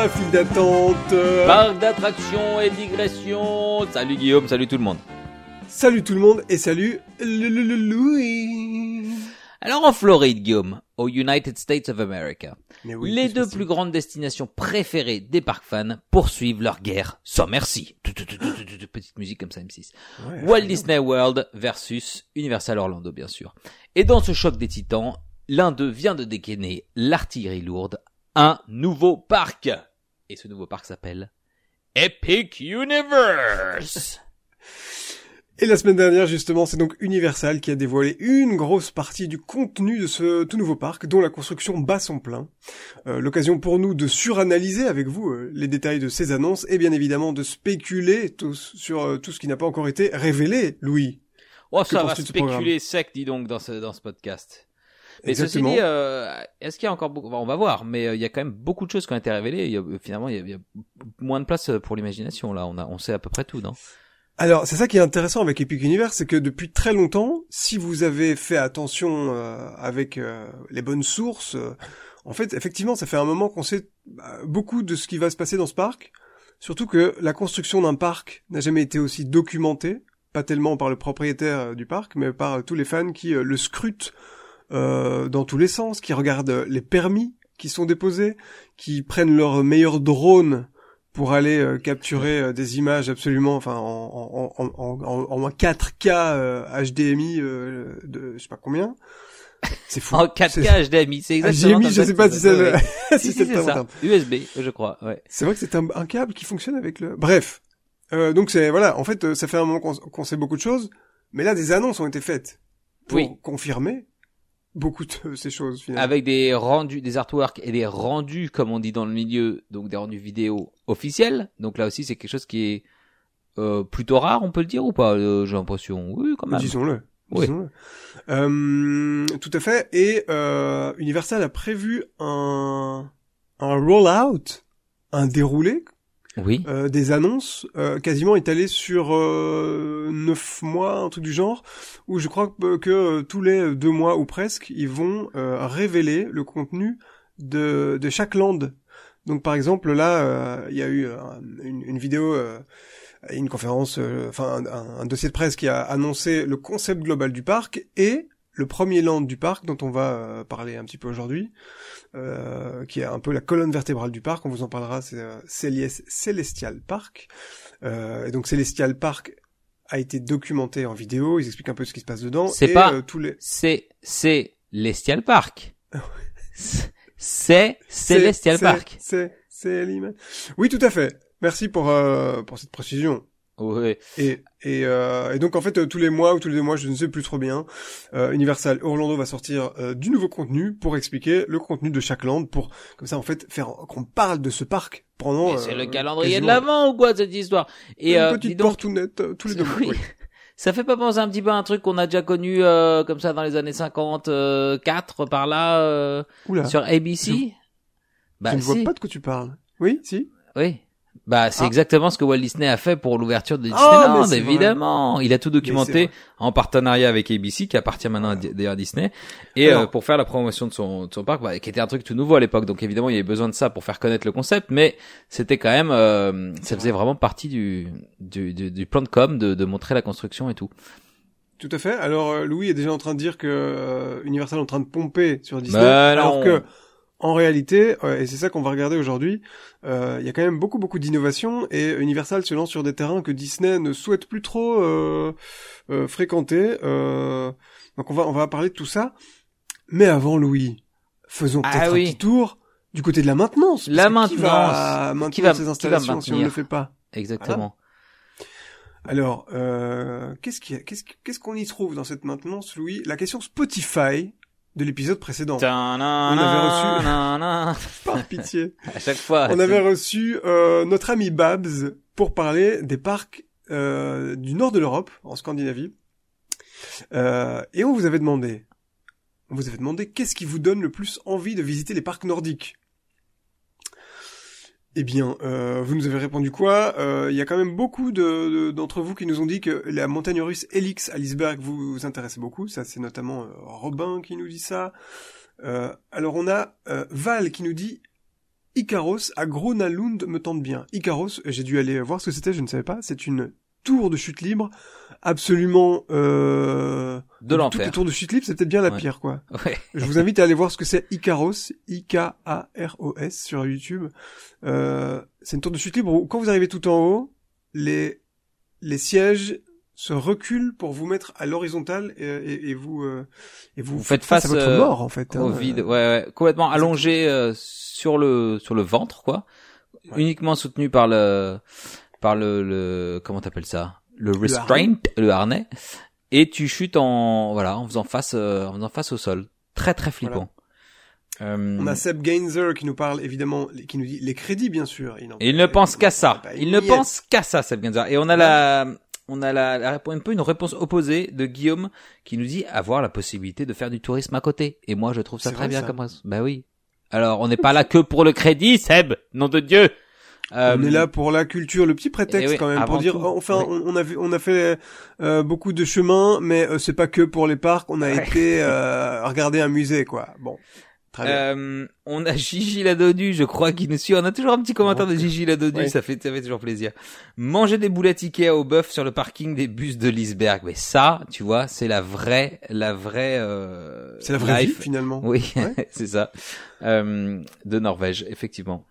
la file d'attente. Parc d'attractions et digression. Salut Guillaume, salut tout le monde. Salut tout le monde et salut Louis. Alors en Floride, Guillaume, aux United States of America, oui, les deux plus grandes destinations préférées des parcs fans poursuivent leur guerre sans merci. Petite musique comme ça, M6. Ouais, Walt Disney World versus Universal Orlando, bien sûr. Et dans ce choc des titans, l'un d'eux vient de dégainer l'artillerie lourde, un nouveau parc. Et ce nouveau parc s'appelle Epic Universe. Et la semaine dernière, justement, c'est donc Universal qui a dévoilé une grosse partie du contenu de ce tout nouveau parc, dont la construction bat son plein. Euh, L'occasion pour nous de suranalyser avec vous euh, les détails de ces annonces et bien évidemment de spéculer tous sur euh, tout ce qui n'a pas encore été révélé, Louis. Oh, ça va spéculer sec, dis donc, dans ce, dans ce podcast. Mais Exactement. ceci dit, euh, est-ce qu'il y a encore beaucoup, on va voir, mais euh, il y a quand même beaucoup de choses qui ont été révélées. Il y a, finalement, il y, a, il y a moins de place pour l'imagination, là. On a, on sait à peu près tout, non? Alors, c'est ça qui est intéressant avec Epic Universe, c'est que depuis très longtemps, si vous avez fait attention euh, avec euh, les bonnes sources, euh, en fait, effectivement, ça fait un moment qu'on sait bah, beaucoup de ce qui va se passer dans ce parc. Surtout que la construction d'un parc n'a jamais été aussi documentée, pas tellement par le propriétaire euh, du parc, mais par euh, tous les fans qui euh, le scrutent euh, dans tous les sens, qui regardent les permis qui sont déposés, qui prennent leur meilleur drone pour aller euh, capturer euh, des images absolument, enfin en, en, en, en, en 4K euh, HDMI euh, de je sais pas combien. C'est fou. En C'est- 4K HDMI, c'est exactement HDMI, je sais pas si c'est le, si Si, c'est si, c'est ça. USB, je crois, ouais. C'est vrai que c'est un, un câble qui fonctionne avec le. Bref, euh, donc c'est voilà. En fait, euh, ça fait un moment qu'on qu'on sait beaucoup de choses, mais là, des annonces ont été faites pour Oui. confirmer beaucoup de ces choses finalement. Avec des rendus, des artworks et des rendus, comme on dit dans le milieu, donc des rendus vidéo officiels. Donc là aussi, c'est quelque chose qui est euh, plutôt rare, on peut le dire ou pas euh, J'ai l'impression, oui, quand même. Disons-le. Oui. Disons-le. Euh, tout à fait. Et euh, Universal a prévu un un roll-out, un déroulé Oui. euh, des annonces euh, quasiment étalées sur euh, neuf mois, un truc du genre, où je crois que, euh, tous les deux mois ou presque, ils vont euh, révéler le contenu de, de chaque land. Donc par exemple là, il y a eu une, vidéo, une conférence, enfin un dossier de presse qui a annoncé le concept global du parc et le premier land du parc dont on va euh, parler un petit peu aujourd'hui, euh, qui est un peu la colonne vertébrale du parc. On vous en parlera, c'est euh, Celestial Park. Euh, et donc Celestial Park a été documenté en vidéo. Ils expliquent un peu ce qui se passe dedans. C'est pas- tous les. C'est Celestial Park. c'est Celestial Park. C'est c'est Oui, tout à fait. Merci pour pour cette précision. Oui. Et, et, euh, et donc en fait euh, tous les mois ou tous les deux mois, je ne sais plus trop bien, euh, Universal Orlando va sortir euh, du nouveau contenu pour expliquer le contenu de chaque land, pour comme ça en fait faire qu'on parle de ce parc pendant. C'est euh, le calendrier de l'avant ou quoi cette histoire Et une euh, petite donc, portounette euh, tous les deux mois. Oui. oui. Ça fait pas penser un petit peu à un truc qu'on a déjà connu euh, comme ça dans les années 50, euh, 4 par là euh, Oula, sur ABC. Bah je ne vois pas de quoi tu parles. Oui, si. Oui. Bah c'est Ah. exactement ce que Walt Disney a fait pour l'ouverture de Ah, Disneyland, vrai. évidemment. Il a tout documenté en partenariat avec ABC qui appartient maintenant à Di- d'ailleurs à Disney et euh, pour faire la promotion de son, de son parc bah, qui était un truc tout nouveau à l'époque. Donc évidemment, il y avait besoin de ça pour faire connaître le concept mais c'était quand même euh, ça faisait vraiment partie du du, du, du plan de com de, de montrer la construction et tout. Tout à fait. Alors euh, Louis est déjà en train de dire que euh, Universal est en train de pomper sur Disney, Mais alors que en réalité, euh, et c'est ça qu'on va regarder aujourd'hui, euh, il y a quand même beaucoup beaucoup d'innovations et Universal se lance sur des terrains que Disney ne souhaite plus trop euh, euh, fréquenter. Euh, donc on va on va parler de tout ça. Mais avant Louis, faisons Ah peut-être oui. un petit tour du côté de la maintenance. La que Qui va maintenance. maintenir Qui va- ces va installations si on ne le fait pas? Exactement. alors, euh, qu'est-ce qu'est-ce qu'- qu'est-ce qu'on y trouve dans cette maintenance, Louis? La question Spotify de l'épisode précédent. Ta-na-na-na-na. Par pitié. À chaque fois. On avait reçu euh, notre ami Babs pour parler des parcs euh, du nord de l'Europe, en Scandinavie. Euh, et on vous avait demandé, on vous avait demandé qu'est-ce qui vous donne le plus envie de visiter les parcs nordiques? Eh bien, euh, vous nous avez répondu quoi? Euh, Il y a quand même beaucoup de- de- d'entre vous qui nous ont dit que la montagne russe Helix à Lisberg vous, vous intéressait beaucoup. Ça, c'est notamment euh, Robin qui nous dit ça. Euh, alors, on a Val qui nous dit Icaros à Gronalund me tente bien. Icaros, j'ai dû aller voir ce que c'était, je ne savais pas. C'est une tour de chute libre absolument euh, De l'enfer. Toutes les tours de chute libre, c'est peut-être bien la Ouais. pire, quoi. Ouais. Je vous invite à aller voir ce que c'est Icaros, I-K-A-R-O-S sur YouTube. Euh, c'est une tour de chute libre où quand vous arrivez tout en haut, les les sièges se reculent pour vous mettre à l'horizontale et, et, et vous euh, et vous, Vous faites face, à votre euh, mort en fait. Au hein. vide, ouais, ouais, complètement allongé euh, sur le sur le ventre, quoi. Uniquement soutenu par le par le, le comment t'appelles ça? Le restraint, le harnais. Et tu chutes en voilà en faisant face euh, en faisant face au sol. Très très flippant. Euh, On a Seb Gainzer qui nous parle évidemment, qui nous dit les crédits bien sûr. Il, ne pense qu'à ça. Il ne pense qu'à ça, Seb Ganzer. Et on a la, on a la, la réponse, un peu une réponse opposée de Guillaume qui nous dit avoir la possibilité de faire du tourisme à côté. Et moi, je trouve ça très bien ça. comme réponse. Bah oui. Alors, on n'est pas là que pour le crédit, Seb. Nom de Dieu. Euh, On est là pour la culture, le petit prétexte Eh oui, quand même pour dire tout. oh, enfin Oui. on, on a fait, on a fait euh, beaucoup de chemin mais euh, c'est pas que pour les parcs, on a Ouais. été euh, regarder un musée quoi. Bon. Très bien. Euh, on a Gigi Ladodu, je crois, qui nous suit. On a toujours un petit commentaire de Gigi Ouais. ça fait, ça fait toujours plaisir. Manger des boulettes Ikea au bœuf sur le parking des bus de Lisberg. Mais ça, tu vois, c'est la vraie, la vraie, euh, c'est la vraie vie finalement. Oui, Ouais. c'est ça. Euh, de Norvège, effectivement.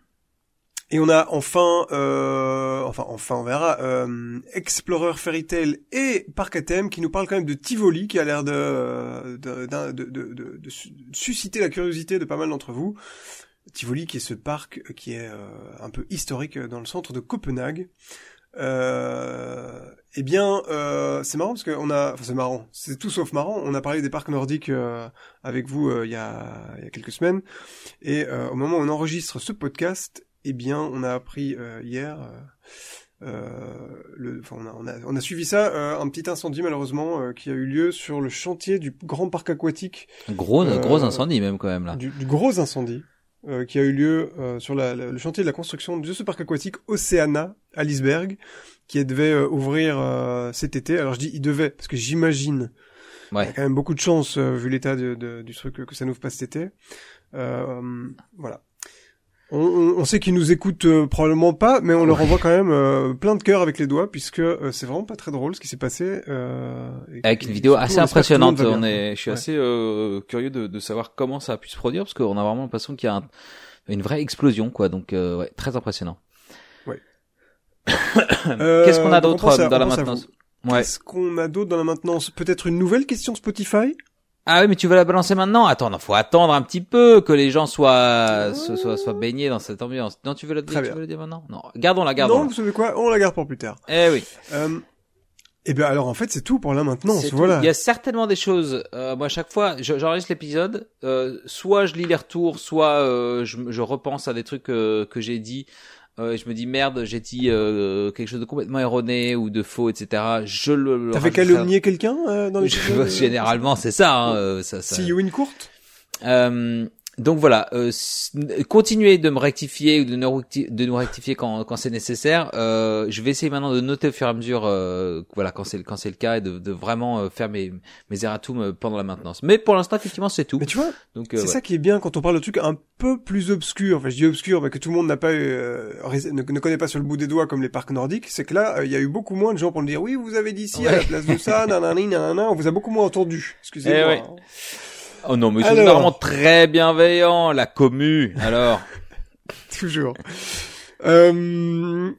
Et on a enfin, euh, enfin, enfin, on verra, euh, Explorer Fairy Tail et Parc à thème qui nous parlent quand même de Tivoli, qui a l'air de, de, de, de, de- de su- susciter la curiosité de pas mal d'entre vous. Tivoli, qui est ce parc qui est euh, un peu historique dans le centre de Copenhague. Euh, eh bien, euh, c'est marrant parce qu'on a, enfin c'est marrant, c'est tout sauf marrant. On a parlé des parcs nordiques euh, avec vous euh, il y a il y a quelques semaines, et au moment où on enregistre ce podcast, eh bien, on a appris euh, hier, euh, euh, le, enfin, on a, on a, on a suivi ça, euh, un petit incendie malheureusement euh, qui a eu lieu sur le chantier du grand parc aquatique, Gros, Euh, gros incendie même quand même là. du, du gros incendie euh, qui a eu lieu euh, sur la, la- le chantier de la construction de ce parc aquatique Oceana à Lisberg, qui devait euh, ouvrir euh, cet été. Alors je dis il devait parce que j'imagine il y Ouais. a quand même beaucoup de chance euh, vu l'état de, de- du truc que ça n'ouvre pas cet été. Euh, voilà. On, on, on sait qu'ils nous écoutent euh, probablement pas, mais on leur envoie quand même euh, plein de cœur avec les doigts, puisque euh, c'est vraiment pas très drôle ce qui s'est passé. Euh, et- Avec une vidéo assez impressionnante. On est, je suis Ouais. assez euh, curieux de, de savoir comment ça a pu se produire parce qu'on a vraiment l'impression qu'il y a un- une vraie explosion quoi. Donc euh, ouais, très impressionnant. Euh, Qu'est-ce qu'on a d'autre dans on la maintenance? Ouais. Qu'est-ce qu'on a d'autre dans la maintenance? Peut-être une nouvelle question Spotify? Ah oui, mais tu veux la balancer maintenant? Attends, non, faut attendre un petit peu que les gens soient soient, soient, soient baignés dans cette ambiance. Non, tu veux la tu veux la dire maintenant? Non, gardons-la, Non, gardons-la. vous savez quoi? On la garde pour plus tard. Eh oui. Euh, eh bien alors en fait c'est tout pour la maintenance. Voilà. Il y a certainement des choses. Euh, moi, à chaque fois, je- j'enregistre l'épisode. Euh, soit je lis les retours, soit euh, je, je repense à des trucs euh, que j'ai dit. Euh, je me dis merde, j'ai dit euh, quelque chose de complètement erroné ou de faux, etc. Je le. le T'avais calomnié quelqu'un euh, dans les Je- Généralement, c'est ça. Hein, euh, ça, ça... Si win courte Euh, donc voilà, euh, continuez de me rectifier ou de nous, de nous rectifier quand, quand c'est nécessaire. Euh, je vais essayer maintenant de noter au fur et à mesure, euh, voilà, quand c'est quand c'est le cas, et de, de vraiment euh, faire mes mes erratums euh, pendant la maintenance. Mais pour l'instant, effectivement, c'est tout. Mais tu vois, Donc euh, c'est ouais. ça qui est bien quand on parle de trucs un peu plus obscurs. Enfin, je dis obscurs, mais que tout le monde n'a pas, euh, rais- ne, ne connaît pas sur le bout des doigts comme les parcs nordiques. C'est que là, il y a eu beaucoup moins de gens pour me dire oui, vous avez dit ci à la Ouais. place de ça, nanani, nanana. On vous a beaucoup moins entendu. Excusez-moi. Oh non, mais ils sont Alors. vraiment très bienveillants, la commu. Alors, Toujours. Euh,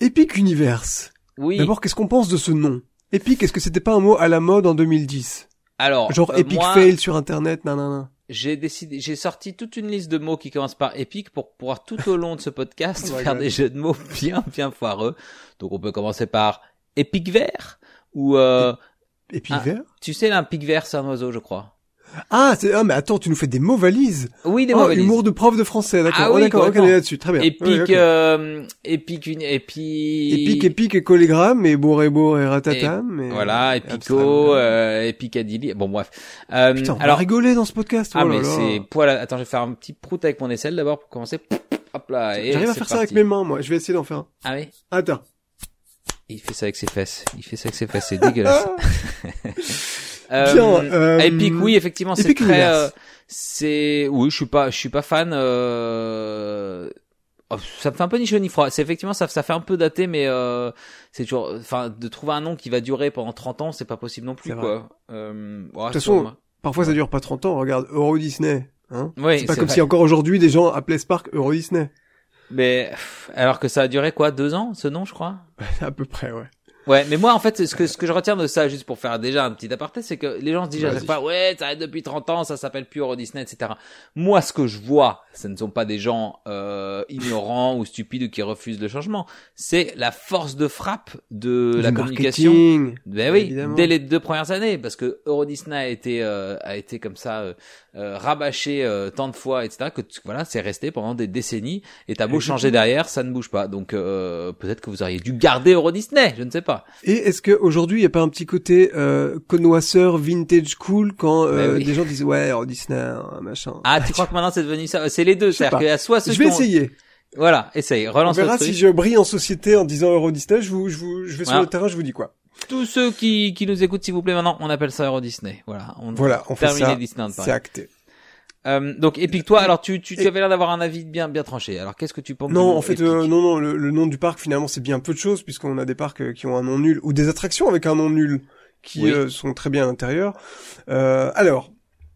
Epic Universe. oui. D'abord, qu'est-ce qu'on pense de ce nom? Epic, est-ce que c'était pas un mot à la mode en 2010 Alors, Genre euh, Epic moi, fail sur internet, nanana. j'ai décidé, j'ai sorti toute une liste de mots qui commencent par épique pour pouvoir tout au long de ce podcast Oh faire God. des jeux de mots bien bien foireux. Donc on peut commencer par épique vert ou euh, Epic Ah. vert? tu sais là, un pic vert c'est un oiseau je crois. Ah, c'est, ah, mais attends, tu nous fais des mots valises. Oui des Oh, mots valises. humour de prof de français, d'accord. Ah Oh, oui, d'accord, ok, là-dessus, très bien. Épique, euh, épique, une, épique. Épique, épique et collégramme, et bourré-bourre et ratatam. et- Voilà, épico, euh, épicadilly. Bon bref. Euh, Putain, on alors rigoler dans ce podcast. ah oh mais c'est poil. Attends, je vais faire un petit prout avec mon aisselle d'abord pour commencer. Hop là. J'arrive à faire ça avec mes mains, moi. Je vais essayer d'en faire un. Ah oui? Attends. Il fait ça avec ses fesses. Il fait ça avec ses fesses. C'est dégueulasse. Bien, euh, Epic, oui, effectivement, c'est Epic très. Euh, c'est oui, je suis pas, je suis pas fan. Euh... Oh, ça me fait un peu ni chaud ni froid. C'est effectivement ça, ça fait un peu daté, mais euh, c'est toujours, enfin, de trouver un nom qui va durer pendant 30 ans, c'est pas possible non plus, quoi. Euh, ouais, De toute façon. Parfois, ça dure pas 30 ans. Regarde, Euro Disney. Hein Oui, c'est pas comme vrai. si encore aujourd'hui des gens appelaient ce parc Euro Disney. mais alors que ça a duré quoi, deux ans, ce nom, je crois? à peu près, ouais. Ouais, mais moi en fait, ce que ce que je retiens de ça, juste pour faire déjà un petit aparté, c'est que les gens se disent à chaque fois, ouais, ça arrête depuis 30 ans, ça s'appelle plus Euro Disney, etc. Moi, ce que je vois, ce ne sont pas des gens euh, ignorants ou stupides qui refusent le changement. C'est la force de frappe de la communication. Ben oui, Évidemment. dès les deux premières années, parce que Euro Disney a été euh, a été comme ça euh, euh, rabâché euh, tant de fois, etc. Que voilà, c'est resté pendant des décennies. Et t'as beau Exactement. changer derrière, ça ne bouge pas. Donc euh, peut-être que vous auriez dû garder Euro Disney, je ne sais pas. Et est-ce que aujourd'hui il y a pas un petit côté euh, connoisseur vintage cool quand euh, Bah oui. des gens disent ouais Euro Disney hein, machin. Ah, tu crois que maintenant c'est devenu ça? C'est les deux, c'est-à-dire a soit ceux Je vais essayer. Voilà, essaye, On relance le verra si je brille en société en disant Euro Disney. Je vous, je vous, je vais sur le terrain, je vous dis quoi. Tous ceux qui, qui nous écoutent, s'il vous plaît, maintenant, on appelle ça Euro Disney. Voilà, on Voilà, on fait ça. Disneyland C'est acté. Euh, donc, et puis toi, alors tu, tu, avais l'air d'avoir un avis bien, bien tranché. Alors, qu'est-ce que tu penses Non, en fait, Epic euh, non, non, le, le nom du parc finalement c'est bien peu de choses puisqu'on a des parcs euh, qui ont un nom nul ou des attractions avec un nom nul qui Oui. euh, sont très bien à l'intérieur. Alors,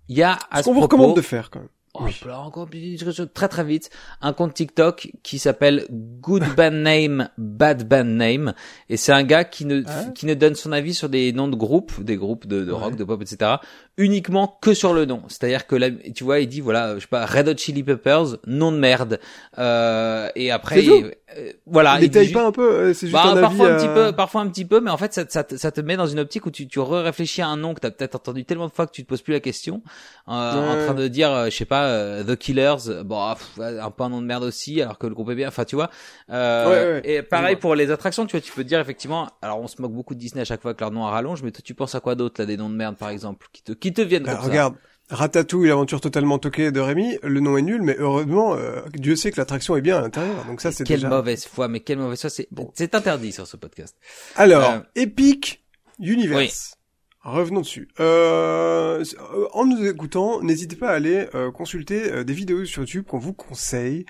Il y a à ce ce qu'on vous recommande de faire quand même. Oh, Oui. très très vite, un compte TikTok qui s'appelle Good Band Name, Bad Band Name, et c'est un gars qui ne Ah. qui ne donne son avis sur des noms de groupes, des groupes de, de Ouais. rock, de pop, etc. uniquement que sur le nom. C'est-à-dire que là, tu vois, il dit voilà, je sais pas, Red Hot Chili Peppers, nom de merde, euh, et après, il- euh, voilà, détaille ju- pas un peu, euh, c'est juste bah, un avis. parfois un petit peu, parfois un petit peu, mais en fait, ça, te- ça, te- ça te met dans une optique où tu, tu réfléchis à un nom que t'as peut-être entendu tellement de fois que tu te poses plus la question, euh, en Ouais. train de dire, euh, je sais pas, euh, The Killers, euh, bon, ah, pff, ouais, un peu un nom de merde aussi, alors que le groupe est bien, enfin, tu vois. Euh, Ouais, ouais, et pareil pour les attractions, tu vois, tu peux te dire effectivement, alors on se moque beaucoup de Disney à chaque fois que leur nom à rallonge, mais toi, tu penses à quoi d'autre là, des noms de merde par exemple, qui te, qui te viennent Bah, comme ça? Ratatouille, l'aventure totalement toquée de Rémi, le nom est nul, mais heureusement, euh, Dieu sait que l'attraction est bien à l'intérieur, donc ça c'est Quelle déjà... mauvaise foi, mais quelle mauvaise foi, c'est, Bon. c'est interdit sur ce podcast. Alors, Euh, Epic Universe. Revenons dessus. Euh, en nous écoutant, n'hésitez pas à aller euh, consulter euh, des vidéos sur YouTube qu'on vous conseille,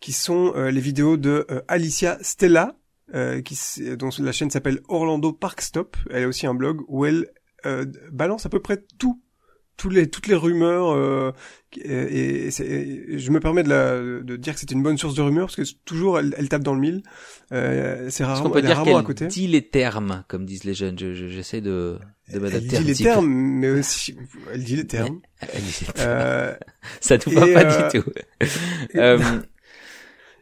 qui sont euh, les vidéos de Alicia Stella, euh, qui, dont la chaîne s'appelle Orlando Park Stop. Elle a aussi un blog où elle euh, balance à peu près tout, tous les, toutes les rumeurs. euh, et, et je me permets de, la, de dire que c'est une bonne source de rumeurs parce que toujours elle, elle tape dans le mille. Euh, c'est rarement, qu'on peut elle est dire rarement à côté. qu'elle dit les termes, comme disent les jeunes Je- je- J'essaie de, de Elle m'adapter un dit les petit peu. termes, mais aussi, elle dit les termes. Elle dit les termes. Euh, Ça nous va pas euh, du tout.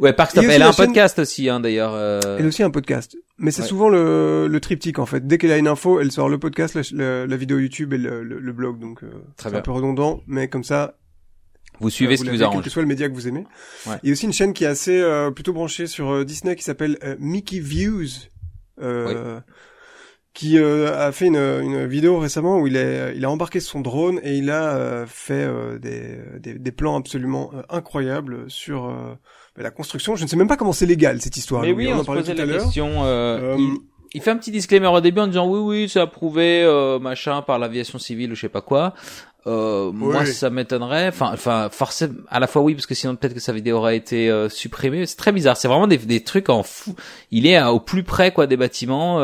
Euh, ouais, Park Stop. Elle a un chaîne- podcast aussi, hein, d'ailleurs. euh, elle a aussi un podcast. Mais c'est Ouais. souvent le, le triptyque, en fait. Dès qu'elle a une info, elle sort le podcast, la, la- la vidéo YouTube et le, le- le blog. Donc, euh, c'est un peu redondant, mais comme ça, Vous suivez ce qui vous quel arrange. que soit le média que vous aimez. Ouais. Il y a aussi une chaîne qui est assez euh, plutôt branchée sur euh, Disney qui s'appelle euh, Mickey Views. Euh, qui euh, a fait une, une vidéo récemment où il, est, il a embarqué son drone et il a euh, fait euh, des, des, des plans absolument incroyables sur euh, la construction. Je ne sais même pas comment c'est légal cette histoire. Mais oui, on, en se posait tout la question. il, il fait un petit disclaimer au début en disant oui, oui, c'est approuvé, euh, machin, par l'aviation civile ou je sais pas quoi. Euh, Moi, ça m'étonnerait. Enfin, enfin, forcément, à la fois oui, parce que sinon peut-être que sa vidéo aurait été euh, supprimée. C'est très bizarre. C'est vraiment des, des trucs en fou. Il est au plus près quoi des bâtiments.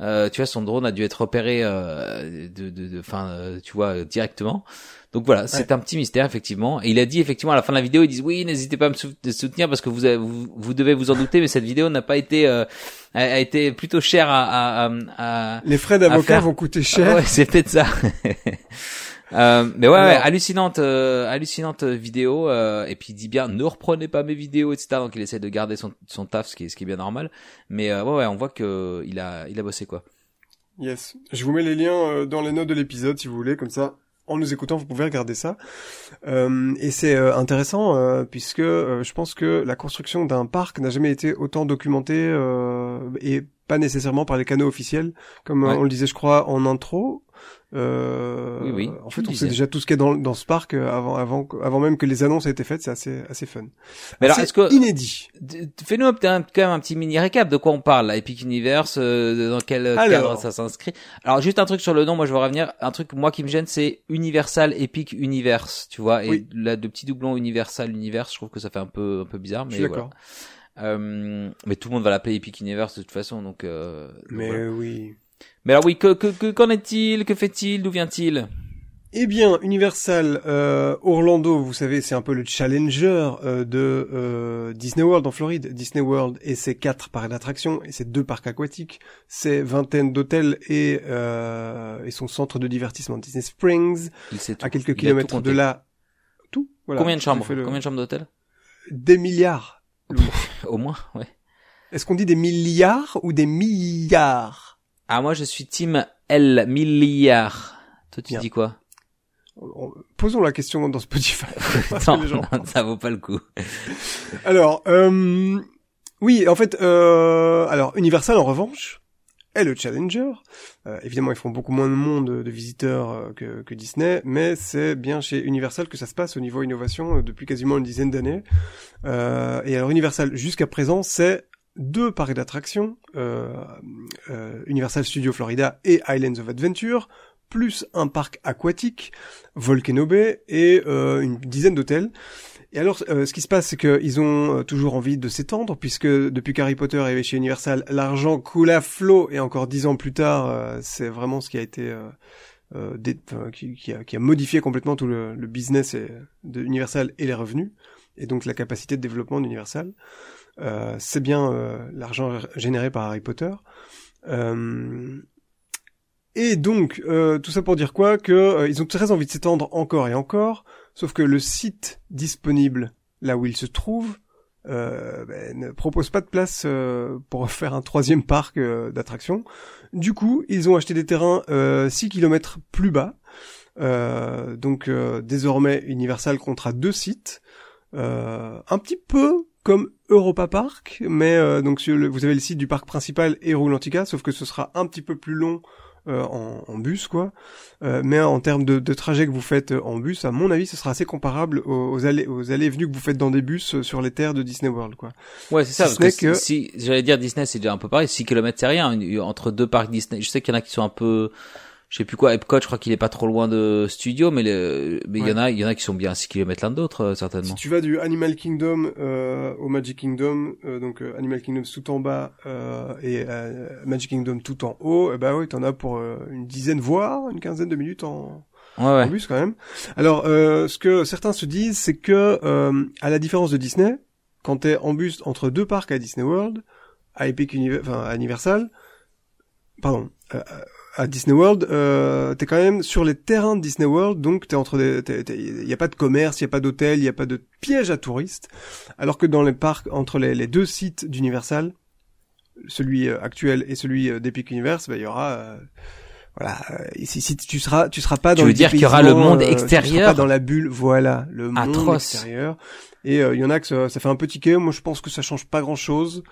Euh, tu vois, son drone a dû être repéré, euh, de, de, enfin, euh, tu vois, directement. Donc voilà, c'est un petit mystère effectivement. Et il a dit effectivement à la fin de la vidéo, ils disent oui, n'hésitez pas à me sou- soutenir parce que vous, avez- vous vous devez vous en douter, mais cette vidéo n'a pas été euh, a, a été plutôt chère à, à, à, Les frais d'avocat vont coûter Ah cher. ouais, c'est peut-être ça. Euh, mais ouais, ouais, hallucinante, euh, hallucinante vidéo. euh, et puis il dit bien, ne reprenez pas mes vidéos, etc. Donc il essaie de garder son, son taf, ce qui est, ce qui est bien normal. Mais euh, ouais, ouais, on voit que il a, il a bossé quoi. Yes. Je vous mets les liens euh, dans les notes de l'épisode si vous voulez, comme ça, en nous écoutant, vous pouvez regarder ça. Euh, et c'est intéressant puisque je pense que la construction d'un parc n'a jamais été autant documentée euh, et pas nécessairement par les canaux officiels, comme Ouais. on le disait, je crois, en intro. Euh, Oui, oui, En fait, on disais. sait déjà tout ce qu'il y a dans, dans ce parc euh, avant, avant, avant même que les annonces aient été faites. C'est assez, assez fun. Mais alors, est-ce que- inédit Fais-nous quand même un petit mini récap de quoi on parle, là, Epic Universe, euh, dans quel Alors. cadre ça s'inscrit. Alors juste un truc sur le nom, moi je veux revenir, un truc moi qui me gêne c'est Universal Epic Universe, tu vois, et Oui. là de petits doublons Universal Universe, je trouve que ça fait un peu un peu bizarre, mais d'accord. voilà. Euh, mais tout le monde va l'appeler Epic Universe de toute façon, donc. Euh, donc Mais voilà. oui. Mais alors oui, que que que- qu'en est-il, que fait-il, d'où vient-il? Eh bien, Universal euh, Orlando, vous savez, c'est un peu le challenger euh, de euh, Disney World en Floride. Disney World et ses quatre parcs d'attractions et ses deux parcs aquatiques, ses vingtaines d'hôtels et, euh, et son centre de divertissement Disney Springs, à quelques Il kilomètres de là. Tout. Voilà. Combien de chambres le- Combien de chambres d'hôtel Des milliards. Au moins, ouais. Est-ce qu'on dit des milliards ou des milliards? Ah moi je suis team L milliard. Toi tu Bien. dis quoi On- Posons la question dans Spotify. Non, gens- non, ça vaut pas le coup. Alors, euh, oui, en fait, euh, alors Universal en revanche est le challenger. Euh, évidemment, ils font beaucoup moins de monde de visiteurs euh, que, que Disney, mais c'est bien chez Universal que ça se passe au niveau innovation euh, depuis quasiment une dizaine d'années. Euh, et alors Universal jusqu'à présent, c'est deux parcs d'attractions, euh, euh, Universal Studio Florida et Islands of Adventure, plus un parc aquatique, Volcano Bay, et euh, une dizaine d'hôtels. Et alors, euh, ce qui se passe, c'est qu'ils ont euh, toujours envie de s'étendre, puisque depuis qu'Harry Potter est chez Universal, l'argent coule à flot, et encore dix ans plus tard, euh, c'est vraiment ce qui a été... euh, euh, dé- qui, qui a, qui a modifié complètement tout le, le business de Universal et les revenus, et donc la capacité de développement d'Universal. Euh, c'est bien euh, l'argent généré par Harry Potter. Euh, et donc, euh, tout ça pour dire quoi Que euh, ils ont très envie de s'étendre encore et encore, sauf que le site disponible là où il se trouve ben, ne propose pas de place pour faire un troisième parc d'attractions. Du coup, ils ont acheté des terrains euh, 6 km plus bas. Donc désormais, Universal comptera deux sites, un petit peu comme Europa Park, mais euh, donc sur le- vous avez le site du parc principal et Roulantica, sauf que ce sera un petit peu plus long euh, en, en bus, quoi. Euh, mais en termes de, de trajet que vous faites euh, en bus, à mon avis, ce sera assez comparable aux, aux allées, aux allées et venues que vous faites dans des bus euh, sur les terres de Disney World, quoi. Ouais, c'est ça. Si parce ce que, si, j'allais dire Disney, c'est déjà un peu pareil. 6 km, c'est rien. Entre deux parcs Disney. Je sais qu'il y en a qui sont un peu, je sais plus quoi. Epcot, je crois qu'il est pas trop loin de Studio, mais le, mais il y en a, il y en a qui sont bien à 6 km l'un de l'autre, euh, Si certainement. tu vas du Animal Kingdom euh, au Magic Kingdom, euh, donc euh, Animal Kingdom tout en bas euh, et Magic Kingdom tout en haut, eh ben oui, t'en as pour une dizaine voire une quinzaine de minutes en, Ouais, en ouais. bus quand même. Alors, euh, ce que certains se disent, c'est que euh, à la différence de Disney, quand t'es en bus entre deux parcs à Disney World, à Epic Univer- enfin à Universal, pardon, euh, à Disney World, euh, t'es quand même sur les terrains de Disney World, donc t'es entre des, il y a pas de commerce, il y a pas d'hôtel, il y a pas de piège à touristes, alors que dans les parcs entre les, les deux sites d'Universal, celui euh, actuel et celui euh, d'Epic Universe, bah, il y aura euh, voilà, euh, ici, si tu seras, tu seras pas Tu dans veux le dire qu'il y aura le monde euh, Tu extérieur seras pas dans la bulle, voilà, le monde Atroce. extérieur. Et euh, il y en a que ça, ça fait un peu tiquer. Moi, je pense que ça change pas grand-chose.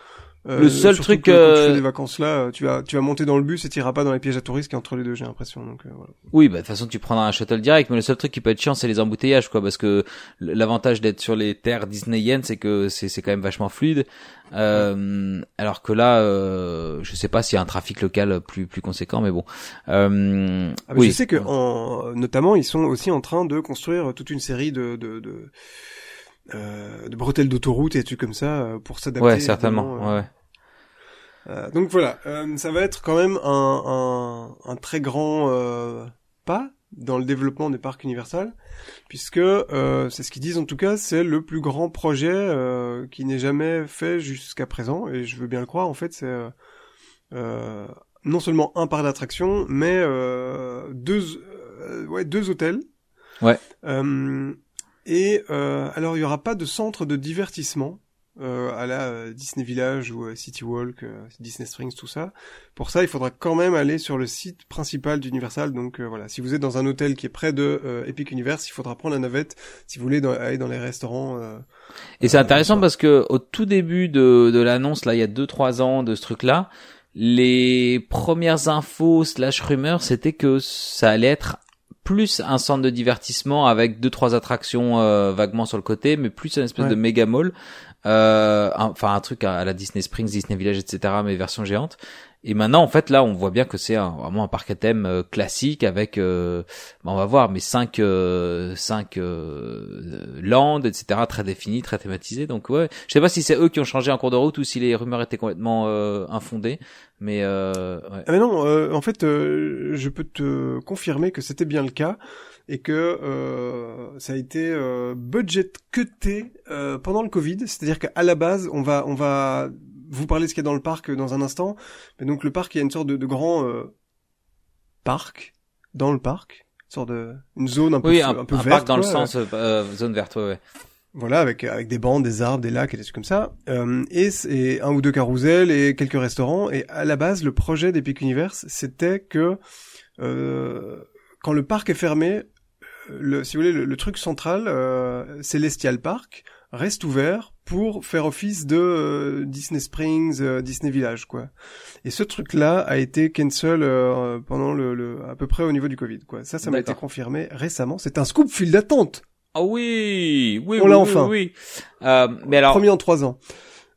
Euh, Le seul truc, que quand tu fais des vacances là, tu vas, tu vas monter dans le bus et t'iras pas dans les pièges à touristes qui entre les deux, j'ai l'impression. Donc euh, voilà. Oui, bah de toute façon tu prendras un shuttle direct, mais le seul truc qui peut être chiant c'est les embouteillages, quoi, parce que l'avantage d'être sur les terres disneyennes, c'est que c'est c'est quand même vachement fluide. Euh, alors que là, euh, je sais pas s'il y a un trafic local plus plus conséquent, mais bon. Euh, Ah, mais oui. Je sais que, en, notamment, ils sont aussi en train de construire toute une série de, de, de, euh, de bretelles d'autoroute et des trucs comme ça euh, pour s'adapter. Ouais, certainement. euh, Ouais. Euh, donc voilà, euh, ça va être quand même un, un, un très grand euh, pas dans le développement des parcs Universal, puisque euh, c'est ce qu'ils disent en tout cas, c'est le plus grand projet euh, qui n'ait jamais fait jusqu'à présent, et je veux bien le croire. En fait, c'est non seulement un parc d'attractions, mais euh, deux, euh, ouais, deux hôtels. Ouais. Euh, et euh, alors, il y aura pas de centre de divertissement euh, à la euh, Disney Village ou City Walk, euh, Disney Springs, tout ça. Pour ça, il faudra quand même aller sur le site principal d'Universal. Donc euh, voilà, si vous êtes dans un hôtel qui est près de Epic Universe, il faudra prendre la navette si vous voulez dans- aller dans les restaurants. Et c'est intéressant parce que au tout début de, de l'annonce, là, il y a deux trois ans de ce truc-là, les premières infos slash rumeurs, c'était que ça allait être plus un centre de divertissement avec deux trois attractions euh, vaguement sur le côté, mais plus une espèce Ouais. de méga mall, euh, un- enfin un truc à, la Disney Springs, Disney Village, etc. Mais version géante. Et maintenant, en fait, là, on voit bien que c'est un- vraiment un parc à thème euh, classique avec, euh, bah, on va voir, mais cinq, euh, cinq euh, landes, etc. Très définis, très thématisés. Donc ouais, je sais pas si c'est eux qui ont changé en cours de route ou si les rumeurs étaient complètement euh, infondées, mais euh, ouais. Ah mais non, euh, en fait, euh, je peux te confirmer que c'était bien le cas et que euh, ça a été euh, budget cuté euh, pendant le Covid. C'est-à-dire qu'à la base, on va, on va vous parler de ce qu'il y a dans le parc dans un instant. Mais donc le parc, il y a une sorte de, de grand euh, parc dans le parc, une sorte de une zone un peu, Oui, un, un, peu un verte, parc dans le sens zone verte, ouais, ouais. Voilà, avec avec des bancs, des arbres, des lacs et des trucs comme ça. Euh, et, c'est un ou deux carousels et quelques restaurants. Et à la base, le projet d'Epic Universe, c'était que euh, quand le parc est fermé, le, si vous voulez, le, le truc central, euh, Celestial Park, reste ouvert pour faire office de euh, Disney Springs, euh, Disney Village, quoi. Et ce truc-là a été cancel euh, pendant le, le, à peu près au niveau du Covid, quoi. Ça, ça m'a été confirmé récemment. C'est un scoop fil d'attente. Ah oui, oui, On oui, l'a oui, enfin. Oui. Euh, mais alors, Premier en trois ans.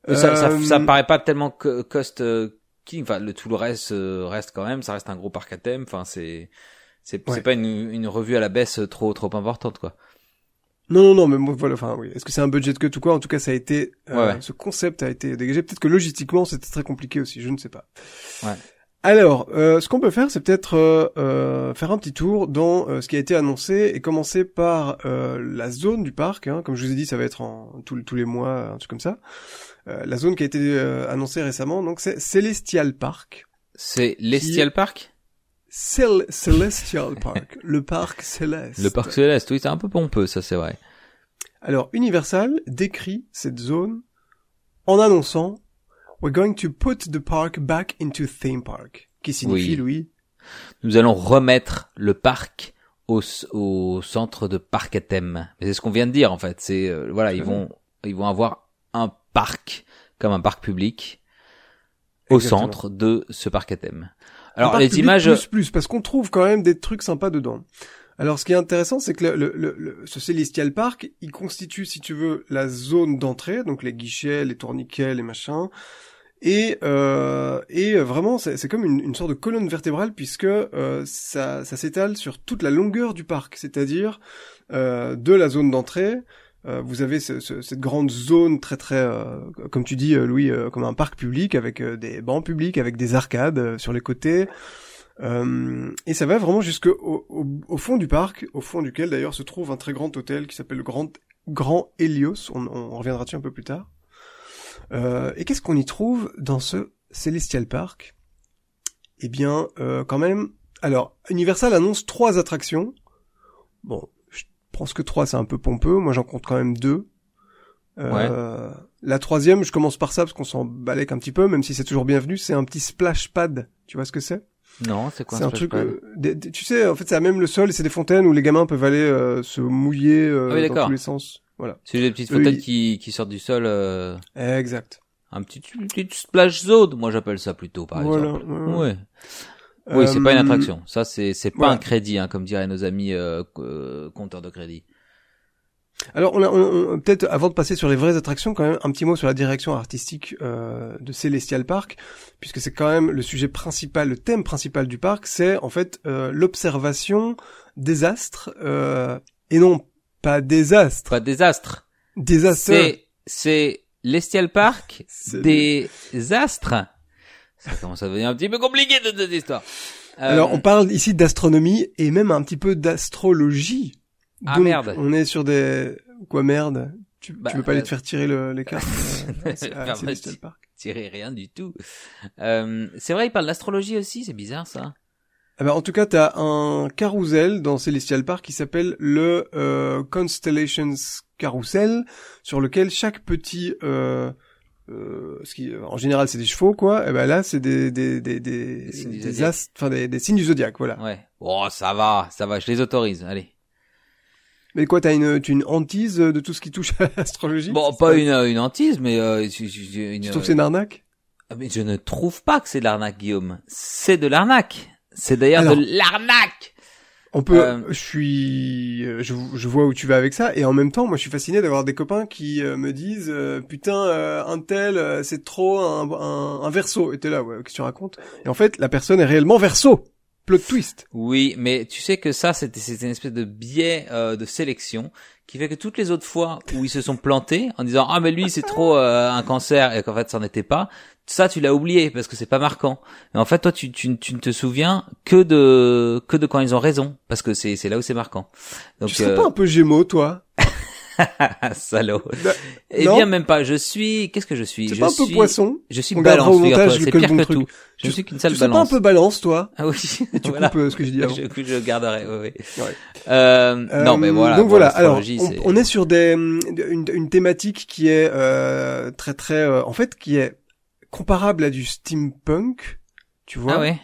ça, ça, Euh, ça me paraît pas tellement co- cost euh, king. Enfin, le tout le reste euh, reste quand même. Ça reste un gros parc à thème. Enfin, c'est c'est Ouais. pas une, une revue à la baisse trop trop importante quoi. Non, non, non, mais moi, voilà, enfin, oui. Est-ce que c'est un budget cut ou quoi? En tout cas, ça a été, euh, ouais. ce concept a été dégagé. Peut-être que logistiquement, c'était très compliqué aussi, je ne sais pas. Ouais. Alors, euh, ce qu'on peut faire, c'est peut-être euh, euh, faire un petit tour dans euh, ce qui a été annoncé et commencer par euh, la zone du parc. Hein. Comme je vous ai dit, ça va être en tous tous les mois, un truc comme ça. Euh, la zone qui a été euh, annoncée récemment, donc c'est Celestial Park. C'est l'Estial Park, Cel Celestial Park, le parc céleste. le parc céleste. Oui, c'est un peu pompeux, ça c'est vrai. Alors, Universal décrit cette zone en annonçant We're going to put the park back into theme park. Qui signifie, Oui. Louis? Nous allons remettre le parc au, au centre de parc à thème. Mais c'est ce qu'on vient de dire en fait. C'est euh, voilà, ils vont ils vont avoir un parc comme un parc public au Exactement. centre de ce parc à thème. Alors parc les public images, Plus, plus, parce qu'on trouve quand même des trucs sympas dedans. Alors, ce qui est intéressant, c'est que le, le, le- le- ce Celestial Park, il constitue, si tu veux, la zone d'entrée, donc les guichets, les tourniquets, les machins. Et, euh, et vraiment, c'est comme une, une sorte de colonne vertébrale puisque euh, ça, ça s'étale sur toute la longueur du parc, c'est-à-dire euh, de la zone d'entrée. euh, vous avez ce- ce- cette grande zone très très, euh, comme tu dis, Louis, euh, comme un parc public avec des bancs publics, avec des arcades sur les côtés. Et ça va vraiment jusqu'au au, au fond du parc, au fond duquel d'ailleurs se trouve un très grand hôtel qui s'appelle le Grand, Grand Helios. On, on reviendra dessus un peu plus tard. Euh, et qu'est-ce qu'on y trouve dans ce Celestial Park? Eh bien, euh, quand même. Alors, Universal annonce trois attractions. Bon, je pense que trois c'est un peu pompeux. Moi, j'en compte quand même deux. Euh, La troisième, je commence par ça parce qu'on s'en balèque un petit peu, même si c'est toujours bienvenu. C'est un petit splash pad. Tu vois ce que c'est? Non, c'est quoi C'est un truc. euh, des- des- tu sais, en fait, c'est même le sol et c'est des fontaines où les gamins peuvent aller euh, se mouiller euh, Ah oui, dans tous les sens. Voilà. C'est des petites fontaines ils- qui qui sortent du sol. euh, Exact. un petit une petite splash zone, moi j'appelle ça plutôt par Voilà, exemple. ouais. Oui, c'est pas une Euh, attraction. Ça, c'est c'est pas un crédit, hein, comme diraient nos amis euh, euh, compteurs de crédit. Alors, on a, on- on- peut-être avant de passer sur les vraies attractions, quand même un petit mot sur la direction artistique euh, de Celestial Park, puisque c'est quand même le sujet principal, le thème principal du parc, c'est en fait euh, l'observation des astres euh, et non pas des astres, Pas des astres. des astres. C'est c'est l'Estial Park des astres. Ça commence à devenir un petit peu compliqué de cette histoire. Euh, Alors, on parle ici d'astronomie et même un petit peu d'astrologie. Ah, Donc, merde. On est sur des quoi merde. Tu, Bah, tu veux pas aller euh, te faire tirer le, les cartes euh, Park tirer rien du tout. Euh, c'est vrai, il parle d'astrologie aussi, c'est bizarre ça. Ah bah, en tout cas, t'as un carrousel dans Celestial Park qui s'appelle le euh, Constellations Carousel, sur lequel chaque petit, euh, euh, ce qui, en général, c'est des chevaux, quoi. Et ben là, c'est des des des des, Des signes du des des, des signes du zodiaque, voilà. Ouais. Oh, ça va, ça va, je les autorise. Allez. Mais quoi, t'as une tu as une hantise de tout ce qui touche à l'astrologie? Bon, pas une une hantise, mais euh, une, une- Tu trouves que c'est une arnaque? Ah, Mais je ne trouve pas que c'est de l'arnaque, Guillaume. C'est de l'arnaque. C'est d'ailleurs de l'arnaque. On peut, Euh, je suis, euh, je, je vois où tu vas avec ça, et en même temps, moi, je suis fasciné d'avoir des copains qui euh, me disent, euh, putain, euh, un tel, euh, c'est trop un, un, un verso. Et t'es là, ouais, qu'est-ce que tu racontes? Et en fait, la personne est réellement verso. Plot twist. Oui, mais tu sais que ça, c'était une espèce de biais euh, de sélection qui fait que toutes les autres fois où ils se sont plantés en disant ah mais lui c'est trop euh, un cancer et qu'en fait ça n'en était pas, ça tu l'as oublié parce que c'est pas marquant. Et en fait toi tu, tu, tu ne te souviens que de que de quand ils ont raison parce que c'est c'est là où c'est marquant. Donc tu serais euh, pas un peu gémeaux, toi? salaud. Bah, Eh non. bien même pas. Je suis qu'est-ce que je suis? C'est Je pas un peu suis poisson je suis On balance. C'est pire bon que truc. tout. Je Tu- suis qu'une Tu sale serais pas un balance. peu balance, toi Ah oui. Tu voilà. coupes euh, ce que j'ai dit avant. Je, je garderai. Oui, oui. Ouais. Euh, non, mais Euh, voilà. Donc voilà. Alors, on, c'est- on est sur des une, une thématique qui est euh, très très, euh, en fait, qui est comparable à du steampunk, tu vois. Ah ouais.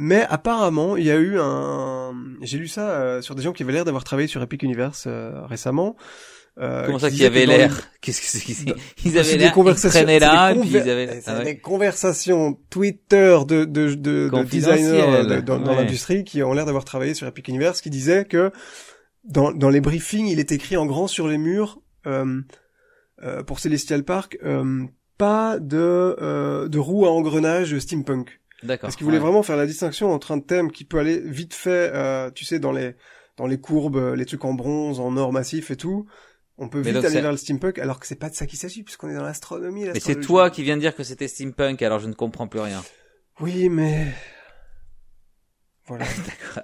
Mais apparemment, il y a eu un, j'ai lu ça euh, sur des gens qui avaient l'air d'avoir travaillé sur Epic Universe euh, récemment. euh, Comment ça qui qu'il y avait l'air Qu'est-ce que c'est qu'ils- Ils c'est avaient des l'air. Ils conversations, traînaient là, c'est des puis ils avaient. ah ouais. des conversations Twitter de, de, de, de designers euh, de- dans, l'industrie qui ont l'air d'avoir travaillé sur Epic Universe qui disaient que dans, dans les briefings, il est écrit en grand sur les murs euh, euh, pour Celestial Park euh, pas de euh, de roue à engrenage steampunk. D'accord. Parce qu'ils voulaient ouais. vraiment faire la distinction entre un thème qui peut aller vite fait, euh, tu sais, dans les dans les courbes, euh, les trucs en bronze, en or massif et tout. On peut Mais vite aller vers le steampunk, alors que c'est pas de ça qu'il s'agit, puisqu'on est dans l'astronomie. Mais c'est toi qui viens de dire que c'était steampunk, alors je ne comprends plus rien. Oui, mais voilà.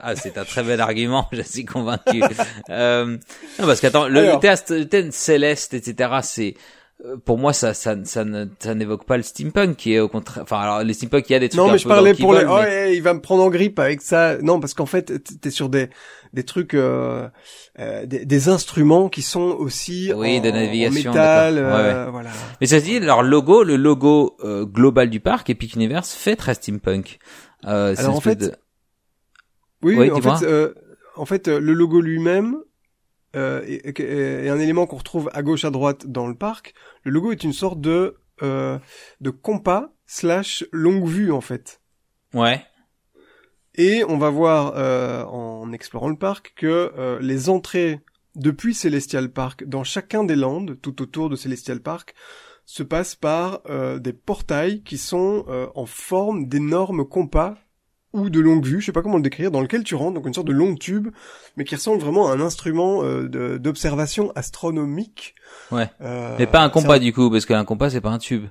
Ah, c'est un très bel argument, je suis convaincu. euh, non, parce qu'attends, le, thème céleste, etc., c'est, pour moi, ça, ça, ça ça n'évoque pas le steampunk, qui est au contraire, enfin, alors, les steampunk, il y a des trucs non, un mais je peu parlais pour les. Oh, mais- il va me prendre en grippe avec ça. Non, parce qu'en fait, t'es sur des des trucs, euh, euh, des, des instruments qui sont aussi Oui, en, de navigation, en métal. d'accord. Ouais, euh, Voilà. Mais ça se dit, leur logo, le logo euh, global du parc, Epic Universe, fait très steampunk. Euh, Alors, en fait, de- Oui, Oui, en fait, euh, en fait, euh, le logo lui-même euh, est, est- un élément qu'on retrouve à gauche, à droite dans le parc. Le logo est une sorte de euh, de compas slash longue vue en fait. ouais, Et on va voir euh, en explorant le parc que euh, les entrées depuis Celestial Park dans chacun des landes tout autour de Celestial Park se passent par euh, des portails qui sont euh, en forme d'énormes compas ou de longue vue, je sais pas comment le décrire, dans lequel tu rentres, donc une sorte de long tube, mais qui ressemble vraiment à un instrument euh, d'observation astronomique. Ouais. Euh, mais pas un compas du coup, parce qu'un compas c'est pas un tube.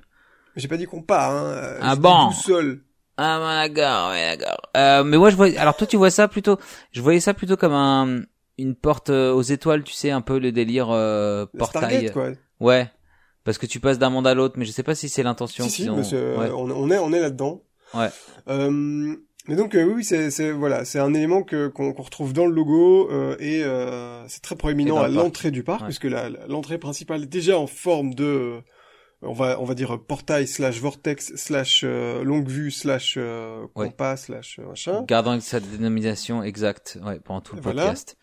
J'ai pas dit compas, hein. euh, Ah bon boussole. Ah bah, d'accord, ouais d'accord. Euh, mais moi je vois, alors toi tu vois ça plutôt, je voyais ça plutôt comme un, une porte euh, aux étoiles, tu sais, un peu le délire euh, portail. Stargate, quoi. Ouais, parce que tu passes d'un monde à l'autre, mais je sais pas si c'est l'intention. Si, si, ont- ouais. on, on est, on est là-dedans. Ouais. Euh, mais donc euh, oui, c'est, voilà, c'est un élément que qu'on, qu'on retrouve dans le logo euh, et euh, c'est très proéminent à l'entrée du parc Ouais. puisque l'entrée principale est déjà en forme de, euh, on va on va dire portail slash vortex slash euh, longue vue slash euh, Ouais. compas slash machin. Gardant sa dénomination exacte, ouais, pendant tout le Voilà. podcast.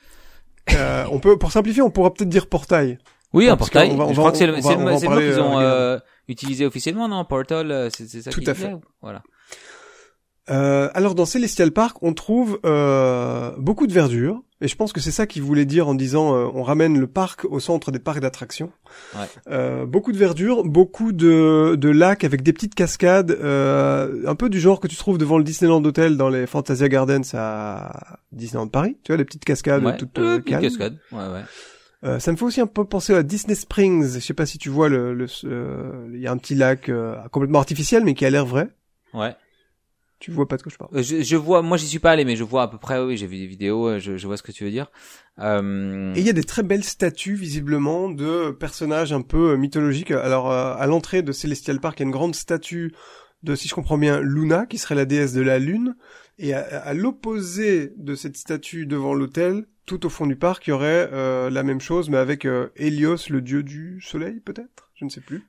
Euh, on peut, pour simplifier, on pourra peut-être dire portail. Oui, un portail. qu'on va- on je va- crois que c'est le, on le, on mot qu'ils ont utilisé officiellement, non? Portal, c'est ça Tout à fait. Voilà. Euh, alors dans Celestial Park, on trouve euh, beaucoup de verdure, et je pense que c'est ça qu'il voulait dire en disant euh, on ramène le parc au centre des parcs d'attractions. Ouais. Euh, beaucoup de verdure, beaucoup de, de lacs avec des petites cascades, euh, un peu du genre que tu trouves devant le Disneyland Hotel dans les Fantasia Gardens à Disneyland Paris, tu vois les petites cascades Ouais. toutes Euh, calmes. cascade. Ouais, ouais. Euh, ça me fait aussi un peu penser à Disney Springs. Je sais pas si tu vois le, le- euh, il y a un petit lac euh, complètement artificiel mais qui a l'air vrai. Ouais. Tu vois pas de quoi je parle. Euh, Je, je vois, moi j'y suis pas allé, mais je vois à peu près, oui, j'ai vu des vidéos, euh, je, je vois ce que tu veux dire. Euh, Et il y a des très belles statues, visiblement, de personnages un peu euh, mythologiques. Alors, euh, à l'entrée de Celestial Park, il y a une grande statue de, si je comprends bien, Luna, qui serait la déesse de la Lune. Et à, à l'opposé de cette statue devant l'hôtel, tout au fond du parc, il y aurait euh, la même chose, mais avec euh, Hélios, le dieu du soleil, peut-être? Je ne sais plus.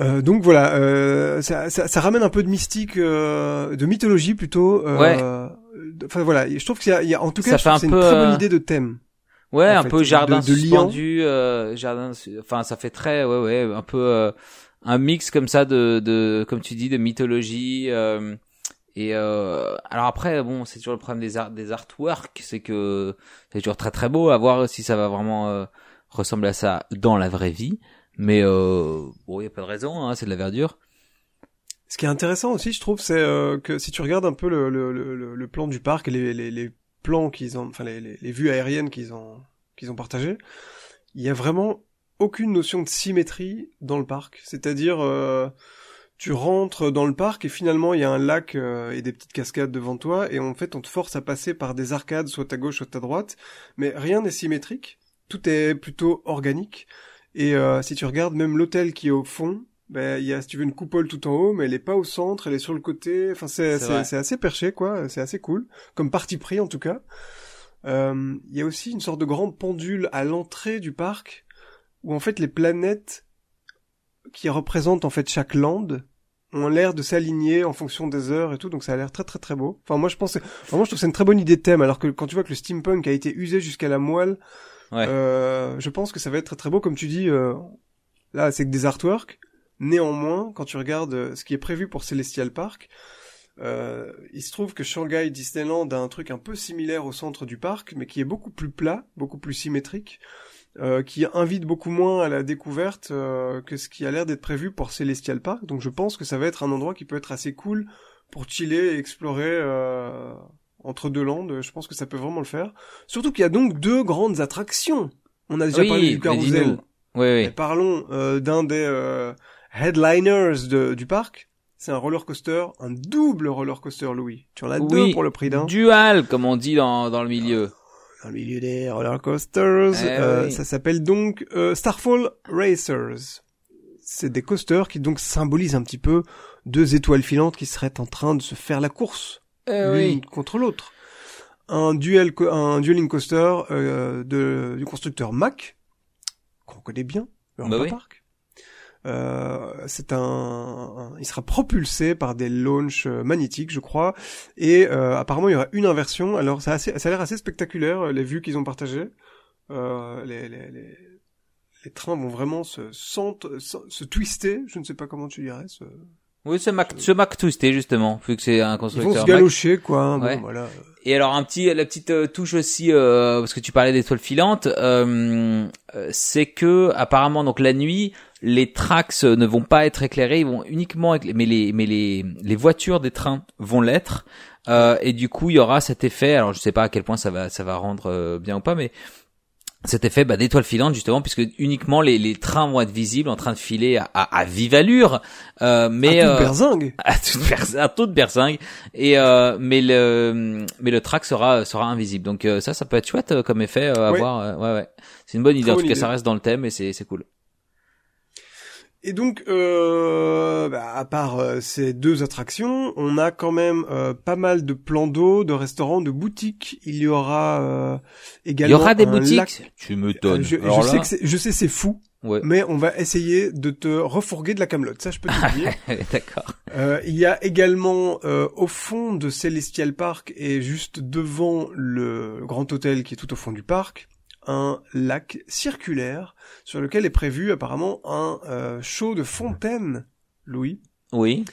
Euh, donc voilà, euh, ça, ça, ça ramène un peu de mystique, euh, de mythologie plutôt. euh, Ouais. de- Enfin voilà, je trouve qu'il y y a- en tout cas, c'est une très bonne euh, idée de thème. ouais, un fait, peu de- jardin de suspendu, euh, jardin, enfin ça fait très, ouais, ouais, un peu, euh, un mix comme ça de, de comme tu dis, de mythologie. Euh, et euh, alors après, bon, c'est toujours le problème des art, des artworks, c'est que c'est toujours très très beau à voir si ça va vraiment euh, ressembler à ça dans la vraie vie. Mais euh, bon, il y a pas de raison, hein, c'est de la verdure. Ce qui est intéressant aussi, je trouve, c'est euh, que si tu regardes un peu le, le, le, le plan du parc les, les, les plans qu'ils ont, enfin les, les vues aériennes qu'ils ont qu'ils ont partagées, il y a vraiment aucune notion de symétrie dans le parc. C'est-à-dire, euh, tu rentres dans le parc et finalement il y a un lac euh, et des petites cascades devant toi et en fait on te force à passer par des arcades, soit à gauche, soit à droite, mais rien n'est symétrique. Tout est plutôt organique. Et euh, si tu regardes même l'hôtel qui est au fond, ben il y a si tu veux une coupole tout en haut, mais elle est pas au centre, elle est sur le côté. Enfin c'est c'est assez perché quoi, c'est assez cool comme parti pris en tout cas. Il y a aussi une sorte de grande pendule à l'entrée du parc où en fait les planètes qui représentent en fait chaque land ont l'air de s'aligner en fonction des heures et tout, donc ça a l'air très très très beau. Enfin moi je pense, vraiment je trouve que c'est une très bonne idée de thème, alors que quand tu vois que le steampunk a été usé jusqu'à la moelle, euh, je pense que ça va être très très beau, comme tu dis, euh, là c'est que des artworks. Néanmoins, quand tu regardes ce qui est prévu pour Celestial Park, euh, il se trouve que Shanghai Disneyland a un truc un peu similaire au centre du parc, mais qui est beaucoup plus plat, beaucoup plus symétrique. Euh, qui invite beaucoup moins à la découverte euh, que ce qui a l'air d'être prévu pour Celestial Park. Donc je pense que ça va être un endroit qui peut être assez cool pour chiller et explorer euh, entre deux landes. Je pense que ça peut vraiment le faire. Surtout qu'il y a donc deux grandes attractions. On a déjà oui, parlé du carrousel. Oui, oui. Parlons euh, d'un des euh, headliners de, du parc. C'est un roller coaster, un double roller coaster, Louis. Tu en as deux pour le prix d'un. Dual, comme on dit dans, dans le milieu dans le milieu des roller coasters. Eh euh. Ça s'appelle donc euh, Starfall Racers. C'est des coasters qui donc symbolisent un petit peu deux étoiles filantes qui seraient en train de se faire la course eh l'une oui. contre l'autre. Un duel, un dueling coaster euh, de, du constructeur Mack qu'on connaît bien, le Bah oui. Park. Euh, c'est un, un- il sera propulsé par des launches euh, magnétiques, je crois, et euh, apparemment il y aura une inversion. Alors ça a, assez- ça a l'air assez spectaculaire euh, les vues qu'ils ont partagées. Euh, les, les, les, les trains vont vraiment se, se, se twister, je ne sais pas comment tu dirais. Se... Oui, ce Mac, ce Mac twisté justement, vu que c'est un Ils vont constructeur. se Mac. galocher quoi. hein, bon, Ouais. voilà. Et alors un petit, la petite euh, touche aussi, euh, parce que tu parlais d'étoiles filantes, euh, euh, c'est que apparemment donc la nuit, les tracks ne vont pas être éclairés, ils vont uniquement, mais les, mais les, les voitures des trains vont l'être. Euh, et du coup, il y aura cet effet. Alors, je sais pas à quel point ça va, ça va rendre bien ou pas, mais cet effet bah, d'étoiles filantes justement, puisque uniquement les, les trains vont être visibles en train de filer à, à, à vive allure. Euh, mais à euh, toute berzingue. à toute berzingue, à toute berzingue. Et euh, mais le mais le track sera sera invisible. Donc euh, ça ça peut être chouette euh, comme effet euh, à Ouais. voir. euh, ouais ouais. C'est une bonne idée. En tout cas, idée. ça reste dans le thème et c'est c'est cool. Et donc, euh, bah, à part euh, ces deux attractions, on a quand même euh, pas mal de plans d'eau, de restaurants, de boutiques. Il y aura euh, Il également y aura des boutiques. lac- Tu m'étonnes. Euh, je, Alors je là- sais que c'est, je sais c'est fou, Ouais. mais on va essayer de te refourguer de la camelote. Ça, je peux te le dire. D'accord. Euh, il y a également euh, au fond de Celestial Park et juste devant le grand hôtel qui est tout au fond du parc, un lac circulaire sur lequel est prévu apparemment un euh, show de fontaine, Louis. Oui.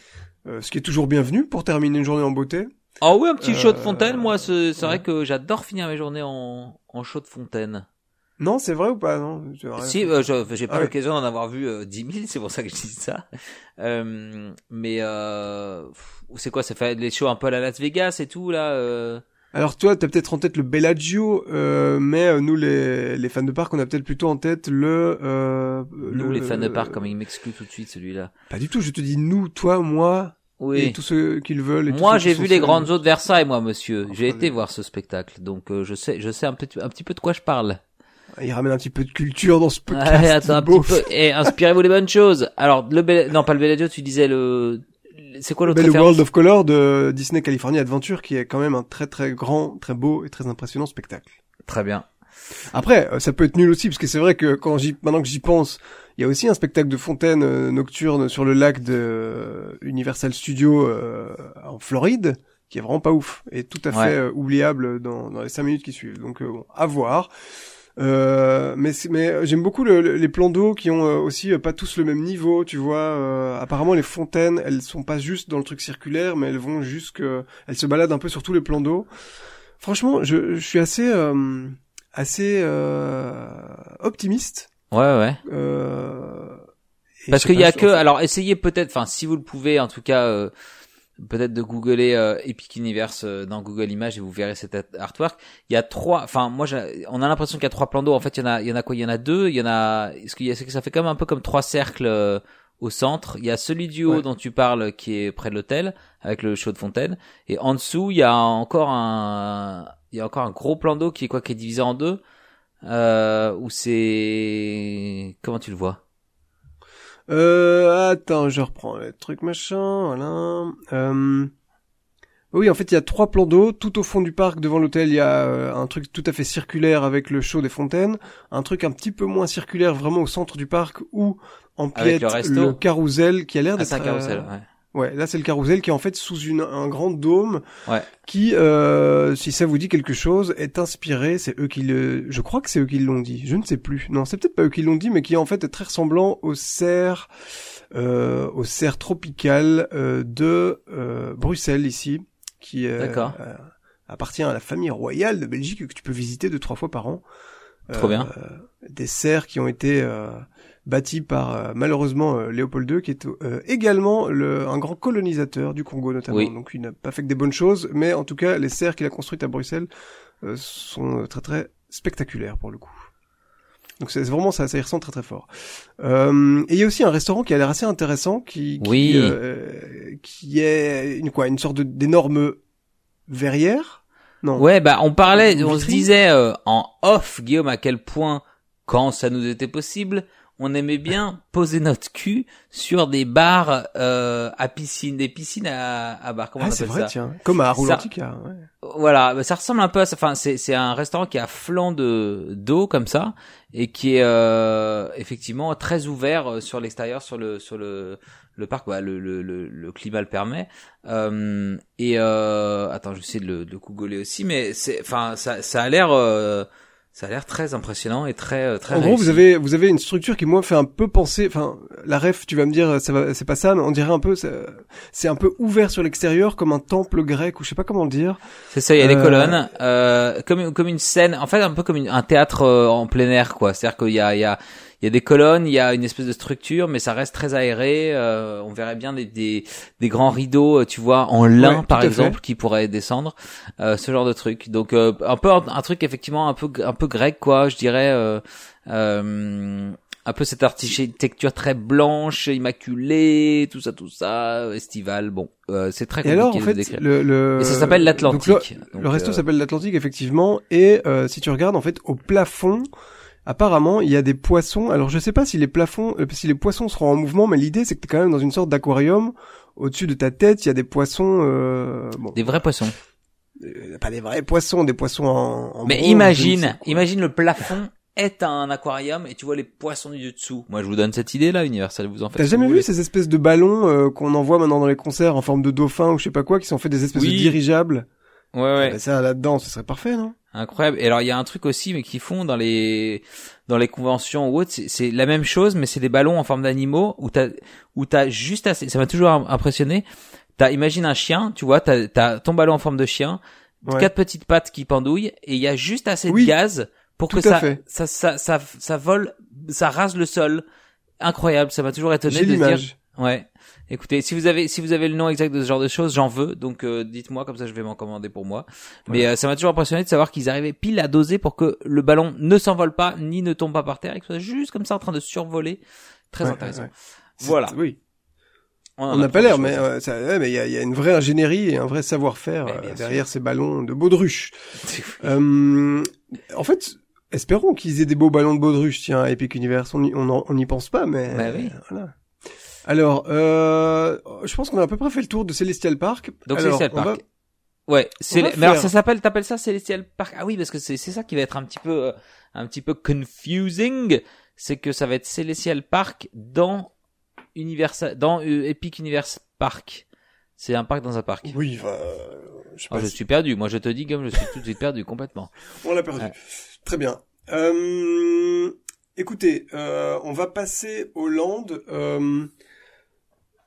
Euh, ce qui est toujours bienvenu pour terminer une journée en beauté. Ah oui, un petit show de Euh, fontaine. Moi, c'est ouais. vrai que j'adore finir mes journées en en show de fontaine. Non, c'est vrai ou pas non? Si, euh, j'ai pas Ah l'occasion d'en avoir vu euh, 10 000, c'est pour ça que je dis ça. Euh, mais c'est quoi Ça fait les shows un peu à la Las Vegas et tout là. Alors toi, t'as peut-être en tête le Bellagio, euh, mais euh, nous les, les fans de parc, on a peut-être plutôt en tête le. Euh, Nous, le- les fans de parc, comme il m'exclut tout de suite celui-là. Pas du tout. Je te dis nous, toi, moi et Oui. tous ceux qui le veulent. et Moi, j'ai vu les grandes eaux de Versailles, moi, monsieur. J'ai été voir ce spectacle, donc euh, je sais, je sais un petit, un petit peu de quoi je parle. Il ramène un petit peu de culture dans ce podcast. Allez, attends un petit peu. Et inspirez-vous les bonnes choses. Alors, le Bel- non, pas le Bellagio, tu disais le, c'est quoi l'autre le World of Color de Disney California Adventure, qui est quand même un très très grand, très beau et très impressionnant spectacle. Très bien. Après, euh, ça peut être nul aussi, parce que c'est vrai que quand j'y, maintenant que j'y pense, il y a aussi un spectacle de fontaine euh, nocturne sur le lac de euh, Universal Studios euh, en Floride, qui est vraiment pas ouf et tout à Ouais. fait euh, oubliable dans, dans les cinq minutes qui suivent. Donc euh, bon, à voir. Euh, mais mais j'aime beaucoup le- le- les plans d'eau qui ont euh, aussi euh, pas tous le même niveau, tu vois. euh, apparemment les fontaines, elles sont pas juste dans le truc circulaire, mais elles vont jusque, elles se baladent un peu sur tous les plans d'eau. Franchement, je, je suis assez euh, assez euh, optimiste. Ouais, ouais. Euh, Parce qu'il y a que, alors essayez peut-être, enfin si vous le pouvez, en tout cas, euh, peut-être de googler euh, Epic Universe euh, dans Google Images et vous verrez cet art- artwork. Il y a trois, enfin moi, on a l'impression qu'il y a trois plans d'eau. En fait, il y en a, il y en a quoi? Il y en a deux. Il y en a, ce qu'il y a, c'est que ça fait comme un peu comme trois cercles euh, au centre. Il y a celui du haut Ouais. dont tu parles qui est près de l'hôtel avec le show de fontaine. Et en dessous, il y a encore un, il y a encore un gros plan d'eau qui est quoi? Qui est divisé en deux. Euh, où c'est, comment tu le vois? Euh, attends, je reprends le truc machin, voilà. Euh... Oui, en fait, il y a trois plans d'eau. Tout au fond du parc, devant l'hôtel, il y a euh, un truc tout à fait circulaire avec le show des fontaines. Un truc un petit peu moins circulaire, vraiment au centre du parc, où en Avec piète le resto. carrousel qui a l'air Ah, d'être... un carrousel, euh, ouais. Ouais, là c'est le carrousel qui est en fait sous une, un grand dôme Ouais. qui, euh, si ça vous dit quelque chose, est inspiré. C'est eux qui le, je crois que c'est eux qui l'ont dit. Je ne sais plus. Non, c'est peut-être pas eux qui l'ont dit, mais qui en fait est très ressemblant au cerf, euh, au cerf tropical euh, de euh, Bruxelles ici, qui euh, euh, appartient à la famille royale de Belgique que tu peux visiter deux trois fois par an. Trop bien. Euh, Des cerfs qui ont été euh, bâti par euh, malheureusement euh, Léopold II, qui est euh, également le, un grand colonisateur du Congo notamment. Oui. Donc il n'a pas fait que des bonnes choses, mais en tout cas les serres qu'il a construites à Bruxelles euh, sont très très spectaculaires pour le coup. Donc c'est vraiment ça, ça y ressemble très très fort. Euh, et il y a aussi un restaurant qui a l'air assez intéressant, qui, qui, Oui. euh, qui est une quoi, une sorte d'énorme verrière? Non. Ouais, bah on parlait, on se disait euh, en off, Guillaume, à quel point, quand ça nous était possible, on aimait bien poser notre cul sur des bars euh, à piscine, des piscines à, à bar. Comment ah on c'est appelle vrai, ça tiens, comme à Roulantica. Ouais. Voilà, bah, ça ressemble un peu à ça. Enfin, c'est c'est un restaurant qui a flanc de d'eau comme ça et qui est euh, effectivement très ouvert euh, sur l'extérieur, sur le sur le le parc. Bah, le, le le le climat le permet. Euh, et euh, attends, je vais essayer de le de le googler aussi, mais c'est enfin ça ça a l'air euh, ça a l'air très impressionnant et très euh, très. En gros, vous avez vous avez une structure qui moi fait un peu penser. Enfin, la ref, tu vas me dire, ça c'est pas ça, mais on dirait un peu, c'est un peu ouvert sur l'extérieur comme un temple grec ou je sais pas comment le dire. C'est ça, il y a des Euh, colonnes, euh, comme comme une scène, en fait un peu comme une- un théâtre euh, en plein air quoi. C'est-à-dire qu'il y a il y a il y a des colonnes, il y a une espèce de structure, mais ça reste très aéré. euh, on verrait bien des, des des grands rideaux, euh, tu vois, en lin Ouais, par fait. exemple, qui pourraient descendre, euh, ce genre de truc. Donc euh, un peu un, un truc effectivement un peu un peu grec quoi, je dirais. Euh, euh, un peu cette architecture très blanche, immaculée, tout ça, tout ça, euh, estival. Bon, euh, c'est très Et compliqué alors, en de fait, décrire. le, le Et ça s'appelle l'Atlantique. Le, le resto s'appelle l'Atlantique effectivement, et euh, si tu regardes en fait au plafond. Apparemment, il y a des poissons. Alors, je sais pas si les plafonds, euh, si les poissons seront en mouvement, mais l'idée c'est que t'es quand même dans une sorte d'aquarium. Au-dessus de ta tête, il y a des poissons. Euh, bon, des vrais poissons. euh, pas des vrais poissons, des poissons en. en Mais bronze, imagine, imagine le plafond est un aquarium et tu vois les poissons du dessous. Moi, je vous donne cette idée là, Universal, vous en faites. T'as jamais vu ces espèces de ballons euh, qu'on envoie maintenant dans les concerts en forme de dauphin ou je sais pas quoi, qui sont faits des espèces Oui. de dirigeables? Ouais, ouais. Bah, Ça là-dedans, ce serait parfait, non? Incroyable. Et alors il y a un truc aussi, mais qu'ils font dans les dans les conventions ou autres, c'est- la même chose, mais c'est des ballons en forme d'animaux où t'as où t'as juste assez. Ça m'a toujours im- impressionné. T'as imagine un chien, tu vois, t'as t'as ton ballon en forme de chien, Ouais. quatre petites pattes qui pendouillent et il y a juste assez Oui. de gaz pour que ça, ça ça ça ça vole, ça rase le sol. Incroyable. Ça m'a toujours étonné de dire. Ouais. Écoutez, si vous avez si vous avez le nom exact de ce genre de choses, j'en veux. Donc euh, dites-moi comme ça je vais m'en commander pour moi. Mais euh, ça m'a toujours impressionné de savoir qu'ils arrivaient pile à doser pour que le ballon ne s'envole pas ni ne tombe pas par terre et qu'il soit juste comme ça en train de survoler. Très Ouais, intéressant. ouais, ouais. Voilà. Oui. On n'a pas l'air, mais euh, ça- ouais, mais il y a, il y a une vraie ingénierie et un vrai savoir-faire euh, derrière ces ballons de baudruche. Euh, en fait, espérons qu'ils aient des beaux ballons de baudruche, tiens, à Epic Universe. On y, on on n'y pense pas, mais Bah oui. voilà. Alors, euh, je pense qu'on a à peu près fait le tour de Celestial Park. Donc Alors, Celestial va- Park. Ouais, c'est mais alors ça s'appelle t'appelles ça Celestial Park? Ah oui, parce que c'est c'est ça qui va être un petit peu euh, un petit peu confusing, c'est que ça va être Celestial Park dans Universal dans euh, Epic Universe Park. C'est un parc dans un parc. Oui, euh, je sais Ah, pas je suis perdu. Moi, je te dis comme je suis tout de suite perdu complètement. on l'a perdu. Ouais. Très bien. Euh, écoutez, euh, on va passer au land. Euh,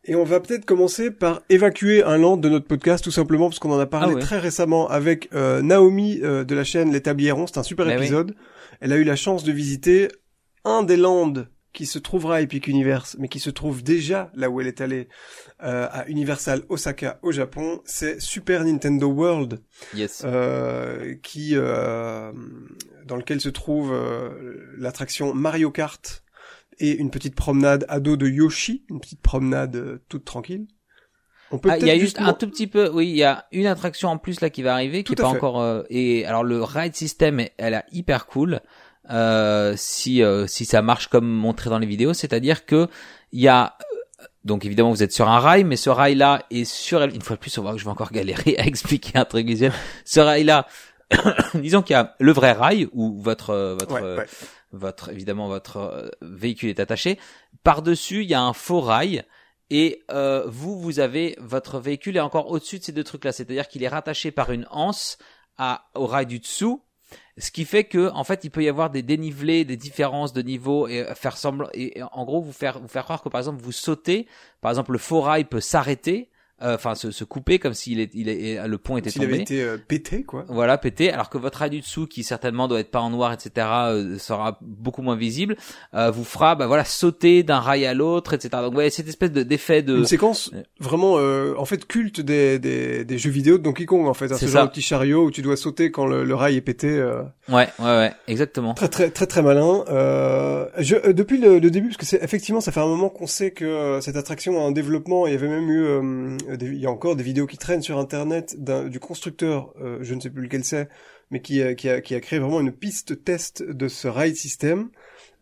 et on va peut-être commencer par évacuer un land de notre podcast, tout simplement, parce qu'on en a parlé Ah ouais. très récemment avec euh, Naomi euh, de la chaîne Les Tabliérons. C'est un super Mais oui. épisode. Elle a eu la chance de visiter un des lands qui se trouvera à Epic Universe, mais qui se trouve déjà là où elle est allée, euh, à Universal Osaka au Japon. C'est Super Nintendo World Yes. euh, qui euh, dans lequel se trouve euh, l'attraction Mario Kart et une petite promenade à dos de Yoshi, une petite promenade euh, toute tranquille. On peut Ah, il y a juste justement- un tout petit peu, oui, il y a une attraction en plus là qui va arriver, qui est pas fait. encore. euh, et alors le ride system, elle est hyper cool. Euh, si euh, si ça marche comme montré dans les vidéos, c'est-à-dire que il y a euh, donc évidemment vous êtes sur un rail, mais ce rail là est sur une fois de plus on voit que je vais encore galérer à expliquer un truc visuel. Ce rail là, disons qu'il y a le vrai rail où votre votre Ouais, ouais. Votre évidemment votre euh, véhicule est attaché. Par dessus, il y a un faux rail et euh, vous vous avez votre véhicule est encore au-dessus de ces deux trucs là, c'est-à-dire qu'il est rattaché par une anse à au rail du dessous. Ce qui fait que, en fait, il peut y avoir des dénivelés, des différences de niveau et euh, faire semblant, et en gros, vous faire, vous faire croire que par exemple, vous sautez, par exemple, le faux rail peut s'arrêter, euh, enfin, se, se couper comme s'il est, il est, le pont était S'il avait tombé. été euh, pété, quoi. Voilà, pété. Alors que votre rail du dessous, qui certainement doit être pas en noir, etc., euh, sera beaucoup moins visible, euh, vous fera, bah voilà, sauter d'un rail à l'autre, etc. Donc ouais, cette espèce de d'effet de. Une séquence vraiment, euh, en fait, culte des, des, des jeux vidéo de Donkey Kong, en fait. hein, C'est ce ça. genre de petit chariot où tu dois sauter quand le, le rail est pété. euh, Ouais, ouais, ouais, exactement. Très très très très malin. Euh, je, euh, depuis le, le début, parce que c'est effectivement, ça fait un moment qu'on sait que euh, cette attraction a un développement. Il y avait même eu, euh, il y a encore des vidéos qui traînent sur Internet du constructeur, euh, je ne sais plus lequel c'est, mais qui, a- qui, a, créé vraiment une piste test de ce ride system.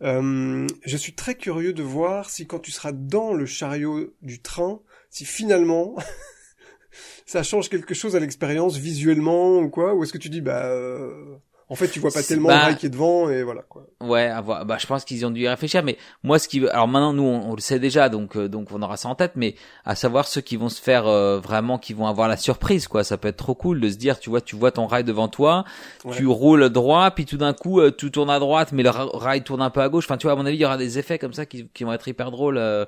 Euh, je suis très curieux de voir si quand tu seras dans le chariot du train, si finalement ça change quelque chose à l'expérience visuellement ou quoi, ou est-ce que tu dis bah euh, en fait tu vois pas tellement bah- le rail qui est devant et voilà quoi. Ouais, à voir. Bah, je pense qu'ils ont dû y réfléchir. Mais moi, ce qui, veut- alors maintenant, nous, on, on le sait déjà, donc, euh, donc, on aura ça en tête. Mais à savoir ceux qui vont se faire euh, vraiment, qui vont avoir la surprise, quoi. Ça peut être trop cool de se dire, tu vois, tu vois ton rail devant toi, Ouais. tu roules droit, puis tout d'un coup, euh, tu tournes à droite, mais le ra- rail tourne un peu à gauche. Enfin, tu vois, à mon avis, il y aura des effets comme ça qui, qui vont être hyper drôles. euh,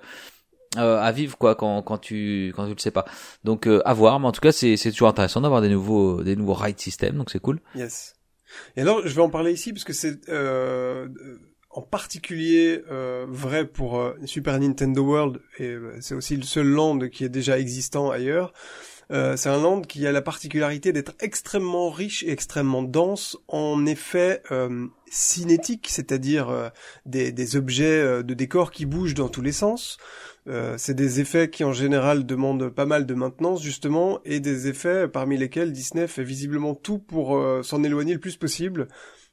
euh, à vivre quoi quand quand tu quand tu le sais pas donc euh, à voir mais en tout cas c'est c'est toujours intéressant d'avoir des nouveaux des nouveaux ride systems donc c'est cool Yes. Et alors je vais en parler ici parce que c'est euh, en particulier euh, vrai pour euh, Super Nintendo World et euh, c'est aussi le seul land qui est déjà existant ailleurs. Euh, c'est un land qui a la particularité d'être extrêmement riche et extrêmement dense en effets cinétiques, c'est-à-dire des, des objets de décor qui bougent dans tous les sens. Euh, c'est des effets qui en général demandent pas mal de maintenance justement et des effets parmi lesquels Disney fait visiblement tout pour euh, s'en éloigner le plus possible.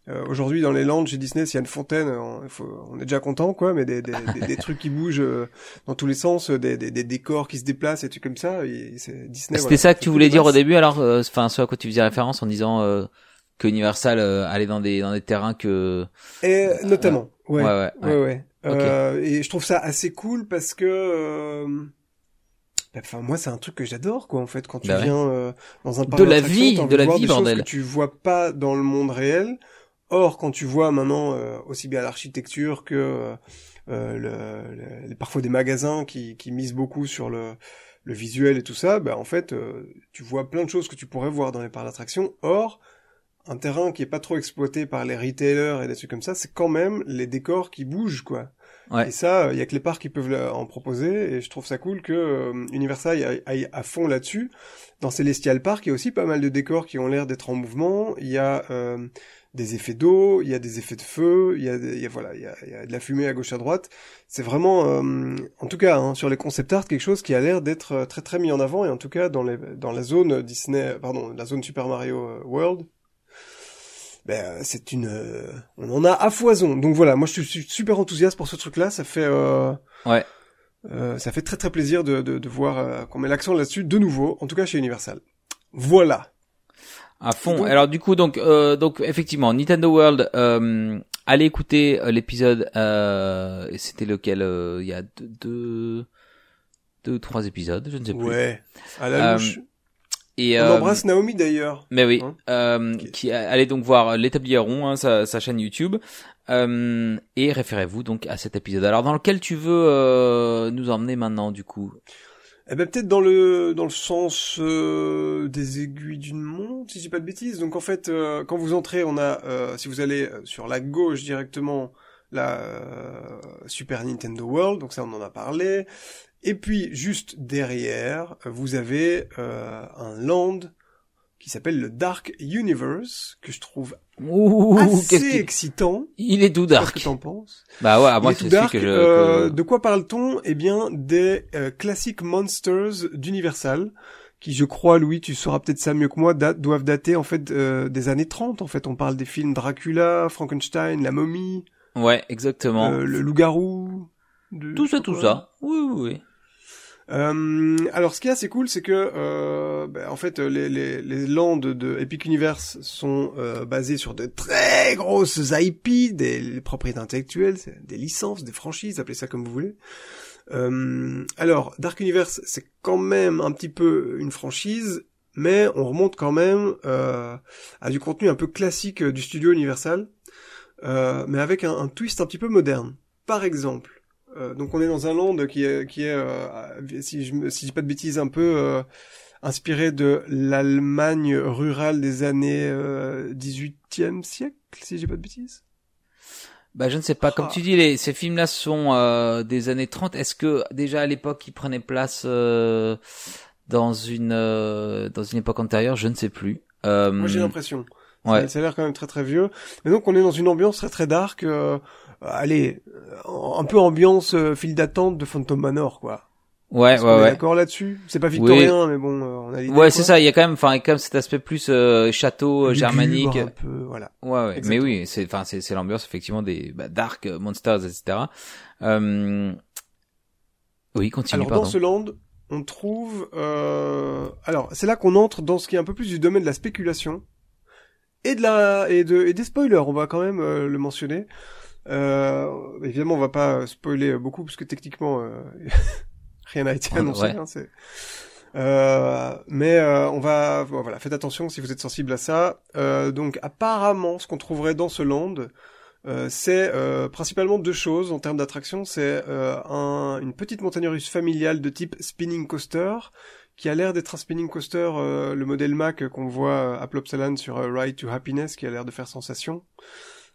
Euh, Aujourd'hui dans les landes chez Disney s'il y a une fontaine, on, il faut- on est déjà content quoi, mais des, des, des, des trucs qui bougent euh, dans tous les sens, des, des, des décors qui se déplacent et tout comme ça. Et c'est Disney. C'était voilà, ça que tu voulais dire au début, alors, euh, enfin, ce à quoi tu faisais référence en disant euh, que Universal euh, allait dans des dans des terrains que. Et notamment, ouais, Ouais, ouais, ouais, ouais. ouais. Euh, et je trouve ça assez cool parce que, euh, enfin moi c'est un truc que j'adore quoi en fait quand tu Bah ouais. viens euh, dans un parc De la vie, de la vie, bordel. que tu vois pas dans le monde réel. Or quand tu vois maintenant euh, aussi bien l'architecture que euh, le, le- les- parfois des magasins qui, qui misent beaucoup sur le le visuel et tout ça, bah en fait euh, tu vois plein de choses que tu pourrais voir dans les parcs d'attractions. Or un terrain qui est pas trop exploité par les retailers et des trucs comme ça, c'est quand même les décors qui bougent, quoi. Ouais. Et ça, il y a que les parcs qui peuvent en proposer, et je trouve ça cool que euh, Universal aille, à fond là-dessus. Dans Celestial Park, il y a aussi pas mal de décors qui ont l'air d'être en mouvement. Il y a euh, des effets d'eau, il y a des effets de feu, il y a, des- il y a voilà, il y a, il y a de la fumée à gauche à droite. C'est vraiment, euh, en tout cas, hein, sur les concept art, quelque chose qui a l'air d'être euh, très très mis en avant, et en tout cas dans les dans la zone Disney, pardon, la zone Super Mario euh, World ben euh, c'est une euh, on en a à foison donc voilà moi je suis super enthousiaste pour ce truc là ça fait euh, Ouais. euh, ça fait très très plaisir de, de, de voir euh, qu'on met l'accent là-dessus de nouveau en tout cas chez Universal voilà À fond. Donc- Alors du coup, donc, euh, donc effectivement, Nintendo World. Euh, allez écouter l'épisode. Euh, C'était lequel euh, Il y a deux, deux, deux ou trois épisodes, je ne sais plus. ouais à la louche Et, On euh, embrasse Naomi d'ailleurs. Mais oui, Hein euh, qui allez donc voir l'établieron, hein, sa, sa chaîne YouTube, euh, et référez-vous donc à cet épisode. Alors dans lequel tu veux nous emmener maintenant du coup? Eh ben peut-être dans le dans le sens euh, des aiguilles d'une montre, si j'ai pas de bêtises. Donc en fait, euh, quand vous entrez, on a, euh, si vous allez sur la gauche directement, la Super Nintendo World. Donc ça, on en a parlé. Et puis juste derrière, vous avez euh, un land qui s'appelle le Dark Universe que je trouve Ouh, qu'est-ce assez excitant. Il est tout dark. que t'en penses. Bah ouais, moi est c'est dark. que je. Euh, De quoi parle-t-on? Eh bien, des euh, classiques monsters d'Universal, qui, je crois, Louis, tu sauras peut-être ça mieux que moi, date- doivent dater en fait euh, des années 30. En fait, on parle des films Dracula, Frankenstein, La Momie, Ouais, exactement. euh, le loup-garou. de- tout ça, tout ça. Oui, oui, oui. Euh, alors, ce qui est assez cool, c'est que, euh, ben, en fait, les, les, les lands de Epic Universe sont euh, basés sur de très grosses IP, des propriétés intellectuelles, c'est des licences, des franchises, appelez ça comme vous voulez. Euh, alors, Dark Universe, c'est quand même un petit peu une franchise, mais on remonte quand même euh, à du contenu un peu classique du studio Universal, euh, mais avec un, un twist un petit peu moderne. Par exemple, euh, donc on est dans un land qui est, qui est euh, si je si je dis pas de bêtises, un peu euh, inspiré de l'Allemagne rurale des années euh, 18e siècle, si j'ai pas de bêtises. Bah je ne sais pas. Comme Ah. tu dis, les, ces films-là sont euh, des années 30. Est-ce que déjà à l'époque ils prenaient place euh, dans une euh, dans une époque antérieure? Je ne sais plus. Euh, Moi j'ai l'impression. ouais. Ça, ça a l'air quand même très très vieux. Mais donc on est dans une ambiance très très dark. euh, allez, euh, un peu ambiance euh, file d'attente de Phantom Manor, quoi. Ouais, ouais, ouais. D'accord là-dessus? C'est pas victorien, mais bon, euh, on a l'idée. Ouais, c'est ça. Il y a quand même, enfin, quand même cet aspect plus euh, château euh, Lugubre, germanique. Un peu, voilà. Ouais, ouais. Mais oui, c'est, enfin, c'est, c'est l'ambiance effectivement des bah, dark euh, monsters, etc. Euh... Oui, continue. Alors pardon. dans ce land, on trouve. Euh... Alors c'est là qu'on entre dans ce qui est un peu plus du domaine de la spéculation et de la et de et des spoilers. On va quand même euh, le mentionner. Euh... Évidemment, on va pas spoiler beaucoup parce que techniquement euh, rien n'a été Ouais. annoncé. hein, c'est- Euh, mais euh, on va voilà, faites attention si vous êtes sensible à ça. Euh, donc apparemment, ce qu'on trouverait dans ce land, euh, c'est euh, principalement deux choses en termes d'attraction. C'est euh, un- une petite montagne russe familiale de type spinning coaster qui a l'air d'être un spinning coaster, euh, le modèle Mac qu'on voit à Plopsaland sur euh, Ride to Happiness, qui a l'air de faire sensation,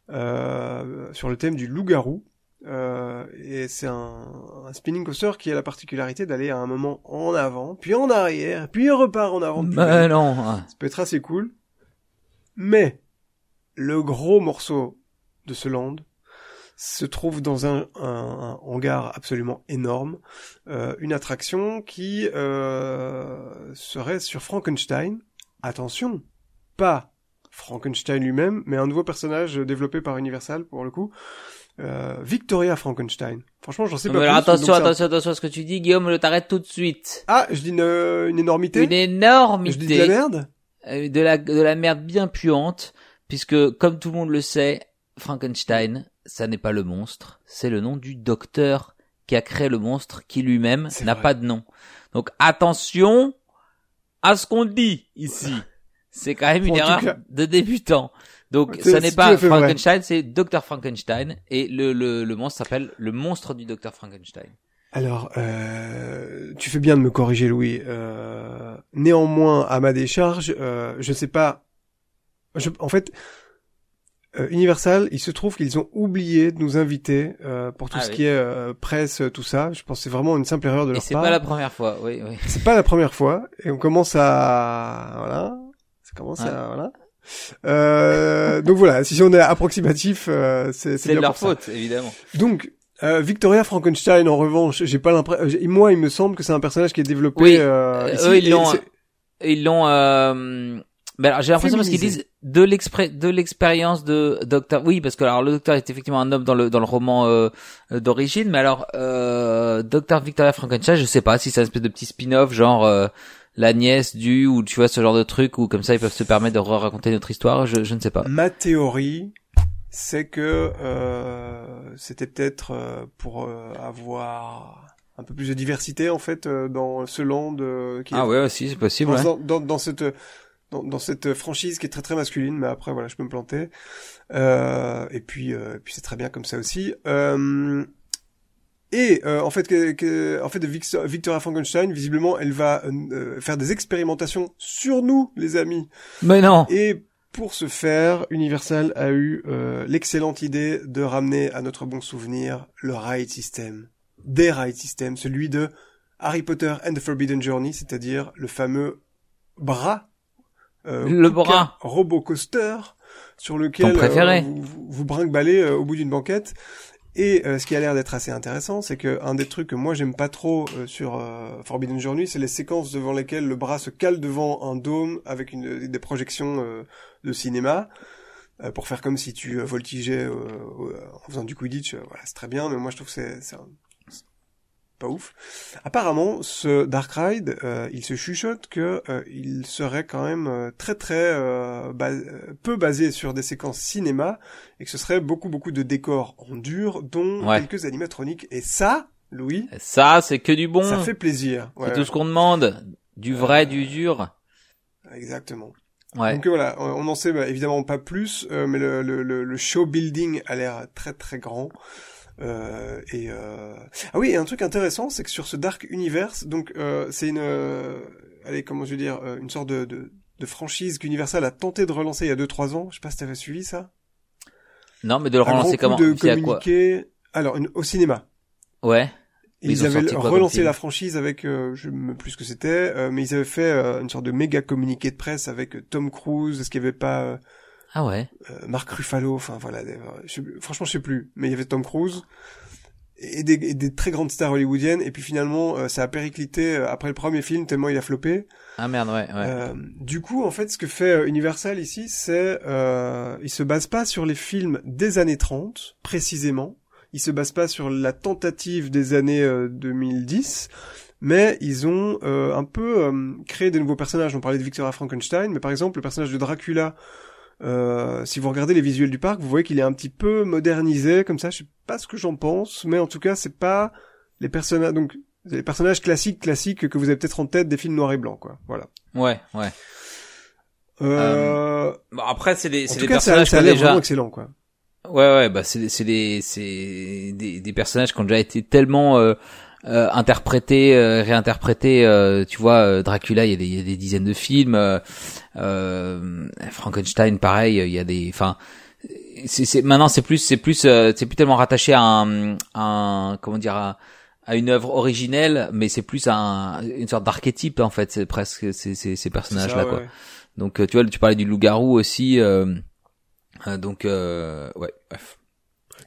euh, sur le thème du loup-garou. Euh, et c'est un, un spinning coaster qui a la particularité d'aller à un moment en avant, puis en arrière, puis il repart en avant. Bah non. ça peut être assez cool. Mais le gros morceau de ce land se trouve dans un, un- un hangar absolument énorme, euh, une attraction qui euh, serait sur Frankenstein. Attention, pas Frankenstein lui-même, mais un nouveau personnage développé par Universal pour le coup. Euh, Victoria Frankenstein. Franchement, j'en sais pas mais plus. attention, un- attention, attention à ce que tu dis, Guillaume. Le t'arrête tout de suite. Ah, je dis une, une énormité. Une énormité. je dis de la merde. Euh, de la de la merde bien puante puisque comme tout le monde le sait Frankenstein ça n'est pas le monstre c'est le nom du docteur qui a créé le monstre qui lui-même n'a pas de nom donc attention à ce qu'on dit ici c'est quand même une En erreur de débutant donc C'est- ça n'est c'est pas. Frankenstein c'est Docteur Frankenstein et le le, le monstre s'appelle le monstre du Docteur Frankenstein Alors, euh, tu fais bien de me corriger, Louis. Euh, néanmoins, à ma décharge, euh, je ne sais pas. Je, en fait, euh, Universal, il se trouve qu'ils ont oublié de nous inviter euh, pour tout Ah ce oui. qui est euh, presse, tout ça. Je pense que c'est vraiment une simple erreur de et leur c'est part. pas la première fois oui oui C'est pas la première fois, et on commence à voilà, commence Ouais. à voilà. Euh, donc voilà, si on est approximatif, euh, c'est c'est de leur ça. faute évidemment Donc, euh, Victoria Frankenstein, en revanche, j'ai pas l'impression. Moi, il me semble que c'est un personnage qui est développé. Oui, euh, euh, ici, eux, ils l'ont, c'est- ils l'ont euh... ben alors j'ai l'impression parce qu'ils disent de l'expré de l'expérience de docteur oui parce que alors le docteur est effectivement un homme dans le dans le roman euh, euh, d'origine mais alors euh, docteur Victoria Frankenstein je sais pas si c'est une espèce de petit spin-off genre euh, la nièce du ou tu vois ce genre de truc ou comme ça ils peuvent se permettre de raconter notre histoire je je ne sais pas Ma théorie, c'est que euh, c'était peut-être euh, pour euh, avoir un peu plus de diversité en fait euh, dans ce land euh, qui est- Ah ouais, aussi, c'est possible. dans, ouais. dans, dans cette dans, dans cette franchise qui est très très masculine, mais après voilà, je peux me planter. Euh, et puis euh, et puis c'est très bien comme ça aussi. Euh, et euh, en fait, que, que- en fait, Victor- Victoria Frankenstein, visiblement, elle va euh, faire des expérimentations sur nous, les amis. Mais non. Et pour ce faire, Universal a eu euh, l'excellente idée de ramener à notre bon souvenir le ride system, des ride systems, celui de Harry Potter and the Forbidden Journey, c'est-à-dire le fameux bras, euh, Le bras. robot coaster sur lequel euh, vous, vous, vous brinque-ballez euh, au bout d'une banquette. Et euh, ce qui a l'air d'être assez intéressant, c'est que un des trucs que moi j'aime pas trop euh, sur euh, Forbidden Journey, c'est les séquences devant lesquelles le bras se cale devant un dôme avec une, des projections euh, de cinéma euh, pour faire comme si tu euh, voltigeais en faisant du Quidditch. voilà, c'est très bien, mais moi je trouve que c'est pas ouf. Apparemment, ce Dark Ride, euh, il se chuchote que euh, il serait quand même euh, très très euh, bas- euh, peu basé sur des séquences cinéma et que ce serait beaucoup beaucoup de décors en dur, dont Ouais. quelques animatroniques. Et ça, Louis, Ça, c'est que du bon. ça fait plaisir. C'est Ouais, tout ce qu'on demande. Du vrai, du dur. Exactement. Ouais. Donc voilà, on n'en sait bah, évidemment pas plus, euh, mais le, le, le, le show building a l'air très très grand. Euh, et euh... ah oui, et un truc intéressant, c'est que sur ce Dark Universe, donc euh, c'est une, euh, allez comment je veux dire, euh, une sorte de, de, de franchise qu'Universal a tenté de relancer il y a 2-3 ans. Je sais pas si t'avais suivi ça. Non, mais de le relancer comment de quoi communiquer. Alors une- au cinéma. Ouais. Ils avaient quoi relancé la franchise avec, euh, je ne sais plus ce que c'était, euh, mais ils avaient fait euh, une sorte de méga communiqué de presse avec Tom Cruise. Est-ce qu'il y avait pas euh, Ah ouais. euh, Marc Ruffalo, enfin voilà, des- euh, je franchement je sais plus, mais il y avait Tom Cruise et des, et des très grandes stars hollywoodiennes, et puis finalement euh, ça a périclité après le premier film tellement il a floppé. Ah merde, ouais, ouais. Euh, du coup, en fait, ce que fait Universal ici, c'est euh, il se base pas sur les films des années 30 précisément, il se base pas sur la tentative des années euh, 2010. Mais ils ont euh, un peu euh, créé des nouveaux personnages. On parlait de Victoria Frankenstein, mais par exemple le personnage de Dracula, euh, si vous regardez les visuels du parc, vous voyez qu'il est un petit peu modernisé, comme ça. Je sais pas ce que j'en pense, mais en tout cas, c'est pas les personnages. Donc, les personnages classiques, classiques que vous avez peut-être en tête des films noirs et blancs, quoi. Voilà. Ouais, ouais. Euh, Bon, après, c'est des, en c'est des cas, personnages ça a déjà. vraiment excellent, quoi. Ouais, ouais, bah c'est, c'est des, c'est des, des personnages qui ont déjà été tellement euh, euh, interprétés, euh, réinterprétés. euh, tu vois, euh, Dracula, il y, a des, il y a des dizaines de films. euh, euh, Frankenstein, pareil. Il y a des, enfin, c'est, maintenant c'est plus, c'est plus, euh, c'est plus tellement rattaché à un, un comment dire, à, à une œuvre originelle, mais c'est plus un, une sorte d'archétype en fait. C'est presque ces, ces, ces personnages là C'est ça, quoi. ouais. Donc tu vois, tu parlais du loup-garou aussi. euh, euh, donc euh, ouais, bref.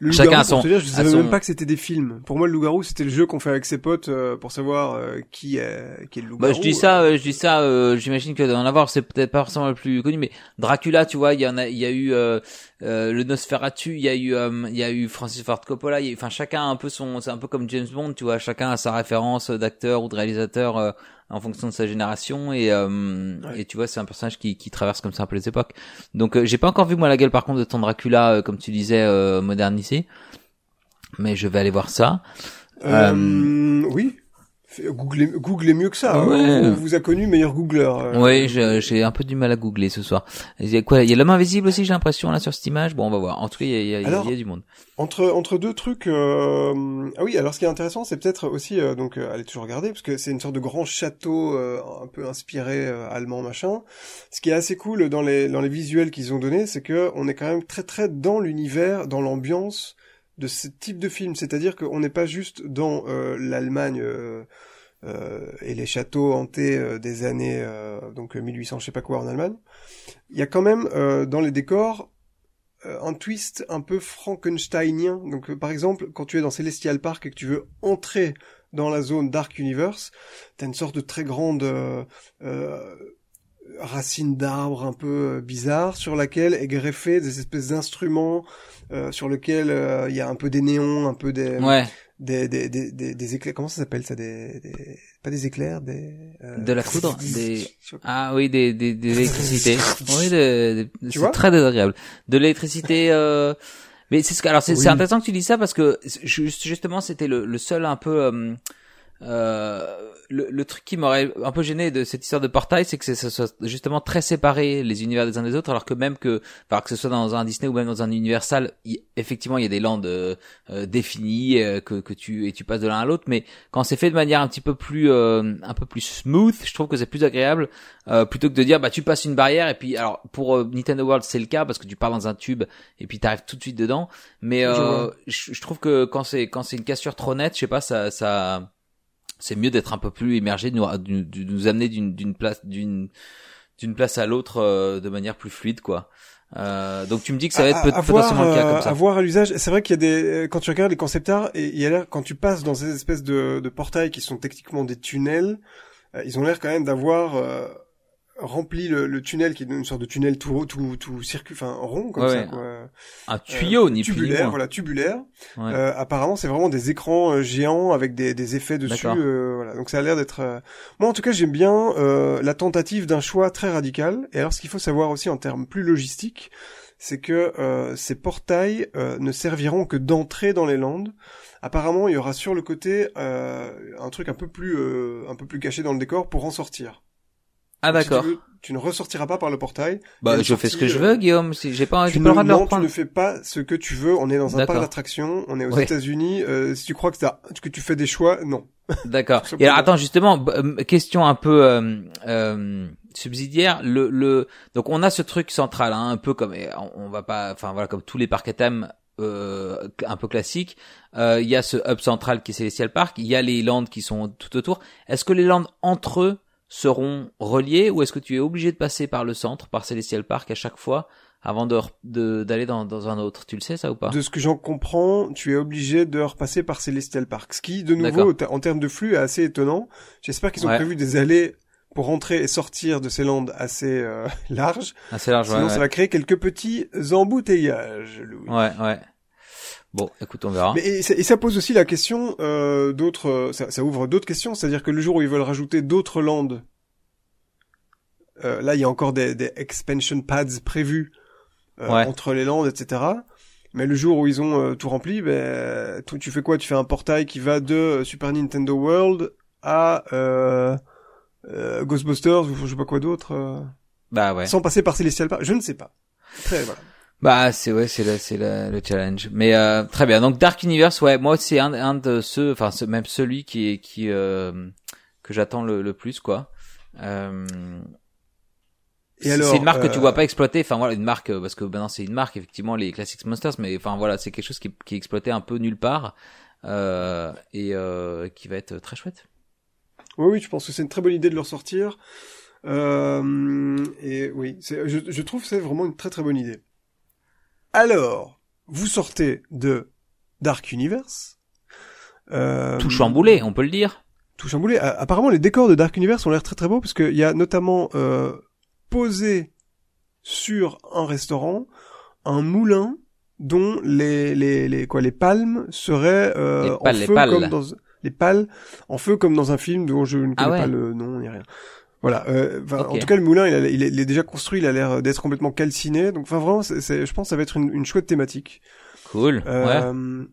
Le Chacun son- pour te dire, je a savais son- même pas que c'était des films. Pour moi, le loup-garou, c'était le jeu qu'on fait avec ses potes euh, pour savoir euh, qui est qui est le loup-garou. Bah, je dis ça, euh, je dis ça. euh, J'imagine que d'en avoir, c'est peut-être pas forcément le plus connu, mais Dracula, tu vois, il y en a, il y a eu euh, euh, le Nosferatu, il y a eu, euh, il y a eu Francis Ford Coppola. Enfin, chacun a un peu son, c'est un peu comme James Bond, tu vois, chacun a sa référence d'acteur ou de réalisateur euh, en fonction de sa génération et euh, Ouais. et tu vois, c'est un personnage qui, qui traverse comme ça un peu les époques. Donc, euh, j'ai pas encore vu moi la gueule par contre de ton Dracula, euh, comme tu disais, euh, modernisé, mais je vais aller voir ça. Euh, oui. Googlez, googlez mieux que ça. Ouais. hein. On vous a connu meilleur googleur. euh. Oui, j'ai un peu du mal à googler ce soir. Il y a quoi? Il y a l'homme invisible aussi, j'ai l'impression là sur cette image. Bon, on va voir. En tout cas, il y a, il y a- il y a- Alors- il y a du monde. Entre entre deux trucs. euh, Ah oui, alors ce qui est intéressant, c'est peut-être aussi euh, donc euh, allez toujours regarder parce que c'est une sorte de grand château euh, un peu inspiré euh, allemand machin. Ce qui est assez cool dans les dans les visuels qu'ils ont donnés, c'est que on est quand même très très dans l'univers, dans l'ambiance de ce type de film. C'est-à-dire qu'on n'est pas juste dans euh, l'Allemagne. euh, et les châteaux hantés euh, des années euh, donc 1800 je sais pas quoi en Allemagne. Il y a quand même euh, dans les décors euh, un twist un peu frankensteinien. Donc, euh, par exemple, quand tu es dans Celestial Park et que tu veux entrer dans la zone Dark Universe, t'as une sorte de très grande euh, euh, racine d'arbre un peu euh, bizarre sur laquelle est greffé des espèces d'instruments euh, sur lequel euh, il y a un peu des néons, un peu des Ouais, des, des, des, des, éclairs. Comment ça s'appelle ça des, des pas des éclairs, des euh, de la foudre, des ah oui, des des, des électricités. oui, de, de- c'est très désagréable. De l'électricité. Euh... Mais c'est ce que alors c'est c'est Oui. intéressant que tu dis ça parce que juste- justement c'était le, le seul un peu euh, euh, le, le, truc qui m'aurait un peu gêné de cette histoire de portail, c'est que ça soit justement très séparé les univers des uns des autres, alors que même que, enfin, que ce soit dans un Disney ou même dans un Universal, effectivement, il y a des landes euh, euh définies euh, que, que tu et tu passes de l'un à l'autre, mais quand c'est fait de manière un petit peu plus, euh, un peu plus smooth, je trouve que c'est plus agréable plutôt que de dire, bah, tu passes une barrière et puis, alors pour Nintendo World, c'est le cas parce que tu pars dans un tube et puis t'arrives tout de suite dedans, mais je, je, trouve que quand c'est quand c'est une cassure trop nette, je sais pas, ça ça c'est mieux d'être un peu plus immergé, de nous, de, nous amener d'une place d'une d'une place à l'autre euh, de manière plus fluide, quoi. Euh, donc tu me dis que ça va être peut potentiellement le cas comme ça. À voir à l'usage, c'est vrai qu'il y a des quand tu regardes les concept art et il y a l'air quand tu passes dans ces espèces de, de portails qui sont techniquement des tunnels, euh, ils ont l'air quand même d'avoir rempli le, le, tunnel qui est une sorte de tunnel tout tout tout circuit enfin rond comme ça quoi. un tuyau euh, ni tubulaire voilà tubulaire. Euh, apparemment c'est vraiment des écrans euh, géants avec des, des effets dessus euh, voilà. Donc ça a l'air d'être euh, moi en tout cas j'aime bien la tentative d'un choix très radical. Et alors ce qu'il faut savoir aussi en termes plus logistiques c'est que ces portails ne serviront que d'entrée dans les landes. Apparemment il y aura sur le côté un truc un peu plus un peu plus caché dans le décor pour en sortir ah d'accord. tu, ne ressortiras pas par le portail. Bah je fais ce que je veux, Guillaume. Si j'ai pas, j'ai pas le droit de tu ne fais pas ce que tu veux. On est dans un parc d'attractions. On est aux États-Unis. Euh, si tu crois que, que tu fais des choix, non. D'accord. Et alors attends justement, euh, question un peu euh, euh, subsidiaire. Le, le donc on a ce truc central, hein, un peu comme on, va pas, enfin voilà comme tous les parcs à thème euh, un peu classiques. Il y a ce hub central qui est Celestial Park. Il y a les lands qui sont tout autour. Est-ce que les lands entre eux seront reliés ou est-ce que tu es obligé de passer par le centre, par Celestial Park à chaque fois avant de d'aller dans, dans un autre? Tu le sais ça ou pas? De ce que j'en comprends, tu es obligé de repasser par Celestial Park. Ce qui, de nouveau, en termes de flux, est assez étonnant. J'espère qu'ils ont prévu des allées pour rentrer et sortir de ces landes assez euh, larges. Assez large, Sinon, ça va créer quelques petits embouteillages. Louis. Ouais, ouais. Bon, écoute, on verra. Mais et ça, pose aussi la question euh, d'autres. Euh, ça, ça, ouvre d'autres questions, c'est-à-dire que le jour où ils veulent rajouter d'autres landes, euh, là il y a encore des, des expansion pads prévus euh, entre les landes, etc. Mais le jour où ils ont euh, tout rempli, ben tu, tu fais quoi? Tu fais un portail qui va de Super Nintendo World à Ghostbusters ou je sais pas quoi d'autre. bah ouais. Sans passer par Celestial Park, je ne sais pas. Très voilà. Bah c'est ouais c'est c'est le challenge. Mais euh, très bien. Donc Dark Universe ouais moi c'est un, un de ceux enfin même celui qui est qui euh, que j'attends le, le, plus quoi. Euh, c'est une marque que tu vois pas exploiter. Enfin voilà une marque parce que maintenant c'est une marque effectivement les Classics Monsters mais enfin voilà c'est quelque chose qui qui est exploité un peu nulle part et qui va être très chouette. Oui oui je pense que c'est une très bonne idée de le ressortir. et oui je, je trouve c'est vraiment une très très bonne idée. Alors, vous sortez de Dark Universe. Euh, tout chamboulé, on peut le dire. Tout chamboulé. Apparemment, les décors de Dark Universe ont l'air très très beaux parce qu'il y a notamment euh, posé sur un restaurant un moulin dont les les les quoi les palmes seraient euh, en feu comme dans les pales en feu comme dans un film dont je ne connais ah pas le nom ni rien. Voilà. Euh, En tout cas, le moulin, il, est, déjà construit. Il a l'air d'être complètement calciné. Donc, enfin, vraiment, c'est, je pense, que ça va être une, une chouette thématique. Cool. Euh, ouais.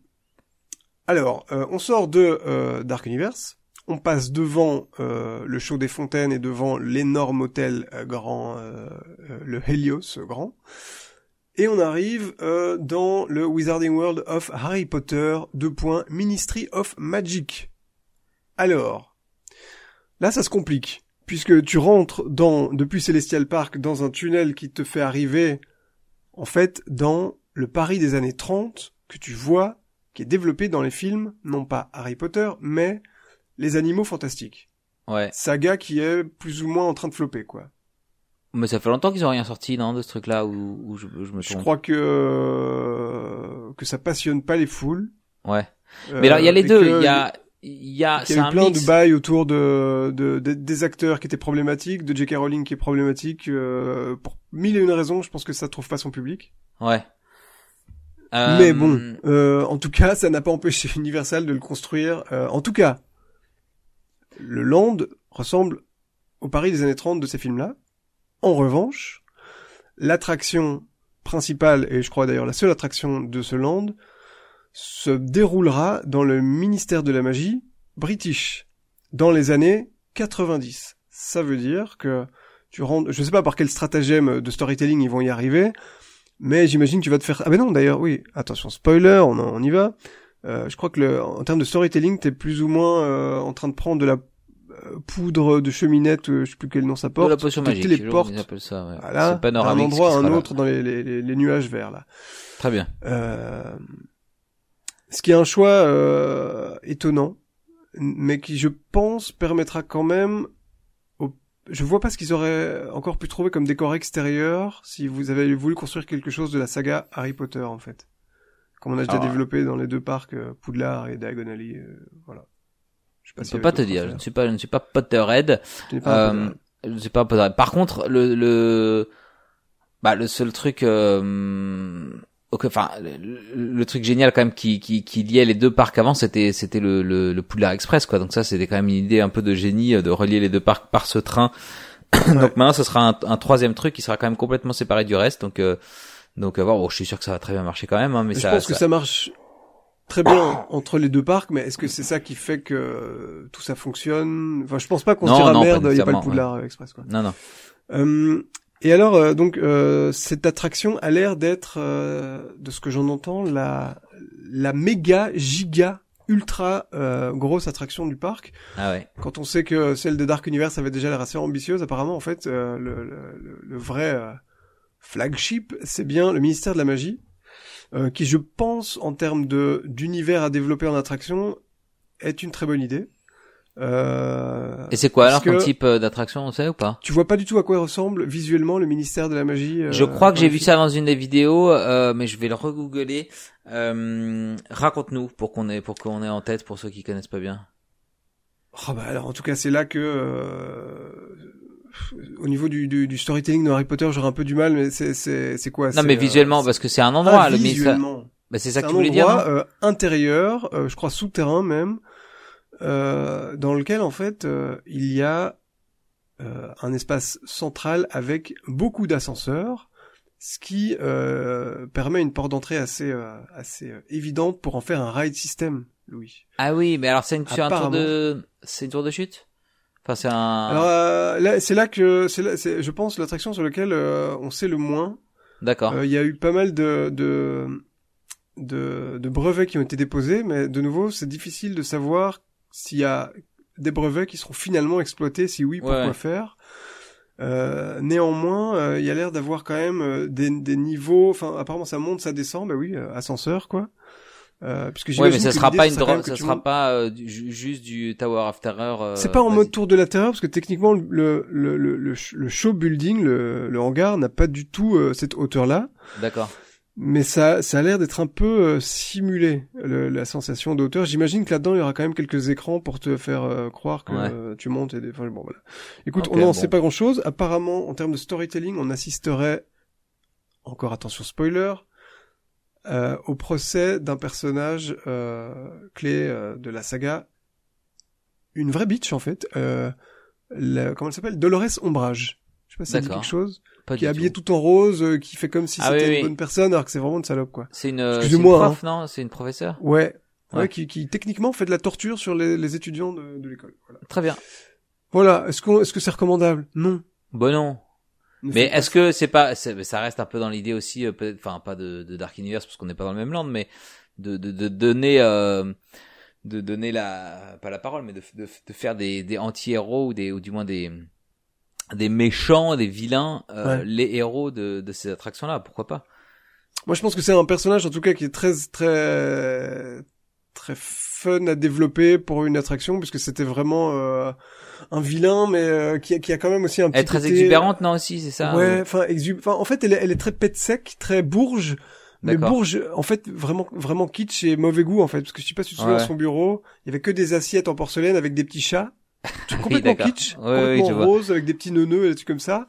Alors, euh, on sort de euh, Dark Universe. On passe devant euh, le show des fontaines et devant l'énorme hôtel grand, le Helios grand. Et on arrive dans le Wizarding World of Harry Potter, deux points, Ministry of Magic. Alors, là, ça se complique puisque tu rentres dans depuis Celestial Park dans un tunnel qui te fait arriver en fait dans le Paris des années 30 que tu vois qui est développé dans les films non pas Harry Potter mais les animaux fantastiques. Ouais. Saga qui est plus ou moins en train de flopper quoi. Mais ça fait longtemps qu'ils ont rien sorti non de ce truc là où, je, je, me trompe. Je crois que que ça passionne pas les foules. Ouais. Mais alors il y a les deux, il y a il y a, il y a eu plein de bails autour de, de, des acteurs qui étaient problématiques, de J.K. Rowling qui est problématique euh, pour mille et une raisons. Je pense que ça trouve pas son public. Ouais. Mais bon, euh, euh, en tout cas, ça n'a pas empêché Universal de le construire. Euh, en tout cas, le Land ressemble au Paris des années 30 de ces films-là. En revanche, l'attraction principale, et je crois d'ailleurs la seule attraction de ce Land, se déroulera dans le ministère de la magie british. dans les années 90. Ça veut dire que tu rentres, je sais pas par quel stratagème de storytelling ils vont y arriver, mais j'imagine que tu vas te faire. Ah ben non, d'ailleurs, oui. Attention, spoiler, on, on y va. Euh, je crois que le, en termes de storytelling, t'es plus ou moins euh, en train de prendre de la euh, poudre de cheminette, euh, je sais plus quel nom ça porte. De la potion magique. Ils appellent ça, ouais. Voilà, panoramique, d'un endroit un là. autre dans les, les, les, les nuages verts là. Très bien. Euh, ce qui est un choix euh, étonnant, mais qui je pense permettra quand même. Au... Je vois pas ce qu'ils auraient encore pu trouver comme décor extérieur si vous avez voulu construire quelque chose de la saga Harry Potter en fait, comme on a déjà Ah. développé dans les deux parcs euh, Poudlard et Diagon Alley. euh, voilà. Je sais Je peux pas te dire. Je ne suis pas, je ne suis pas Potterhead. Pas Euh, je sais pas Potterhead. Par contre, le, le, bah, le seul truc, euh, enfin, le, le truc génial quand même qui, qui, qui liait les deux parcs avant, c'était, c'était le, le, le Poudlard Express, quoi. Donc ça, c'était quand même une idée un peu de génie euh, de relier les deux parcs par ce train. Donc maintenant, ce sera un, un troisième truc qui sera quand même complètement séparé du reste. Donc, euh, donc, euh, bon, je suis sûr que ça va très bien marcher quand même, hein, mais je ça, pense que ça marche très bien entre les deux parcs, mais est-ce que c'est ça qui fait que euh, tout ça fonctionne? Enfin, je pense pas qu'on se dira merde, il y a pas le Poudlard Express quoi. Non, non. Euh, et alors, euh, donc, euh, cette attraction a l'air d'être, euh, de ce que j'en entends, la, la méga, giga, ultra euh, grosse attraction du parc. Ah ouais. Quand on sait que celle de Dark Universe avait déjà l'air assez ambitieuse, apparemment, en fait, euh, le, le, le- vrai euh, flagship, c'est bien le ministère de la Magie, euh, qui, je pense, en termes de d'univers à développer en attraction, est une très bonne idée. Euh, Et c'est quoi alors comme type euh, d'attraction, on sait ou pas? Tu vois pas du tout à quoi ressemble visuellement le ministère de la Magie. euh, Je crois que j'ai vu ça dans une des vidéos, euh, mais je vais le regoogler. Euh, Raconte-nous pour qu'on ait pour qu'on ait en tête pour ceux qui connaissent pas bien. Oh bah alors en tout cas c'est là que euh, au niveau du, du, du storytelling de Harry Potter j'aurais un peu du mal mais c'est c'est c'est quoi? Non mais visuellement parce que c'est un endroit ah, le ministère. visuellement. Bah, c'est ça que tu voulais dire. endroit euh, intérieur, euh, je crois souterrain même, euh, dans lequel en fait euh, il y a euh, un espace central avec beaucoup d'ascenseurs, ce qui euh, permet une porte d'entrée assez euh, assez évidente pour en faire un ride system, Louis. Ah oui, mais alors c'est une, un tour de c'est une tour de chute? Enfin c'est un. Alors euh, là, c'est là que c'est là, c'est, je pense l'attraction sur laquelle euh, on sait le moins. D'accord. Euh, Il y a eu pas mal de, de de de brevets qui ont été déposés, mais de nouveau, c'est difficile de savoir s'il y a des brevets qui seront finalement exploités. Si oui, pourquoi Ouais. faire Euh, néanmoins, euh, il y a l'air d'avoir quand même euh, des, des niveaux. Enfin, apparemment, ça monte, ça descend. Bah oui, euh, ascenseur quoi. Euh, puisque ouais, mais ça sera pas une que ça sera pas juste du Tower of Terror. C'est pas en mode tour de la terreur parce que techniquement le le le le, sh- le show building le, le hangar n'a pas du tout cette hauteur là D'accord. Mais ça ça a l'air d'être un peu euh, simulé le- la sensation de hauteur j'imagine que là-dedans il y aura quand même quelques écrans pour te faire euh, croire que Ouais. euh, tu montes et des... enfin, bon voilà. Écoute on n'en bon. sait pas grand chose apparemment en termes de storytelling on assisterait encore attention spoiler euh, au procès d'un personnage clé de la saga. Une vraie bitch en fait la- comment elle s'appelle? Dolores Ombrage. Je sais pas si D'accord. quelque chose Pas qui est habillée tout. tout en rose euh, qui fait comme si Ah c'était oui, une oui. bonne personne alors que c'est vraiment une salope quoi C'est une. une prof, non? C'est une professeure? ouais ouais, Ouais. Qui, qui techniquement fait de la torture sur les, les étudiants de, de l'école voilà, Très bien. voilà. est-ce qu'on est-ce que c'est recommandable? Non Bon non. Ne Mais est-ce que c'est pas, ça reste un peu dans l'idée aussi, euh, peut-être, enfin pas de, de Dark Universe parce qu'on n'est pas dans le même land, mais de, de, de donner, euh, de donner la, pas la parole, mais de, de, de faire des, des anti-héros ou des, ou du moins des, des méchants, des vilains, euh, Ouais. les héros de, de ces attractions-là. Pourquoi pas? Moi, je pense que c'est un personnage, en tout cas, qui est très, très, très fun à développer pour une attraction, puisque c'était vraiment euh, un vilain, mais euh, qui, a, qui a quand même aussi un petit Elle est très côté- exubérante, non aussi, c'est ça ouais, ou- enfin, exub... en fait, elle est, elle est très pet sec, très bourge. Mais bourge, en fait, vraiment, vraiment kitsch et mauvais goût, en fait, parce que je sais pas si tu te souviens Ouais. de son bureau, il y avait que des assiettes en porcelaine avec des petits chats, Oui, complètement d'accord. kitsch, ouais, complètement vois. rose avec des petits neuneux et des trucs comme ça.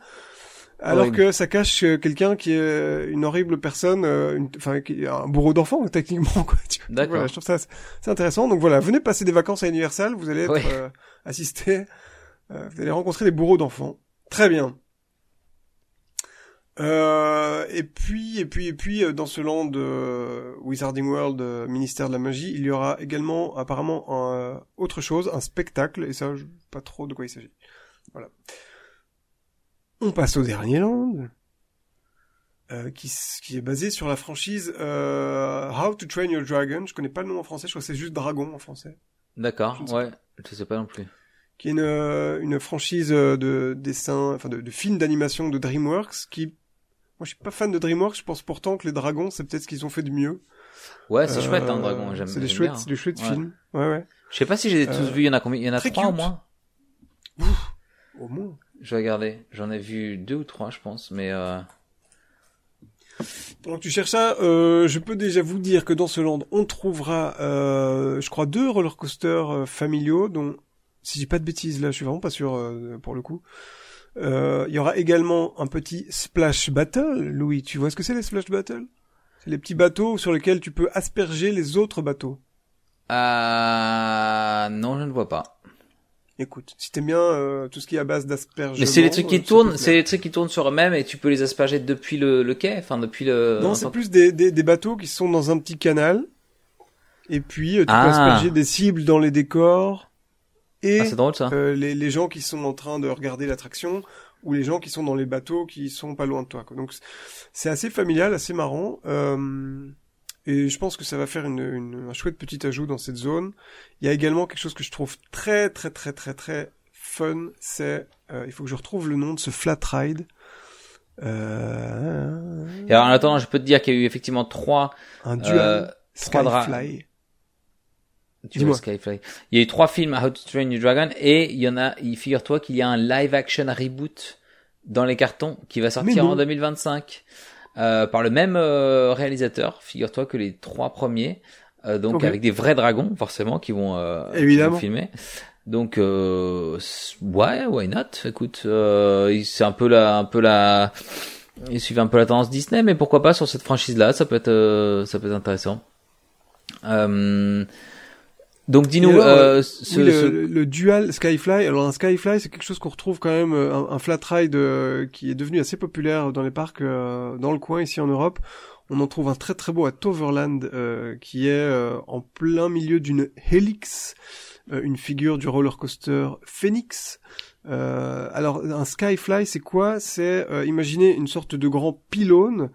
Alors que ça cache euh, quelqu'un qui est une horrible personne, euh, enfin qui est un bourreau d'enfant techniquement. Quoi. D'accord. Voilà, je trouve ça c'est intéressant. Donc voilà, venez passer des vacances à Universal, vous allez être euh, assisté, euh, vous allez rencontrer des bourreaux d'enfants. Très bien. Euh, et puis, et puis, et puis, euh, dans ce land euh, Wizarding World, euh, ministère de la magie, il y aura également apparemment un, euh, autre chose, un spectacle, et ça, je sais pas trop de quoi il s'agit. Voilà. On passe au dernier land, qui, est basé sur la franchise How to Train Your Dragon. Je connais pas le nom en français, je crois que c'est juste Dragon en français. D'accord, Je ouais. Je sais pas non plus. qui est une, une franchise de dessin, enfin de, de films d'animation de DreamWorks qui, moi je suis pas fan de DreamWorks, je pense pourtant que les dragons c'est peut-être ce qu'ils ont fait de mieux. Ouais, c'est Euh, chouette, hein, Dragon. J'aime C'est des chouettes, bien. c'est des chouettes Ouais. films. Ouais ouais. Je sais pas si j'ai tous Euh, vus. Il y en a combien Il y en a trois au moins. Au moins. Je vais regarder. J'en ai vu deux ou trois, je pense. Mais euh... Pendant que tu cherches ça, euh, je peux déjà vous dire que dans ce land, on trouvera, euh, je crois, deux roller coasters euh, familiaux, dont, si j'ai pas de bêtises, là, je suis vraiment pas sûr euh, pour le coup. Euh, Il y aura également un petit splash battle, Louis. Tu vois ce que c'est les splash battle C'est les petits bateaux sur lesquels tu peux asperger les autres bateaux. euh... non, je ne vois pas. Écoute, si t'aimes bien euh, tout ce qui est à base d'aspergement... Mais c'est les trucs euh, qui peut tournent, c'est les trucs qui tournent sur eux-mêmes et tu peux les asperger depuis le, le quai, enfin depuis le. Non, c'est plus des, des, des bateaux qui sont dans un petit canal. Et puis, euh, tu Ah. peux asperger des cibles dans les décors. Et Ah, c'est drôle ça. euh, les, les gens qui sont en train de regarder l'attraction ou les gens qui sont dans les bateaux qui sont pas loin de toi. Quoi. Donc c'est assez familial, assez marrant. Euh, et je pense que ça va faire une, une- un chouette petit ajout dans cette zone. Il y a également quelque chose que je trouve très très très très très fun. C'est euh, il faut que je retrouve le nom de ce flat ride. Euh, Et alors en attendant, je peux te dire qu'il y a eu effectivement trois. un euh, dual dra- Skyfly. Tu vois, Skyfly. Il y a eu trois films How to Train Your Dragon et il y en a, il figure-toi qu'il y a un live action reboot dans les cartons qui va sortir en 2025 euh, par le même euh, réalisateur. Figure-toi que les trois premiers, euh, donc avec des vrais dragons forcément qui vont, qui Évidemment. vont filmer. Donc ouais, why not? Écoute, c'est un peu la, un peu la, ils suivent un peu la tendance Disney, mais pourquoi pas sur cette franchise-là? Ça peut être, ça peut être intéressant. Euh, donc dis-nous, alors, euh, ce, oui, le, ce- le- le dual Skyfly. Alors un Skyfly, c'est quelque chose qu'on retrouve quand même, euh, un, un flat ride euh, qui est devenu assez populaire dans les parcs euh, dans le coin ici en Europe. On en trouve un très très beau à Toverland euh, qui est euh, en plein milieu d'une Helix, euh, une figure du roller coaster Phoenix. Euh, alors un Skyfly, c'est quoi? C'est euh, imaginez une sorte de grand pylône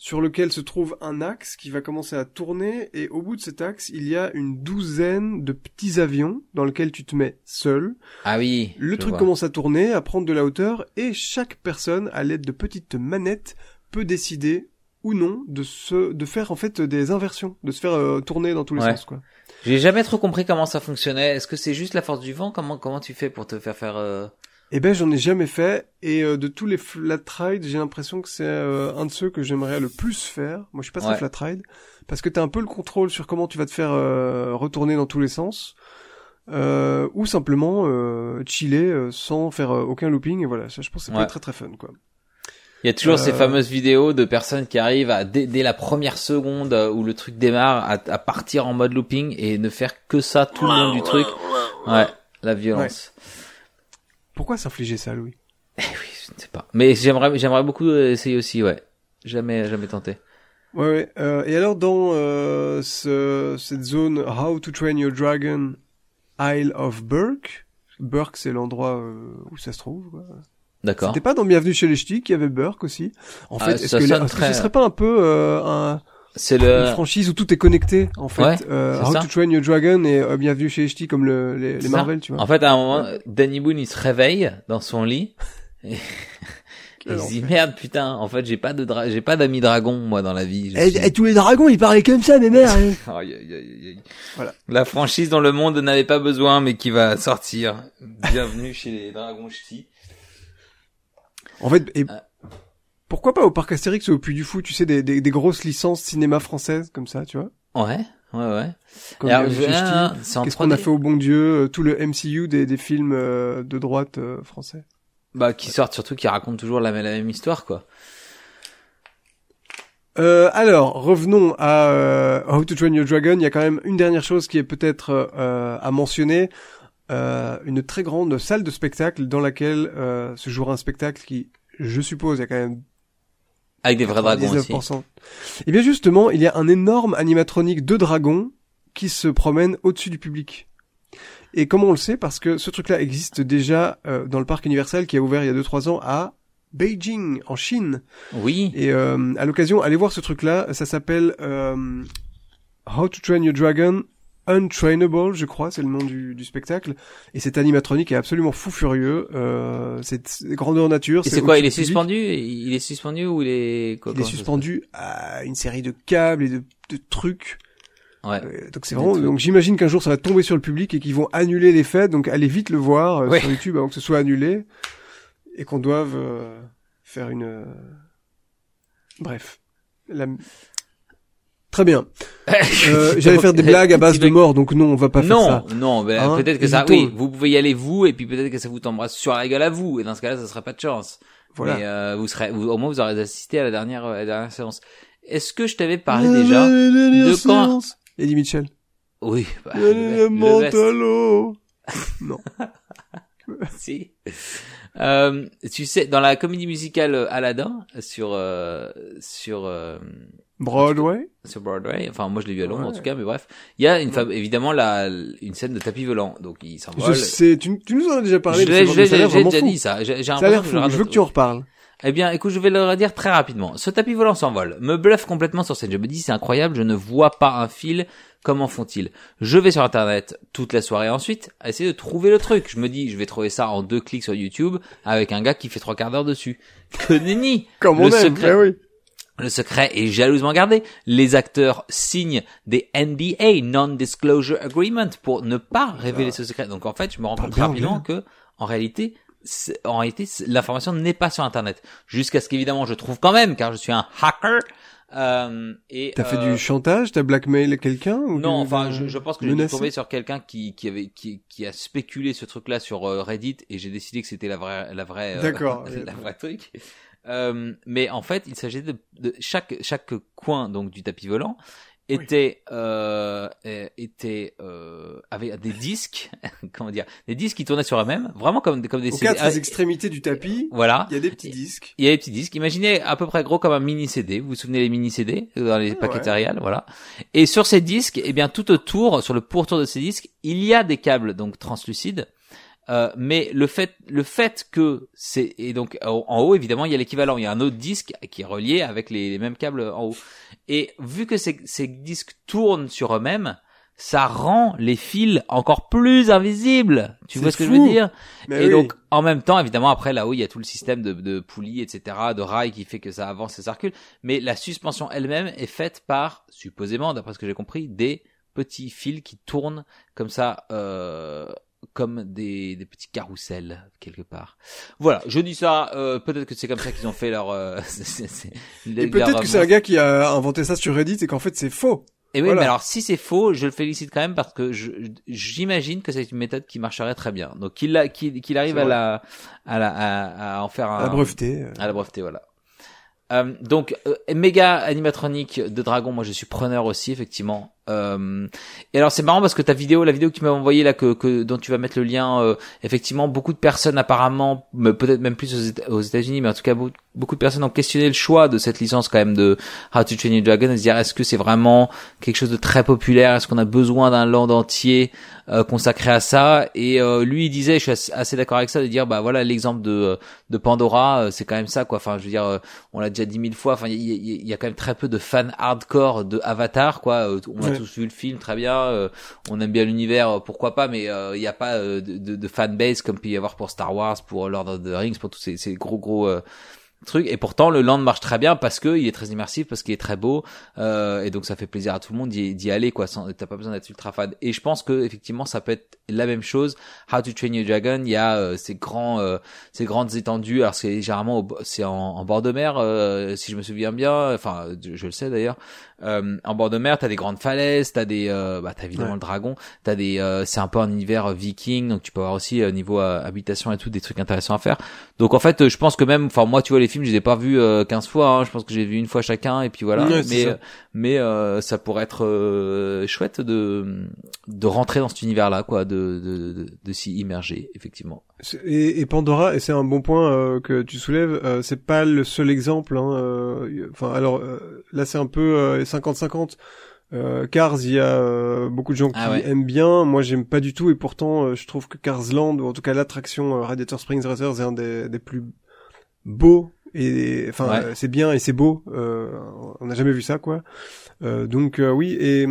sur lequel se trouve un axe qui va commencer à tourner et au bout de cet axe, il y a une douzaine de petits avions dans lesquels tu te mets seul. ah oui, Le truc vois. commence à tourner, à prendre de la hauteur et chaque personne, à l'aide de petites manettes, peut décider ou non de se de faire en fait des inversions, de se faire euh, tourner dans tous les Ouais. sens quoi. J'ai jamais trop compris comment ça fonctionnait. Est-ce que c'est juste la force du vent? Comment comment tu fais pour te faire faire euh, Eh ben j'en ai jamais fait et euh, de tous les flat rides, j'ai l'impression que c'est euh, un de ceux que j'aimerais le plus faire. Moi je suis pas très Ouais. flat ride parce que t'as un peu le contrôle sur comment tu vas te faire euh, retourner dans tous les sens. Euh, ou simplement euh, chiller euh, sans faire euh, aucun looping et voilà ça je pense que c'est Ouais. pas très très fun quoi Il y a toujours ces fameuses vidéos de personnes qui arrivent à dès, dès la première seconde où le truc démarre à, à partir en mode looping et ne faire que ça tout le long du truc. Ouais, la violence. Pourquoi s'infliger ça Louis? Eh oui, je ne sais pas. Mais j'aimerais j'aimerais beaucoup essayer aussi, ouais. Jamais jamais tenté. Ouais, ouais. Euh, et alors dans euh, ce, cette zone How to Train Your Dragon Isle of Burke, Burke c'est l'endroit euh, où ça se trouve. quoi. D'accord. C'était pas dans Bienvenue chez les Ch'tis qu'il y avait Burke aussi? En Ah, fait, est-ce que, très- ce serait pas un peu euh, un, C'est une le franchise où tout est connecté en fait Ouais, euh, How ça. to Train Your Dragon et euh, Bienvenue chez les Ch'tis comme le, les, les ça. Marvel, tu vois. En fait, à un moment, Danny Boone, il se réveille dans son lit. Et, il se dit merde putain en fait j'ai pas de dra- j'ai pas d'amis dragon moi dans la vie Je Et, suis- et tous les dragons, ils parlaient comme ça, mes mères. hein. Aïe, aïe, aïe, aïe. Voilà. La franchise dont le monde n'avait pas besoin, mais qui va sortir. Bienvenue chez les Dragons Ch'tis. En fait, et Ah. Pourquoi pas au parc Astérix ou au Puy du Fou, tu sais, des, des, des grosses licences cinéma françaises comme ça, tu vois? Ouais, ouais, ouais. Qu'est-ce qu'on a 3D? fait au bon Dieu euh, Tout le MCU des, des films euh, de droite euh, français? Bah, qui sortent surtout, qui racontent toujours la, la même histoire, quoi. Euh, alors, revenons à euh, How to Train Your Dragon. Il y a quand même une dernière chose qui est peut-être euh, à mentionner. Euh, une très grande salle de spectacle dans laquelle euh, se jouera un spectacle qui, je suppose, il y a quand même Avec des vrais dragons aussi. 19%. Et bien justement, il y a un énorme animatronique de dragons qui se promène au-dessus du public. Et comment on le sait? Parce que ce truc-là existe déjà euh, dans le parc universel qui a ouvert il y a 2-3 ans à Beijing, en Chine. Oui. Et euh, à l'occasion, allez voir ce truc-là. Ça s'appelle euh, How to Train Your Dragon Untrainable, je crois, c'est le nom du, du spectacle. Et cet animatronique est absolument fou furieux. Euh, c'est grandeur nature. Et c'est quoi Il est public. suspendu? Il est suspendu ou il est quoi, Il est suspendu à une série de câbles et de, de trucs. Ouais. Euh, donc c'est vraiment. Donc j'imagine qu'un jour ça va tomber sur le public et qu'ils vont annuler les fêtes. Donc allez vite le voir euh, Ouais. sur YouTube avant que ce soit annulé et qu'on doive euh, faire une. euh, Bref. La- Très bien. Euh, J'allais faire des blagues à base de mort, donc non, on va pas faire non, ça. non, ben, Hein, peut-être que ça, oui, vous pouvez y aller vous, et puis peut-être que ça vous tombera sur la gueule à vous, et dans ce cas-là, ça sera pas de chance. Voilà. Mais euh, vous serez, vous- au moins vous aurez assisté à la dernière, à la dernière séance. Est-ce que je t'avais parlé déjà de quand Eddie Mitchell. Oui, bah, Le. Non. si. Euh, tu sais, dans la comédie musicale euh, Aladdin sur euh, sur euh, Broadway? sur Broadway. Enfin, moi je l'ai vu à Londres en tout cas, mais bref, il y a une femme, évidemment la une scène de tapis volant, donc il Je s'envole. sais, tu, tu nous en as déjà parlé. Je l'ai, je j'ai déjà dit ça. J'ai, j'ai Ça a l'air que fou. je Je veux que tu en reparles. Eh bien, écoute, je vais le redire très rapidement. Ce tapis volant s'envole, me bluffe complètement sur scène. Je me dis, c'est incroyable, je ne vois pas un fil. Comment font-ils? Je vais sur Internet toute la soirée ensuite, à essayer de trouver le truc. Je me dis, je vais trouver ça en deux clics sur YouTube avec un gars qui fait trois quarts d'heure dessus. Que nenni Comme Le on aime. secret. eh oui. Le secret est jalousement gardé. Les acteurs signent des NDA, Non-Disclosure Agreement, pour ne pas révéler ce secret. Donc en fait, je me rends compte bien rapidement que, en réalité, en réalité, l'information n'est pas sur Internet. Jusqu'à ce qu'évidemment je trouve quand même, car je suis un hacker. Euh, et T'as fait euh, du chantage, t'as blackmail quelqu'un ou non, enfin, je, je pense que j'ai tomber sur quelqu'un qui, qui avait, qui, qui a spéculé ce truc-là sur euh, Reddit et j'ai décidé que c'était la vraie, la vraie, euh, D'accord. la vraie truc. Euh, mais en fait, il s'agissait de, de chaque, chaque coin donc du tapis volant était, euh, euh, était, euh, avait des disques, comment dire, des disques qui tournaient sur eux-mêmes, vraiment comme, comme des Aux CD. quatre Ah, extrémités du tapis, Voilà. il y a des petits disques. Il y a des petits disques. Imaginez à peu près gros comme un mini CD. Vous vous souvenez les mini CD dans les Ouais. paquets céréales, voilà. Et sur ces disques, eh bien tout autour, sur le pourtour de ces disques, il y a des câbles donc translucides. Euh, mais le fait, le fait que c'est et donc en haut évidemment il y a l'équivalent, il y a un autre disque qui est relié avec les, les mêmes câbles en haut. Et vu que ces, ces disques tournent sur eux-mêmes, ça rend les fils encore plus invisibles. Tu vois ce que je veux dire? Mais et oui. donc, en même temps, évidemment, après, là-haut, il y a tout le système de, de poulies, etc., de rails qui fait que ça avance et ça recule. Mais la suspension elle-même est faite par, supposément, d'après ce que j'ai compris, des petits fils qui tournent comme ça, euh, comme des, des petits carousels, quelque part. Voilà, je dis ça, euh, peut-être que c'est comme ça qu'ils ont fait leur... Euh, c'est- c'est- c'est- Et leur- peut-être que c'est un gars qui a inventé ça sur Reddit et qu'en fait c'est faux. et oui, Voilà. mais alors si c'est faux, je le félicite quand même parce que j'imagine que c'est une méthode qui marcherait très bien. Donc qu'il qu'il qu'il arrive à la, à la à, à en faire un À la breveté. euh. à la breveté, voilà. Euh, donc euh, méga animatronique de dragon, moi je suis preneur aussi effectivement. Euh, et alors c'est marrant parce que ta vidéo, la vidéo que tu m'as envoyée là, que, que dont tu vas mettre le lien, euh, effectivement beaucoup de personnes apparemment, peut-être même plus aux, Éta- aux États-Unis, mais en tout cas beaucoup, de personnes ont questionné le choix de cette licence quand même de How to Train Your Dragon et se dire est-ce que c'est vraiment quelque chose de très populaire, est-ce qu'on a besoin d'un land entier euh, consacré à ça? Et euh, lui il disait, je suis assez, d'accord avec ça, de dire bah voilà l'exemple de de Pandora, euh, c'est quand même ça quoi. Enfin je veux dire, euh, on l'a déjà dit mille fois. Enfin il y, a- il y a quand même très peu de fans hardcore de Avatar quoi. Euh. Tous vu le film très bien, euh, on aime bien l'univers, euh, pourquoi pas, mais euh, il n'y a pas euh, de, de, fanbase comme peut y avoir pour Star Wars, pour Lord of the Rings, pour tous ces, ces gros gros euh, trucs. Et pourtant le land marche très bien parce que il est très immersif, parce qu'il est très beau, euh, et donc ça fait plaisir à tout le monde d'y aller quoi. T'as pas besoin d'être ultra fan. Et je pense que effectivement ça peut être la même chose. How to Train Your Dragon, il y a euh, ces grands, euh, ces grandes étendues. Alors c'est généralement c'est en, en bord de mer, euh, si je me souviens bien. Enfin, je le sais d'ailleurs. Euh, en bord de mer, t'as des grandes falaises, t'as des, euh, bah t'as évidemment Ouais. le dragon, t'as des, euh, c'est un peu un univers euh, viking, donc tu peux avoir aussi euh, niveau euh, habitation et tout des trucs intéressants à faire. Donc en fait, je pense que même, enfin moi tu vois les films, je les ai pas vus euh, 15 fois. Hein. Je pense que j'ai vu une fois chacun et puis voilà. Ouais, mais ça. mais euh, ça pourrait être euh, chouette de de rentrer dans cet univers-là, quoi, de de de, de s'y immerger, effectivement. Et, et Pandora, et c'est un bon point euh, que tu soulèves, euh, c'est pas le seul exemple. Hein, euh, enfin, alors euh, là, c'est un peu euh, 50-50. Euh, Cars, il y a euh, beaucoup de gens qui Ah ouais. aiment bien. Moi, j'aime pas du tout, et pourtant, euh, je trouve que Cars Land, ou en tout cas l'attraction Radiator Springs Racers, est un des, des plus beaux. Et enfin, Ouais. c'est bien et c'est beau. On n'a jamais vu ça, quoi. Donc oui, et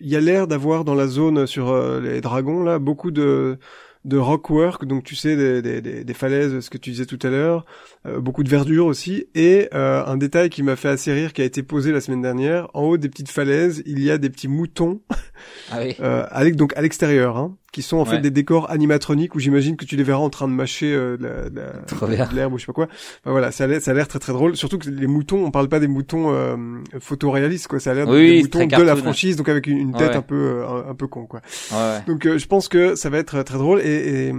il y a l'air d'avoir dans la zone sur les dragons là beaucoup de de rockwork, donc tu sais des, des, des, des falaises, ce que tu disais tout à l'heure, euh, beaucoup de verdure aussi, et euh, un détail qui m'a fait assez rire, qui a été posé la semaine dernière, en haut des petites falaises, il y a des petits moutons, Ah oui. euh, avec donc à l'extérieur, hein, qui sont en fait des décors animatroniques où j'imagine que tu les verras en train de mâcher euh, de l'herbe ou je sais pas quoi. Enfin, voilà, ça a l'air, ça a l'air très très drôle. Surtout que les moutons, on parle pas des moutons euh, photoréalistes quoi. Ça a l'air Oui, des moutons de la franchise, donc avec une, une tête Ouais. un peu euh, un, peu con quoi. Ouais. Donc euh, je pense que ça va être très drôle et, et,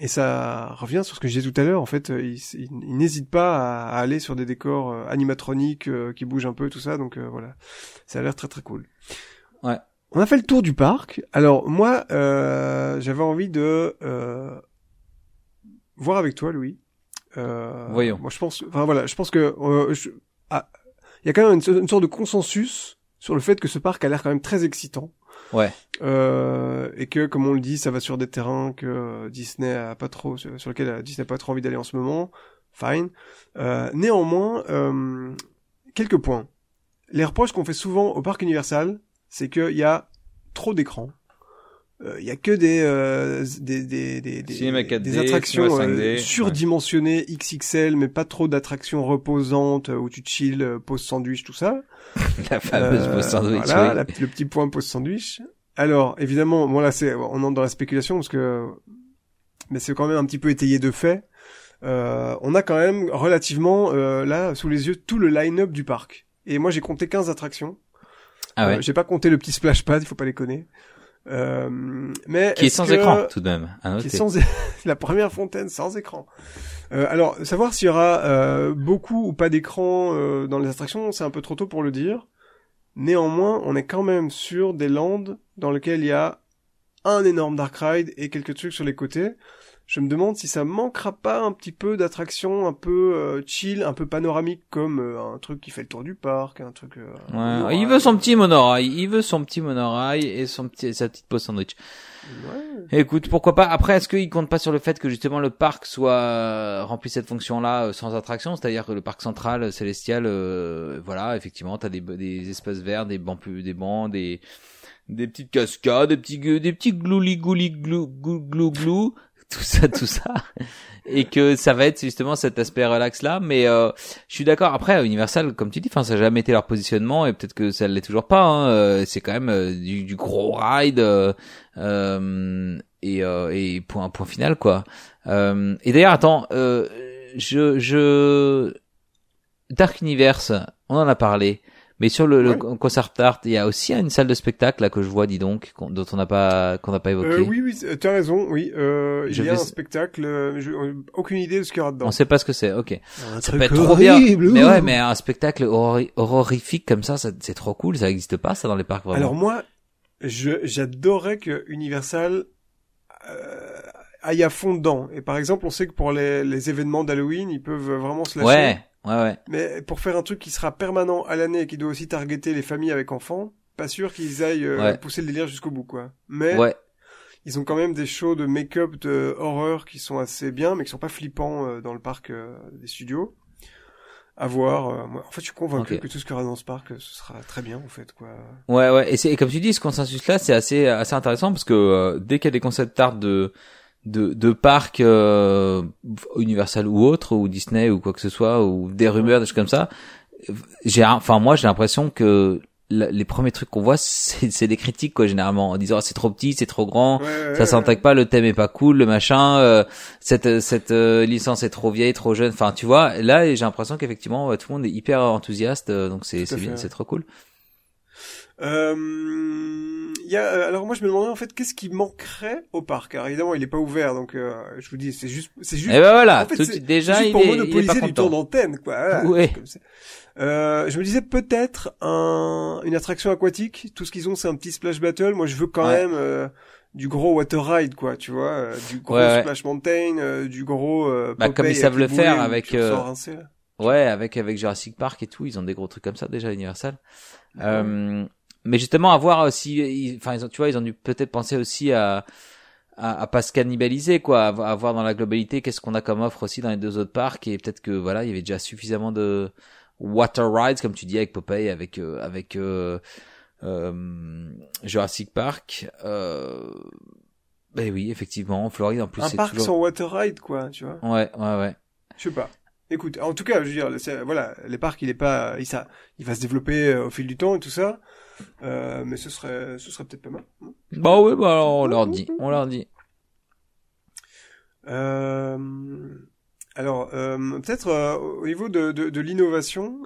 et ça revient sur ce que je disais tout à l'heure. En fait, euh, il, il- il n'hésite pas à, à aller sur des décors animatroniques qui bougent un peu, tout ça. Donc voilà, ça a l'air très très cool. Ouais. On a fait le tour du parc. Alors moi, euh, j'avais envie de euh, voir avec toi, Louis. Euh, Voyons. Moi, je pense. Enfin voilà, je pense que euh, ah, il y a quand même une, une sorte de consensus sur le fait que ce parc a l'air quand même très excitant. Ouais. Euh, et que, comme on le dit, ça va sur des terrains que Disney a pas trop, sur, sur lesquels euh, Disney a pas trop envie d'aller en ce moment. Fine. Euh, néanmoins, euh, quelques points. Les reproches qu'on fait souvent au parc Universal, c'est qu'il y a trop d'écrans. Euh, Il y a que des euh, des des des, des, Cinéma 4D, des attractions cinéma 5D, euh, ouais. surdimensionnées XXL, mais pas trop d'attractions reposantes euh, où tu chill, euh, pause sandwich, tout ça. La fameuse Euh, pause sandwich. Voilà, oui. la- le petit point pause sandwich. Alors, évidemment, bon là, c'est, on entre dans la spéculation parce que, mais c'est quand même un petit peu étayé de fait. Euh, on a quand même relativement euh, là sous les yeux tout le line-up du parc. Et moi, j'ai compté 15 attractions. Ah ouais. Euh, j'ai pas compté le petit splash pad, il faut pas les connaître. Euh, mais Qui est sans que- écran, tout de même. À qui est sans la première fontaine sans écran. Euh, alors, savoir s'il y aura euh, beaucoup ou pas d'écran euh, dans les attractions, c'est un peu trop tôt pour le dire. Néanmoins, on est quand même sur des landes dans lesquelles il y a un énorme dark ride et quelques trucs sur les côtés. Je me demande si ça manquera pas un petit peu d'attractions un peu euh, chill, un peu panoramique comme euh, un truc qui fait le tour du parc, un truc. euh, Ouais, il veut son petit monorail, il veut son petit monorail et son petit, sa petite pause sandwich. Ouais. Écoute, pourquoi pas. Après, est-ce qu'il compte pas sur le fait que justement le parc soit euh, rempli cette fonction-là euh, sans attraction, c'est-à-dire que le parc central euh, célestial, euh, voilà, effectivement, t'as des des espaces verts, des bancs plus, des bancs, des des petites cascades, des petits des petits glouli gouli glou glou glou glou, tout ça, tout ça, et que ça va être justement cet aspect relax là. Mais euh, je suis d'accord. Après, Universal, comme tu dis, enfin, ça n'a jamais été leur positionnement et peut-être que ça l'est toujours pas. Hein. Euh, C'est quand même euh, du, du gros ride. euh, euh, et, et point point final quoi. Et d'ailleurs attends, je je Dark Universe, on en a parlé, mais sur le, concert art, il y a aussi une salle de spectacle là que je vois, dis donc, qu'on- dont on n'a pas qu'on n'a pas évoqué. Euh, oui, oui, tu as raison, oui. Euh, Je il y a vais- un spectacle, euh, je- euh, aucune idée de ce qu'il y aura dedans. On sait pas ce que c'est. Ok. Un Ça peut être trop bien. horrible, Mais ouh. ouais, mais un spectacle horrifique comme ça, ça c'est trop cool. Ça existe pas ça dans les parcs vraiment. Alors moi, j'adorais que Universal euh, aille à fond dedans. Et par exemple, on sait que pour les, les événements d'Halloween, ils peuvent vraiment se lâcher. ouais, ouais, ouais. Mais pour faire un truc qui sera permanent à l'année et qui doit aussi targeter les familles avec enfants, pas sûr qu'ils aillent euh, Ouais. pousser le délire jusqu'au bout, quoi. Mais Ouais. ils ont quand même des shows de make-up de horreur qui sont assez bien, mais qui sont pas flippants euh, dans le parc euh, des studios. À voir. en fait, je suis convaincu que tout ce qu'il y aura dans ce parc, ce sera très bien, en fait, quoi. Ouais, ouais, et comme tu dis, ce consensus-là, c'est assez assez intéressant parce que dès qu'il y a des concepts art de de de parcs euh, Universal ou autre ou Disney ou quoi que ce soit ou des rumeurs des choses comme ça, j'ai enfin moi j'ai l'impression que la- les premiers trucs qu'on voit c'est c'est des critiques quoi généralement en disant Ah, c'est trop petit, c'est trop grand, Ouais, ouais, ça ouais. s'intègre pas, le thème est pas cool, le machin, euh, cette cette euh, licence est trop vieille, trop jeune. Enfin, tu vois, là j'ai l'impression qu'effectivement tout le monde est hyper enthousiaste, euh, donc c'est c'est c'est trop cool. Euh, y a, euh, alors moi je me demandais en fait qu'est-ce qui manquerait au parc? Alors évidemment il est pas ouvert donc euh, je vous dis c'est juste c'est juste. Et ben voilà, en fait, tout- c'est déjà juste il pour est, il est monopoliser pas du temps d'antenne quoi. Voilà, Ouais. c'est comme ça. Euh, je me disais peut-être un, une attraction aquatique. Tout ce qu'ils ont c'est un petit splash battle. Moi je veux quand Ouais. même euh, du gros water ride quoi, tu vois, euh, du gros Ouais, splash mountain, euh, du gros. Euh, Bah, comme ils savent le faire avec, euh, rincé. Ouais, avec avec Jurassic Park et tout, ils ont des gros trucs comme ça déjà Universal. Euh, mais justement, à voir aussi, ils- enfin, ils ont, tu vois, ils ont dû peut-être penser aussi à, à, à pas se cannibaliser, quoi, à, à voir dans la globalité qu'est-ce qu'on a comme offre aussi dans les deux autres parcs et peut-être que voilà, il y avait déjà suffisamment de water rides, comme tu dis, avec Popeye, avec euh, avec euh, euh, Jurassic Park. Euh, ben oui, effectivement, en Floride en plus Un parc toujours. sans water ride quoi, tu vois. Ouais, ouais, ouais. Je sais pas. Écoute, en tout cas, je veux dire, voilà, les parcs, il est pas, il, ça, il va se développer euh, au fil du temps et tout ça, euh, mais ce serait, ce serait peut-être pas mal. Bah oui, bah alors on leur dit, on leur dit. Euh, alors, euh, peut-être au niveau de, de, de l'innovation,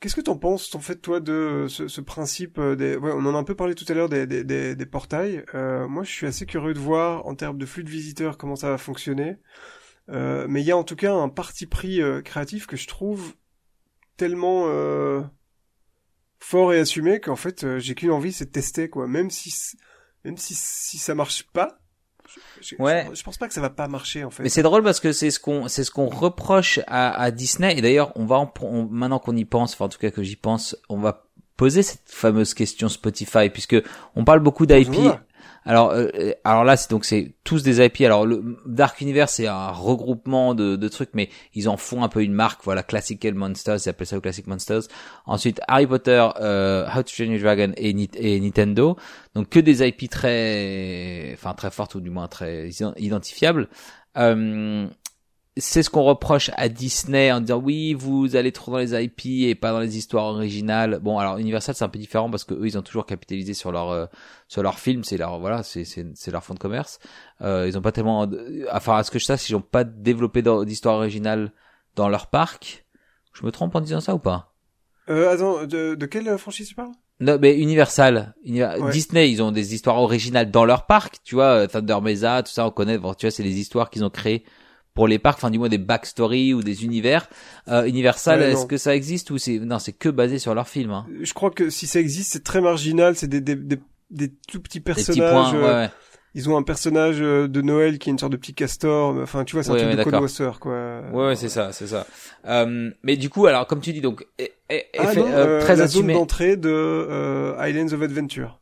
qu'est-ce que t'en penses, en fait, toi, de ce, ce principe des, ouais, on en a un peu parlé tout à l'heure des, des, des, des portails. Moi, je suis assez curieux de voir en termes de flux de visiteurs comment ça va fonctionner. Euh, mais il y a en tout cas un parti pris euh, créatif que je trouve tellement euh, fort et assumé qu'en fait euh, j'ai qu'une envie c'est de tester quoi même si même si si ça marche pas je, Ouais. je, je pense pas que ça va pas marcher en fait Mais c'est drôle parce que c'est ce qu'on c'est ce qu'on reproche à, à Disney et d'ailleurs on va en, on- maintenant qu'on y pense, enfin en tout cas que j'y pense, on va poser cette fameuse question Spotify puisque on parle beaucoup d'IP. Alors euh, alors là c'est donc c'est tous des IP. Alors le Dark Universe c'est un regroupement de, de trucs mais ils en font un peu une marque. Voilà Classical Monsters, ils appellent ça Classic Monsters. Ensuite Harry Potter, euh, How to Train Your Dragon et, et Nintendo. Donc que des IP très, enfin très fortes ou du moins très ident- identifiables. Euh, c'est ce qu'on reproche à Disney en disant oui, vous allez trop dans les IP et pas dans les histoires originales. Bon, alors Universal c'est un peu différent parce que eux ils ont toujours capitalisé sur leur euh, sur leur film, c'est leur voilà, c'est c'est c'est leur fond de commerce. Euh, ils ont pas tellement, enfin à ce que je sache, ils ont pas développé d'histoire originale dans leur parc. Je me trompe en disant ça ou pas? Euh, attends de, de quelle franchise tu parles? Non, mais Universal, Ouais. Disney, ils ont des histoires originales dans leur parc, tu vois, euh, Thunder Mesa, tout ça, on connaît, tu vois, c'est les histoires qu'ils ont créées pour les parcs, enfin du moins des backstories ou des univers. Euh, Universal, Ouais, est-ce que ça existe ou c'est non, c'est que basé sur leurs films, hein. je crois que si ça existe c'est très marginal c'est des, des, des des tout petits Des petits personnages points, ouais, euh, ouais. ils ont un personnage euh, de Noël qui est une sorte de petit castor enfin tu vois c'est un Ouais, truc ouais, de. Codewasser quoi Ouais, ouais, c'est ça, c'est ça. Euh, mais du coup, alors comme tu dis, donc e- e- ah effet- non, euh, très la assumé. zone d'entrée de euh, Islands of Adventure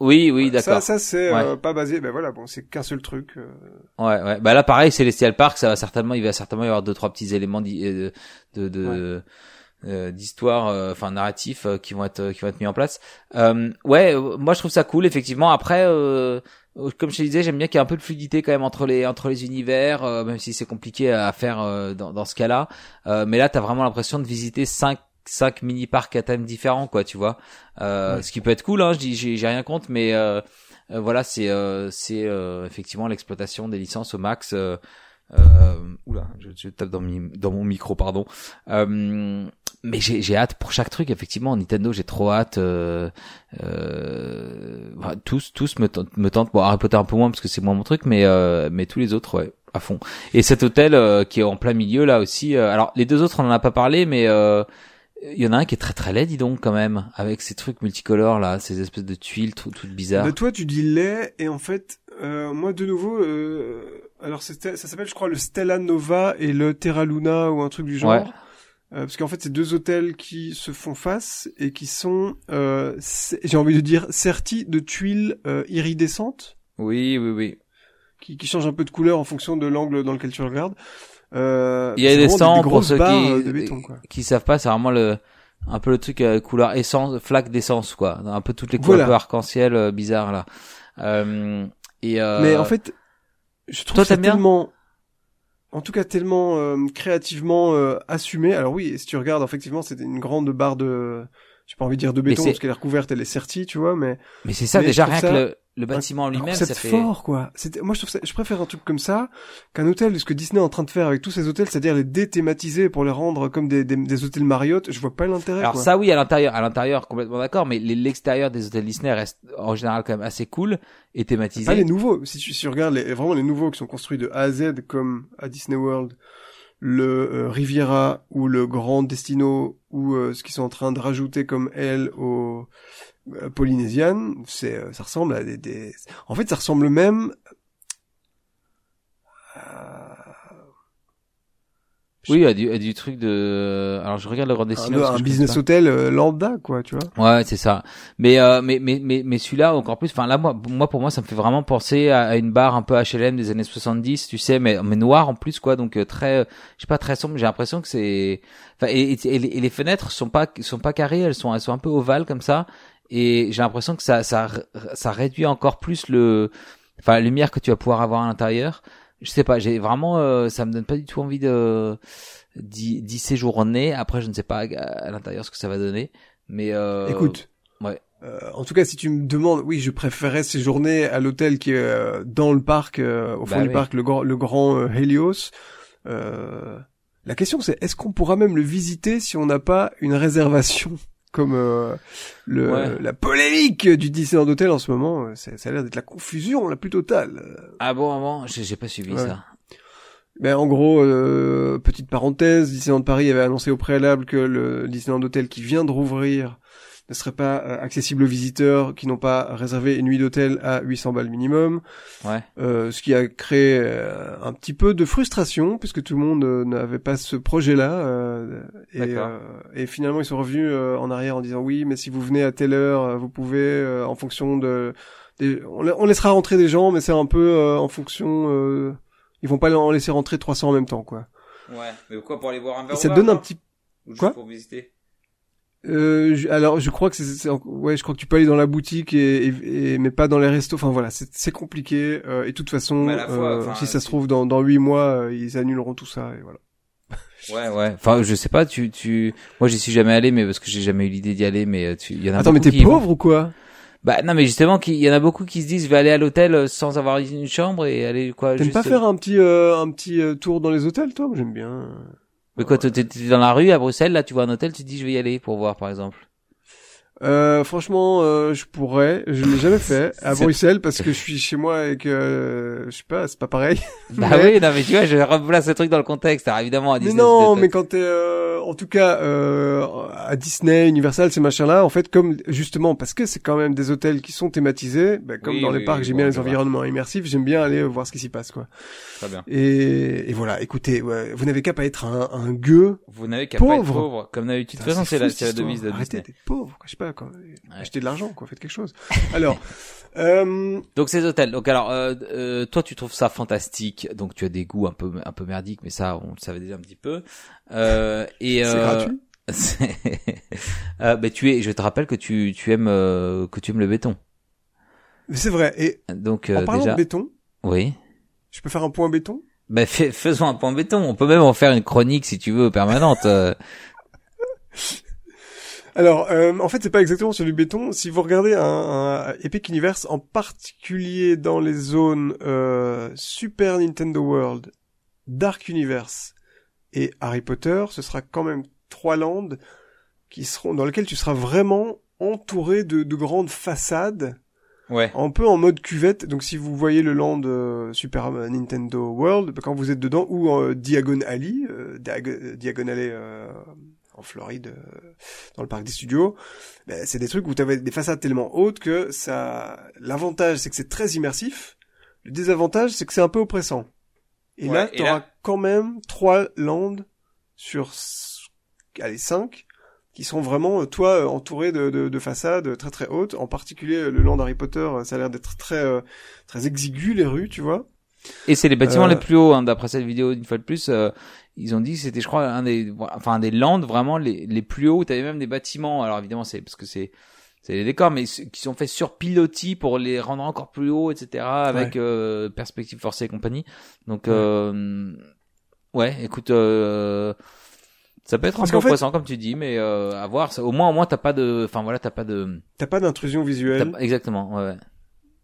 Oui, oui, ça d'accord. ça c'est Ouais. euh, pas basé ben voilà bon c'est qu'un seul truc euh, Ouais, ouais. Bah là, pareil, Celestial Park, ça va certainement, il va certainement y avoir deux, trois petits éléments euh, de, de, euh, d'histoire, euh, enfin narratifs euh, qui vont être, qui vont être mis en place. Euh, ouais, moi je trouve ça cool, effectivement. Après, comme je te disais, j'aime bien qu'il y ait un peu de fluidité quand même entre les, entre les univers, euh, même si c'est compliqué à faire euh, dans, dans ce cas-là. Euh, mais là, t'as vraiment l'impression de visiter cinq cinq mini parcs à thème différents quoi tu vois euh, Ouais. ce qui peut être cool hein je dis j'ai j'ai rien contre mais euh, euh, voilà, c'est euh, c'est euh, effectivement l'exploitation des licences au max. Euh, oula, je, je tape dans, mi- dans mon micro, pardon. Euh, mais j'ai j'ai hâte pour chaque truc. Effectivement, Nintendo, j'ai trop hâte. Euh, euh, bah, tous tous me tentent, me tentent. Bon, Harry Potter un peu moins parce que c'est moins mon truc, mais euh, mais tous les autres, ouais, à fond. Et cet hôtel euh, qui est en plein milieu là aussi. euh, alors les deux autres, on en a pas parlé, mais euh, il y en a un qui est très très laid, dis donc quand même, avec ces trucs multicolores là, ces espèces de tuiles tout- toutes bizarres. De toi, tu dis lait, et en fait, euh, moi, de nouveau, euh, alors ça s'appelle, je crois, le Stella Nova et le Terra Luna ou un truc du genre. Ouais. Euh, parce qu'en fait, c'est deux hôtels qui se font face et qui sont, euh, j'ai envie de dire, sertis de tuiles euh, iridescentes Oui, oui, oui. qui, qui changent un peu de couleur en fonction de l'angle dans lequel tu regardes. Euh, Il y a des stands pour grosses ceux qui euh, béton, qui savent pas, c'est vraiment le un peu le truc euh, couleur essence, flaque d'essence quoi, un peu toutes les couleurs Voilà. arc-en-ciel euh, bizarres là. Euh, et euh, Mais en fait, je trouve toi, ça bien tellement, en tout cas tellement euh, créativement euh, assumé. Alors oui, si tu regardes, effectivement, c'est une grande barre de, j'ai pas envie de dire de béton parce qu'elle est recouverte, elle est sertie, tu vois, mais mais c'est ça mais déjà rien trouve que ça le le bâtiment un lui-même, ça fait. fort quoi. Moi je trouve ça, je préfère un truc comme ça qu'un hôtel ce que Disney est en train de faire avec tous ces hôtels, c'est-à-dire les déthématiser pour les rendre comme des, des, des hôtels Marriott, je vois pas l'intérêt Alors quoi. ça oui à l'intérieur, à l'intérieur complètement d'accord, mais l'extérieur des hôtels Disney reste en général quand même assez cool et thématisé. Pas les nouveaux. Si tu, si tu regardes les, vraiment les nouveaux qui sont construits de A à Z, comme à Disney World, le euh, Riviera ou le Grand Destino, ou euh, ce qu'ils sont en train de rajouter comme L au euh, Polynesian, c'est, euh, ça ressemble à des, des... En fait, ça ressemble même à Oui, il y a du, a du truc de. Alors je regarde le Grand que un business pas. hotel euh, lambda, quoi, tu vois. Ouais, c'est ça. Mais euh, mais mais mais mais celui-là encore plus. Enfin là, moi, moi pour moi, ça me fait vraiment penser à, à une barre un peu HLM des années 70, tu sais, mais mais noir en plus quoi, donc euh, très, euh, je sais pas, très sombre. J'ai l'impression que c'est. Enfin et, et, et les fenêtres sont pas sont pas carrées, elles sont elles sont un peu ovales comme ça. Et j'ai l'impression que ça ça ça réduit encore plus le, enfin la lumière que tu vas pouvoir avoir à l'intérieur. Je sais pas, j'ai vraiment, euh, ça me donne pas du tout envie de d'y séjourner. Après, je ne sais pas à, à l'intérieur ce que ça va donner, mais euh, Écoute. ouais. Euh, en tout cas, si tu me demandes, oui, je préférais séjourner à l'hôtel qui est euh, dans le parc, au fond Bah du oui. parc, le grand, le grand Helios. La question, c'est est-ce qu'on pourra même le visiter si on n'a pas une réservation? Comme euh, le, Ouais. la polémique du Disneyland Hotel en ce moment, euh, c'est- ça a l'air d'être la confusion la plus totale. Euh, Ah bon, avant, j'ai j'ai pas suivi Ouais. ça. Ben en gros, euh, petite parenthèse, Disneyland Paris avait annoncé au préalable que le Disneyland Hotel qui vient de rouvrir ne serait pas euh, accessible aux visiteurs qui n'ont pas réservé une nuit d'hôtel à 800 balles minimum, Ouais. euh, ce qui a créé euh, un petit peu de frustration puisque tout le monde euh, n'avait pas ce projet-là euh, et, et finalement ils sont revenus euh, en arrière en disant oui mais si vous venez à telle heure vous pouvez euh, en fonction de des- on, la- on laissera rentrer des gens mais c'est un peu euh, en fonction euh, ils vont pas en laisser rentrer 300 en même temps quoi. Ouais. Mais pourquoi pour aller voir un Et ça te donne un petit Quoi? pour visiter? Euh, je- alors je crois que c'est, ouais, je crois que tu peux aller dans la boutique et, et- et- mais pas dans les restos. Enfin voilà, c'est, c'est compliqué. euh, et de toute façon, fois, euh, enfin, si ça se trouve dans dans huit mois, euh, ils annuleront tout ça et voilà. Ouais, ouais. Enfin, je sais pas. Tu, tu. Moi, j'y suis jamais allé, mais parce que j'ai jamais eu l'idée d'y aller. Mais tu. Il y en a Attends, mais t'es vont. pauvre ou quoi? Bah non, mais justement, il y en a beaucoup qui se disent, je vais aller à l'hôtel sans avoir une chambre et aller quoi. T'aimes juste... pas faire un petit euh, un petit tour dans les hôtels, toi? J'aime bien. Mais quoi, t'es t'es dans la rue à Bruxelles, là, tu vois un hôtel, tu te dis, je vais y aller pour voir, par exemple. Euh, franchement, euh, je pourrais. Je l'ai jamais fait à Bruxelles parce que je suis chez moi et que euh, je sais pas, c'est pas pareil. Bah Mais- oui, non, mais tu vois, je replace le truc dans le contexte. Alors évidemment, à Mais Disney, non, c'est- mais quand t'es, euh, en tout cas, euh, à Disney, Universal, ces machins-là, en fait, comme justement parce que c'est quand même des hôtels qui sont thématisés, bah, comme Oui, dans oui, les parcs, oui, j'aime bon, bien les environnements immersifs, j'aime bien aller voir ce qui s'y passe, quoi. Très bien. Et, et voilà, écoutez, ouais, vous n'avez qu'à pas être un, un gueux. Vous n'avez qu'à pas être Pauvre. pauvre, comme d'habitude. De toute façon, c'est la, la devise de Arrêtez Disney. d'être pauvre, quoi, je sais pas, quoi. Achetez de l'argent, quoi, faites quelque chose. Alors, euh, Donc ces hôtels. Donc alors, euh, euh, toi tu trouves ça fantastique. Donc tu as des goûts un peu un peu merdiques, mais ça on le savait déjà un petit peu. Euh, et c'est euh, gratuit. euh, ben tu es. Je te rappelle que tu tu aimes euh, que tu aimes le béton. C'est vrai. Et Donc en parlant déjà. de béton, Oui. je peux faire un point béton? Ben fais- faisons un point béton. On peut même en faire une chronique si tu veux permanente. Euh. Alors, euh, en fait, c'est pas exactement sur du béton. Si vous regardez un, un Epic Universe, en particulier dans les zones euh, Super Nintendo World, Dark Universe et Harry Potter, ce sera quand même trois landes qui seront dans lesquelles tu seras vraiment entouré de, de grandes façades, Ouais. un peu en mode cuvette. Donc, si vous voyez le land euh, Super Nintendo World, quand vous êtes dedans, ou en Diagon Alley, euh, Diag- Diagon Alley euh, en Floride, euh, dans le parc des studios, ben, c'est des trucs où tu avais des façades tellement hautes que ça. L'avantage, c'est que c'est très immersif. Le désavantage, c'est que c'est un peu oppressant. Et Ouais, là, tu auras là- quand même trois landes sur, allez, cinq, qui sont vraiment, euh, toi, euh, entouré de, de, de façades très très hautes. En particulier, le land Harry Potter, ça a l'air d'être très euh, très exigu les rues, tu vois. Et c'est les bâtiments Euh, les plus hauts, hein, d'après cette vidéo, une fois de plus, euh, ils ont dit que c'était, je crois, un des, enfin, un des lands vraiment les, les plus hauts. T'avais même des bâtiments. Alors évidemment, c'est parce que c'est, c'est les décors, mais qui sont faits sur pilotis pour les rendre encore plus hauts, etc., avec euh, perspective forcée et compagnie. Donc, Ouais. euh, ouais, écoute, euh, ça peut être un peu oppressant comme tu dis, mais euh, à voir. ça- Au moins, au moins, t'as pas de, enfin voilà, t'as pas de, T'as pas d'intrusion visuelle. exactement, ouais. ouais.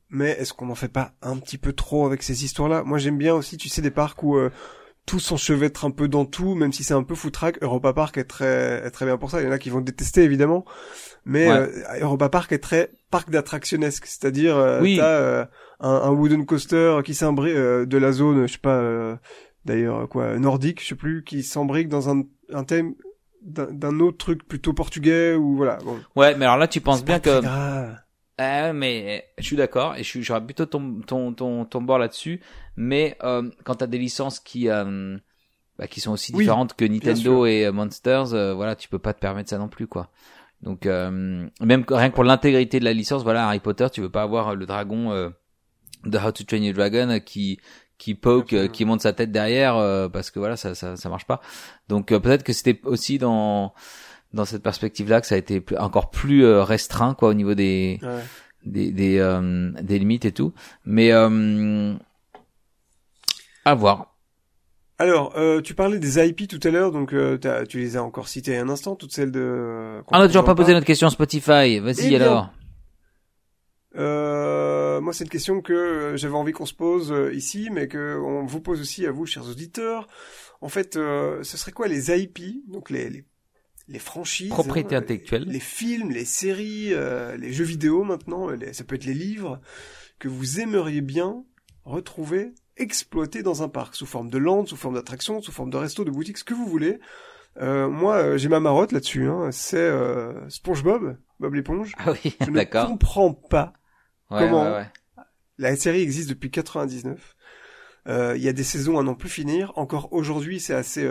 mais est-ce qu'on en fait pas un petit peu trop avec ces histoires-là? Moi, j'aime bien aussi, tu sais, des parcs où euh, tout s'enchevêtre un peu dans tout, même si c'est un peu foutraque. Europa Park est très, est très bien pour ça. Il y en a qui vont détester, évidemment. Mais Ouais. euh, Europa Park est très parc d'attractionnesque. C'est-à-dire, euh, Oui. t'as euh, un, un wooden coaster qui s'imbrique euh, de la zone, je sais pas, euh, d'ailleurs, quoi, nordique, je sais plus, qui s'embrique dans un, un thème d'un autre truc plutôt portugais ou voilà. Bon, Ouais, mais alors là, tu penses bien que grave. Ouais, mais je suis d'accord et je suis j'aurais plutôt ton ton ton ton bord là-dessus. Mais euh, quand t'as des licences qui euh, bah, qui sont aussi Oui, différentes que. Nintendo et euh, Monsters, euh, voilà, tu peux pas te permettre ça non plus quoi. Donc euh, même rien que pour l'intégrité de la licence, voilà, Harry Potter, tu veux pas avoir le dragon euh, de How to Train Your Dragon euh, qui qui poke, euh, qui monte sa tête derrière euh, parce que voilà, ça ça ça marche pas. Donc euh, peut-être que c'était aussi dans dans cette perspective-là que ça a été plus- encore plus euh, restreint quoi au niveau des Ouais. des des, euh, des limites et tout mais euh, à voir Alors, euh, tu parlais des IP tout à l'heure, donc euh, t'as- tu les as encore citées un instant, toutes celles de. on a toujours pas posé notre question Spotify Eh vas-y bien. alors Euh, moi, c'est une question que euh, j'avais envie qu'on se pose euh, ici, mais que on vous pose aussi à vous, chers auditeurs. En fait, euh, ce serait quoi les IP, donc les les, les franchises, Propriété hein, intellectuelle. les, les films, les séries, euh, les jeux vidéo maintenant, les- ça peut être les livres que vous aimeriez bien retrouver exploités dans un parc sous forme de land, sous forme d'attraction, sous forme de resto, de boutique, ce que vous voulez. Euh, moi, euh, j'ai ma marotte là-dessus. Hein, c'est euh, SpongeBob, Bob l'éponge. ah oui Je ne comprends pas ouais, comment ouais, ouais. la série existe depuis 99. Euh, Il y a des saisons à n'en plus finir. Encore aujourd'hui, c'est assez.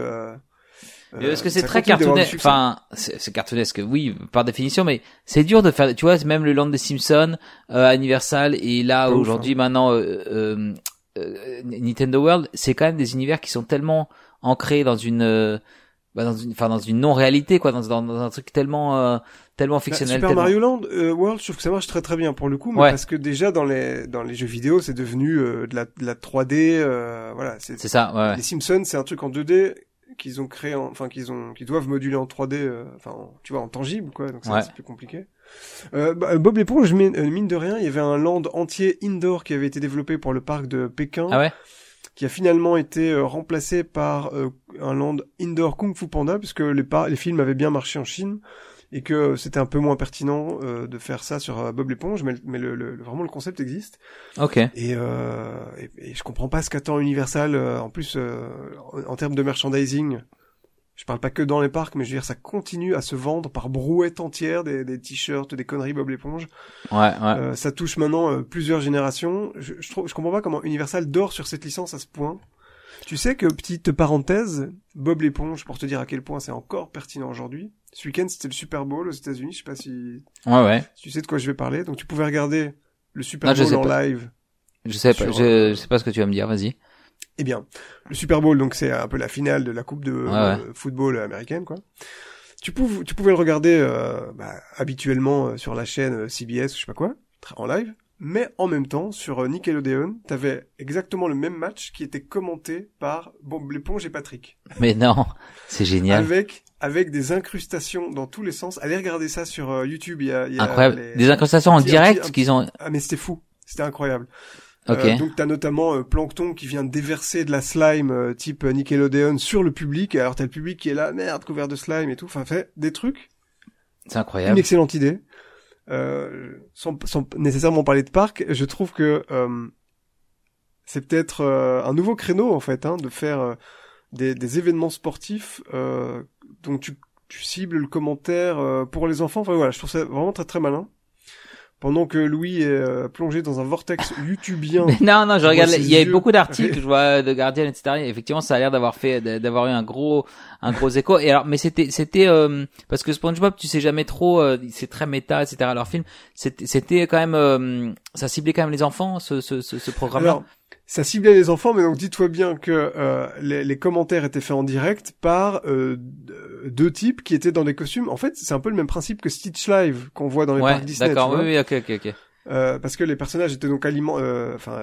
Euh, Parce que euh, c'est ça très cartoonesque. Enfin, c'est cartoonesque, oui, par définition, mais c'est dur de faire. Tu vois, même le Land des Simpsons, euh, Universal, et là ouf, aujourd'hui, maintenant, euh, euh, euh, Nintendo World, c'est quand même des univers qui sont tellement ancrés dans une, euh, bah, dans une, enfin, dans une non-réalité, quoi, dans, dans, dans un truc tellement, euh, tellement Bah, fictionnel. Super tellement- Mario Land euh, World, je trouve que ça marche très très bien pour le coup, mais Ouais. parce que déjà dans les dans les jeux vidéo, c'est devenu euh, de la de la 3D. Euh, voilà, c'est ça, ouais. les Simpsons, c'est un truc en 2D qu'ils ont créé, en- enfin qu'ils ont, qu'ils doivent moduler en 3D, euh, enfin en- tu vois en tangible quoi, donc c'est Ouais. compliqué. Euh, bah, Bob l'éponge, mine, euh, mine de rien, il y avait un land entier indoor qui avait été développé pour le parc de Pékin. Ah ouais? qui a finalement été euh, remplacé par euh, un land indoor Kung Fu Panda, puisque les, par- les films avaient bien marché en Chine, et que euh, c'était un peu moins pertinent euh, de faire ça sur euh, Bob l'éponge, mais, mais le, le- vraiment le concept existe. Ok. Et, euh, et, et je comprends pas ce qu'attend Universal, euh, en plus, euh, en, en termes de merchandising. Je parle pas que dans les parcs, mais je veux dire, ça continue à se vendre par brouette entière, des, des t-shirts, des conneries Bob l'éponge. Ouais, ouais. Euh, ça touche maintenant euh, plusieurs générations. Je, je, trouve, je comprends pas comment Universal dort sur cette licence à ce point. Tu sais que, petite parenthèse, Bob l'éponge, pour te dire à quel point c'est encore pertinent aujourd'hui, ce week-end c'était le Super Bowl aux États-Unis, je sais pas si, Ouais, ouais. si tu sais de quoi je vais parler, donc tu pouvais regarder le Super Non, je Bowl en pas. live. Je sais pas, je, euh, je sais pas ce que tu vas me dire, vas-y. Eh bien, le Super Bowl, donc c'est un peu la finale de la Coupe de Ouais, euh, ouais. football américaine, quoi. Tu pouvais, tu pouvais le regarder euh, bah, habituellement sur la chaîne CBS ou je sais pas quoi, en live, mais en même temps sur euh, Nickelodeon, t'avais exactement le même match qui était commenté par Bob l'éponge et Patrick, Mais non, c'est génial. avec avec des incrustations dans tous les sens. Allez regarder ça sur euh, YouTube, il y a, il y a Incroyable. les- Des incrustations en direct qu'ils ont. Ah mais c'était fou, c'était incroyable. Ok. Euh, donc t'as notamment euh, Plankton qui vient déverser de la slime euh, type euh, Nickelodeon sur le public. Alors t'as le public qui est là, merde, couvert de slime et tout. Enfin, fait des trucs. C'est Une incroyable. excellente idée. Euh, sans, sans nécessairement parler de parc, je trouve que euh, c'est peut-être euh, un nouveau créneau en fait, hein, de faire euh, des, des événements sportifs euh, dont tu, tu cibles le commentaire euh, pour les enfants. Enfin voilà, je trouve ça vraiment très très malin. Pendant que Louis est euh, plongé dans un vortex youtubien. Non, non, je regarde, il y a yeux. beaucoup d'articles, je vois de Guardian, etc. Et effectivement, ça a l'air d'avoir fait, d'avoir eu un gros, un gros écho. Et alors, mais c'était, c'était, euh, parce que SpongeBob, tu sais jamais trop, euh, c'est très méta, etc. Leur film, c'était, quand même, euh, ça ciblait quand même les enfants, ce, ce, ce, ce programme-là? Alors, ça ciblait les enfants, mais donc dis-toi bien que euh, les, les commentaires étaient faits en direct par euh, deux- types qui étaient dans des costumes. En fait, c'est un peu le même principe que Stitch Live qu'on voit dans les ouais, parcs Disney. d'accord, oui, oui, ok, ok, ok. Euh, parce que les personnages étaient donc aliment, euh, enfin,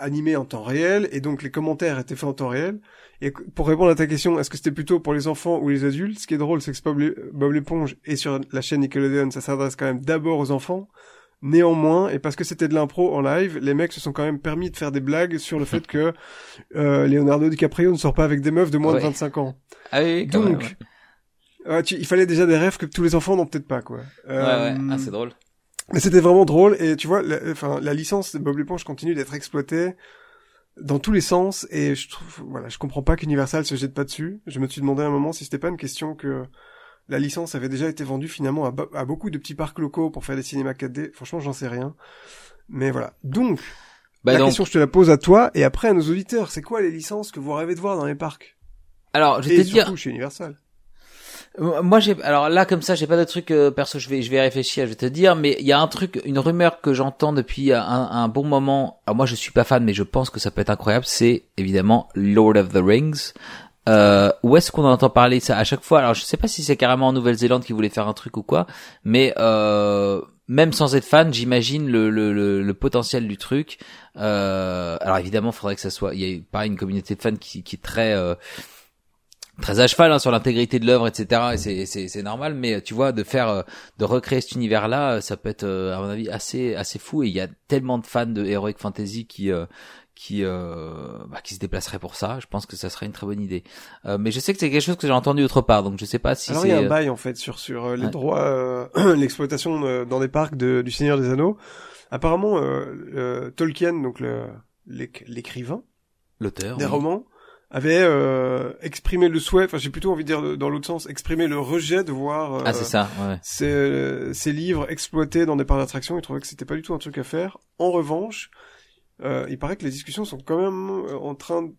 animés en temps réel, et donc les commentaires étaient faits en temps réel. Et pour répondre à ta question, est-ce que c'était plutôt pour les enfants ou les adultes Ce qui est drôle, c'est que Bob l'é- Bob l'éponge et sur la chaîne Nickelodeon, ça s'adresse quand même d'abord aux enfants. Néanmoins, et parce que c'était de l'impro en live, les mecs se sont quand même permis de faire des blagues sur le fait que euh, Leonardo DiCaprio ne sort pas avec des meufs de moins Ouais. de 25 ans. Ah oui, quand Donc, même, ouais. ouais, tu- il fallait déjà des rêves que tous les enfants n'ont peut-être pas, quoi. Ouais, Euh, ouais. Ah, c'est drôle. mais c'était vraiment drôle et tu vois, la, enfin, la licence de Bob l'éponge continue d'être exploitée dans tous les sens et je trouve, voilà, je comprends pas qu'Universal se jette pas dessus. Je me suis demandé à un moment si c'était pas une question que la licence avait déjà été vendue finalement à, beaucoup de petits parcs locaux pour faire des cinémas 4D. Franchement, j'en sais rien. Mais voilà. Donc, Bah la donc, question, je te la pose à toi et après à nos auditeurs. C'est quoi les licences que vous rêvez de voir dans les parcs? Alors, je vais te dire, chez Universal. Euh, Moi, j'ai alors là comme ça, j'ai pas de truc euh, perso. Je vais, je vais réfléchir. Je vais te dire, mais il y a un truc, une rumeur que j'entends depuis un, un bon moment. Alors moi, je suis pas fan, mais je pense que ça peut être incroyable. C'est évidemment Lord of the Rings. Euh, où est-ce qu'on en entend parler ça à chaque fois? Alors, je sais pas si c'est carrément en Nouvelle-Zélande qui voulait faire un truc ou quoi, mais euh, même sans être fan, j'imagine le, le, le, le potentiel du truc. Euh, alors évidemment, il faudrait que ça soit. Il y a pas une communauté de fans qui, qui est très euh, très à cheval hein, sur l'intégrité de l'œuvre, etc. Et c'est normal, mais tu vois, de faire, euh, de recréer cet univers-là, ça peut être, euh, à mon avis, assez assez fou. Et il y a tellement de fans de heroic fantasy qui euh, qui euh, bah, qui se déplaceraient pour ça. Je pense que ça serait une très bonne idée. Euh, mais je sais que c'est quelque chose que j'ai entendu autre part, donc je sais pas si Alors il y a un euh, bail en fait sur sur euh, les Ouais. droits, euh, l'exploitation euh, dans des parcs de, du Seigneur des Anneaux. Apparemment, euh, euh, Tolkien, donc l'écrivain l'auteur. des oui. romans, avait euh, exprimé le souhait. Enfin, j'ai plutôt envie de dire dans l'autre sens, exprimé le rejet de voir euh, Ah c'est ça. Ouais. ces, ces livres exploités dans des parcs d'attraction. Il trouvait que c'était pas du tout un truc à faire. En revanche. Euh, il paraît que les discussions sont quand même euh, en train de...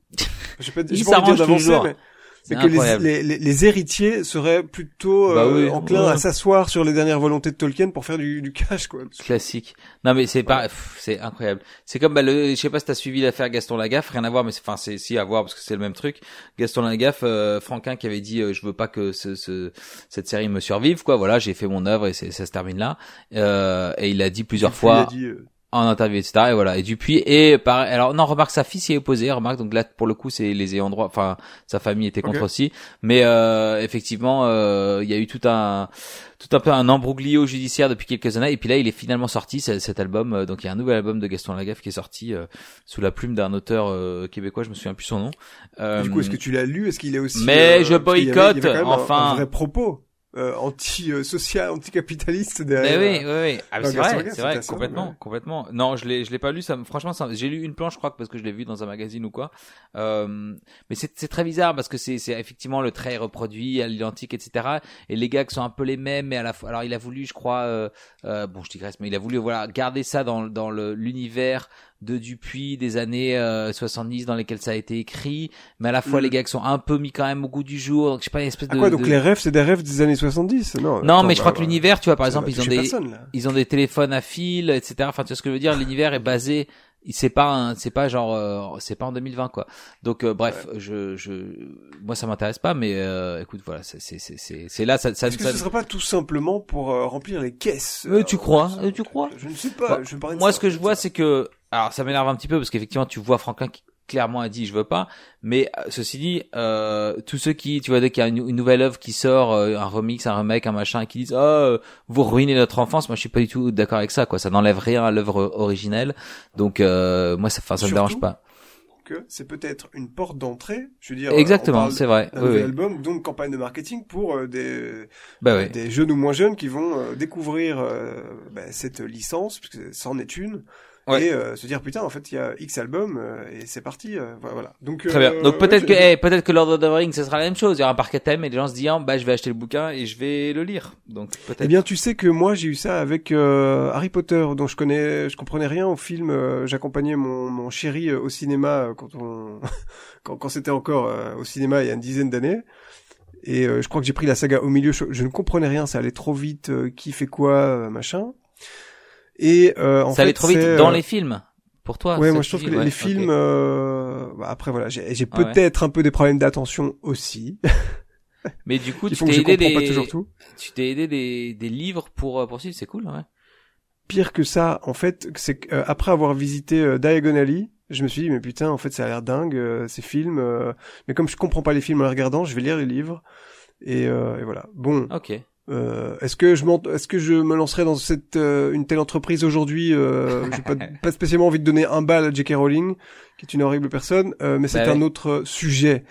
Je sais pas, j'ai pas envie de dire d'avancer, mais C'est mais que les, les, les, les héritiers seraient plutôt Bah euh, enclins ouais. à s'asseoir sur les dernières volontés de Tolkien pour faire du, du cash quoi. Classique. Non mais c'est pas, c'est incroyable. C'est comme bah, le, je sais pas si t'as suivi l'affaire Gaston Lagaffe, rien à voir, mais c'est- enfin c'est si à voir parce que c'est le même truc. Gaston Lagaffe, euh, Franquin qui avait dit euh, je veux pas que ce, ce- cette série me survive quoi. Voilà, j'ai fait mon œuvre et ça se termine là. Euh, et il a dit plusieurs fois Il a dit, euh, en interview etc. Et voilà. Et Dupuis et pareil. Alors non, remarque sa fille s'y est opposée. Remarque donc là pour le coup c'est les ayants droit. Enfin sa famille était contre aussi. Mais euh, effectivement euh, il y a eu tout un tout un peu un embrouglio judiciaire depuis quelques années et puis là il est finalement sorti ce- cet album euh, donc il y a un nouvel album de Gaston Lagaffe qui est sorti euh, sous la plume d'un auteur euh, québécois je me souviens plus son nom Euh, du coup, est-ce que tu l'as lu? Est-ce qu'il est aussi mais je parce qu'il y avait- il y avait boycotte, quand même un- enfin. un, vrai propos euh, anti-social, anti-capitaliste mais derrière. oui, oui, oui. Ah, mais euh, c'est vrai, c'est vrai, complètement, complètement. Non, je l'ai, je l'ai pas lu. Ça, me- franchement, ça, j'ai lu une planche, je crois, parce que je l'ai vu dans un magazine ou quoi. Euh, mais c'est, c'est très bizarre parce que c'est, c'est effectivement le trait reproduit à l'identique, etc. Et les gags sont un peu les mêmes, mais à la fois, alors il a voulu, je crois, euh, euh, bon, je digresse, mais il a voulu, voilà, garder ça dans, dans le, l'univers de Dupuis des années euh, 70 dans lesquels ça a été écrit, mais à la fois Mm. les gags sont un peu mis quand même au goût du jour. Donc je sais pas, une espèce Ah de. quoi, donc de- les rêves, c'est des rêves des années 70 Non, Non, attends, mais je bah, crois que l'univers, tu vois, par exemple, ils ont des, personne, ils ont des téléphones à fil, etc. Enfin, tu vois ce que je veux dire L'univers est basé, c'est pas, c'est pas genre, euh, c'est pas en 2020 quoi. Donc euh, bref, je, je, moi ça m'intéresse pas, mais euh, écoute, voilà, c'est, c'est, c'est, c'est, là, ça, ça, Est-ce que ça- ce serait pas tout simplement pour euh, remplir les caisses Euh, tu crois ça- Euh, tu crois Je ne sais pas. Bah, je me parlais de moi, ça, ce que je vois, c'est que, alors ça m'énerve un petit peu parce qu'effectivement, tu vois Franklin qui clairement a dit je veux pas, mais euh, ceci dit, euh, tous ceux qui, tu vois, dès qu'il y a une, une nouvelle œuvre qui sort, euh, un remix, un remake, un machin, qui disent ah euh, vous ruinez notre enfance, moi je suis pas du tout d'accord avec ça, quoi. Ça n'enlève rien à l'œuvre originelle, donc euh, moi ça, enfin, ça me dérange pas. que c'est peut-être une porte d'entrée. Je veux dire, Exactement, c'est vrai. d'un Oui, nouvel oui. album, donc campagne de marketing pour des Bah des jeunes ou moins jeunes qui vont découvrir bah, cette licence, puisque c'en est une, Ouais. et euh, se dire putain en fait il y a X albums euh, et c'est parti, euh, voilà. Donc Très bien. euh, Donc peut-être ouais, que, je- eh, peut-être que Lord of the Rings, ce sera la même chose. Il y aura un parc à thème et les gens se diront, bah je vais acheter le bouquin et je vais le lire. Donc peut-être. Eh bien, tu sais que moi j'ai eu ça avec euh, Harry Potter, dont je connais, je comprenais rien au film. euh, J'accompagnais mon, mon chéri au cinéma quand on, quand, quand c'était encore euh, au cinéma il y a une dizaine d'années. Et euh, je crois que j'ai pris la saga au milieu. Je, je ne comprenais rien, ça allait trop vite. euh, qui fait quoi, machin. Et euh, en ça fait, allait trop vite dans euh, les films. Pour toi. Ouais, moi je trouve que les, Ouais, les films. euh, bah, après voilà, j'ai ouais. peut-être un peu des problèmes d'attention aussi. Mais du coup, tu t'es aidé des, pas toujours tout. tu t'es aidé des, des livres pour euh, poursuivre, c'est cool, ouais. pire que ça, en fait, c'est que, euh, après avoir visité Diagonally, je me suis dit mais putain, en fait, ça a l'air dingue euh, ces films. euh, mais comme je comprends pas les films en les regardant, je vais lire les livres. Et, euh, et voilà. Bon, Ok. Euh, est-ce que je est-ce que je me lancerai dans cette euh, une telle entreprise aujourd'hui euh, J'ai pas, pas spécialement envie de donner un bal à J.K. Rowling, qui est une horrible personne, euh, mais c'est Bah un autre sujet.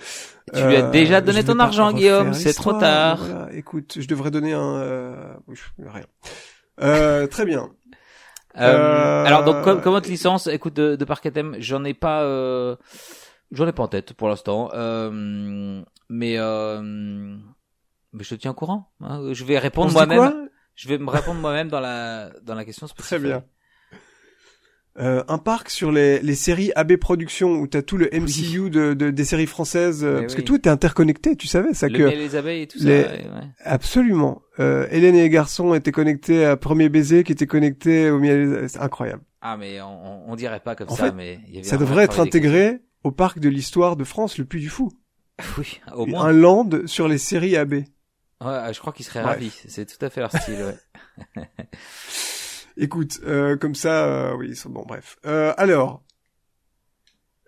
Tu lui as Euh, déjà donné ton argent, Guillaume, c'est trop tard. Voilà, écoute, je devrais donner un euh, rien. Euh, très bien. Euh, Euh, Alors donc comme, comme autre licence, écoute de, de Thème, j'en ai pas, euh, j'en ai pas en tête pour l'instant. Euh, mais euh, mais je te tiens au courant. hein. Je vais On répondre moi-même. Je vais me répondre moi-même dans la dans la question spécifique. Très bien. Euh, un parc sur les, les séries AB Productions où t'as tout le MCU de, de- des séries françaises euh, parce oui. que tout est interconnecté, tu savais ça Le que les abeilles et tout les- ça. ouais, ouais. absolument. Euh, Hélène et les garçons étaient connectés à Premier baiser qui était connecté au miel, c'est incroyable. Ah mais on, on- dirait pas comme En ça, fait, mais y avait Ça devrait être intégré au parc de l'histoire de France, le Puy du Fou. Oui, au moins. Un land sur les séries AB. Ouais, je crois qu'ils seraient Bref. ravis. C'est tout à fait leur style. Ouais. Écoute, euh, comme ça, euh, oui, ils sont bon. Bref. Euh, alors,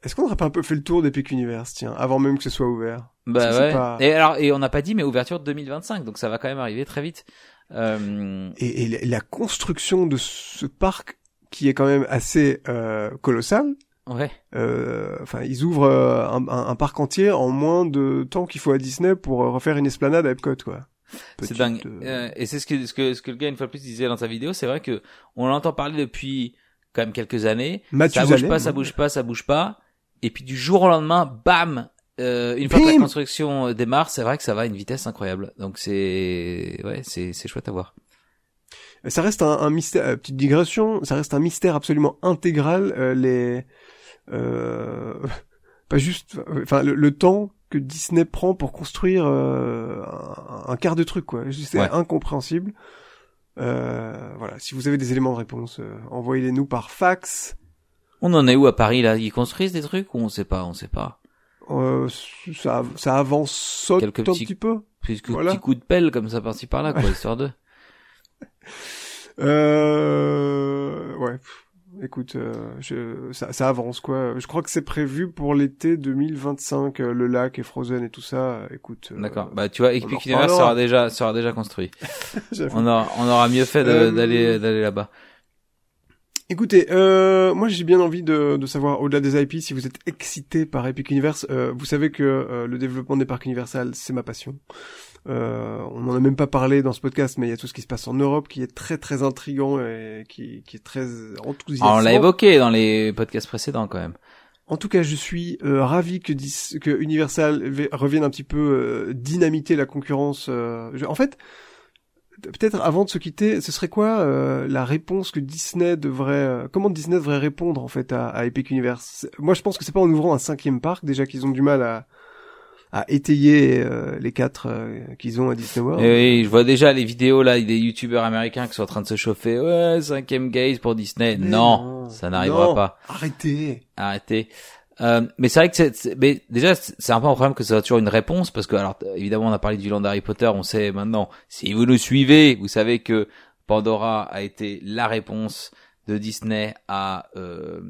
est-ce qu'on n'aurait pas un peu fait le tour d'Epic Universe, tiens, avant même que ce soit ouvert? Bah ouais. pas- Et alors et on n'a pas dit mais ouverture 2025, donc ça va quand même arriver très vite. Euh, et, et la- la construction de ce parc qui est quand même assez euh, colossal. Ouais. euh, Enfin, ils ouvrent euh, un, un- un parc entier en moins de temps qu'il faut à Disney pour euh, refaire une esplanade à Epcot, quoi. C'est dingue. et c'est ce que, ce que ce que le gars une fois de plus disait dans sa vidéo, c'est vrai que on l'entend parler depuis quand même quelques années. Ça Mathusalem, bouge pas, ça bouge pas, ça bouge pas. Et puis du jour au lendemain, bam, euh, une fois que la construction démarre, c'est vrai que ça va à une vitesse incroyable. Donc c'est ouais, c'est c'est chouette à voir. Ça reste un, un mystère. euh, petite digression. Ça reste un mystère absolument intégral. euh, les euh, pas juste. Enfin, le, le temps que Disney prend pour construire euh, un, un quart de truc, quoi. C'est Ouais. incompréhensible. Euh, voilà. Si vous avez des éléments de réponse, euh, envoyez-les nous par fax. On en est où à Paris là? Ils construisent des trucs ou on sait pas, on sait pas? Euh, ça, ça avance saute Quelques un petits- petit peu. Plus que Voilà. petit coup de pelle comme ça par-ci par-là quoi, histoire de. Euh, ouais. Écoute, euh, je, ça, ça avance quoi. Je crois que c'est prévu pour l'été 2025. euh, le lac est frozen et tout ça. euh, Écoute. euh, D'accord. Bah tu vois, Epic Universe sera déjà sera déjà construit. On aura on aura mieux fait d'aller d'aller là-bas. Écoutez, euh, moi j'ai bien envie de, de savoir au-delà des IP si vous êtes excité par Epic Universe. Euh, vous savez que euh, le développement des parcs Universal c'est ma passion. Euh, on n'en a même pas parlé dans ce podcast, mais il y a tout ce qui se passe en Europe qui est très très intrigant et qui, qui est très enthousiasmant. Ah, on l'a évoqué dans les podcasts précédents quand même. En tout cas, je suis euh, ravi que, dis- que Universal revienne un petit peu euh, dynamiter la concurrence. euh, je- En fait, peut-être avant de se quitter, ce serait quoi euh, la réponse que Disney devrait, euh, comment Disney devrait répondre en fait à, à Epic Universe? Moi, je pense que c'est pas en ouvrant un cinquième parc déjà qu'ils ont du mal à, à étayer euh, les quatre euh, qu'ils ont à Disney World. Et oui, je vois déjà les vidéos là des youtubeurs américains qui sont en train de se chauffer. Ouais, cinquième gaze pour Disney. Non, non, ça n'arrivera pas. Arrêtez. Arrêtez. Euh, mais c'est vrai que c'est, c'est- mais déjà c'est un peu un problème que ça soit toujours une réponse parce que alors évidemment on a parlé du land Harry Potter, on sait maintenant si vous nous suivez, vous savez que Pandora a été la réponse de Disney à, euh,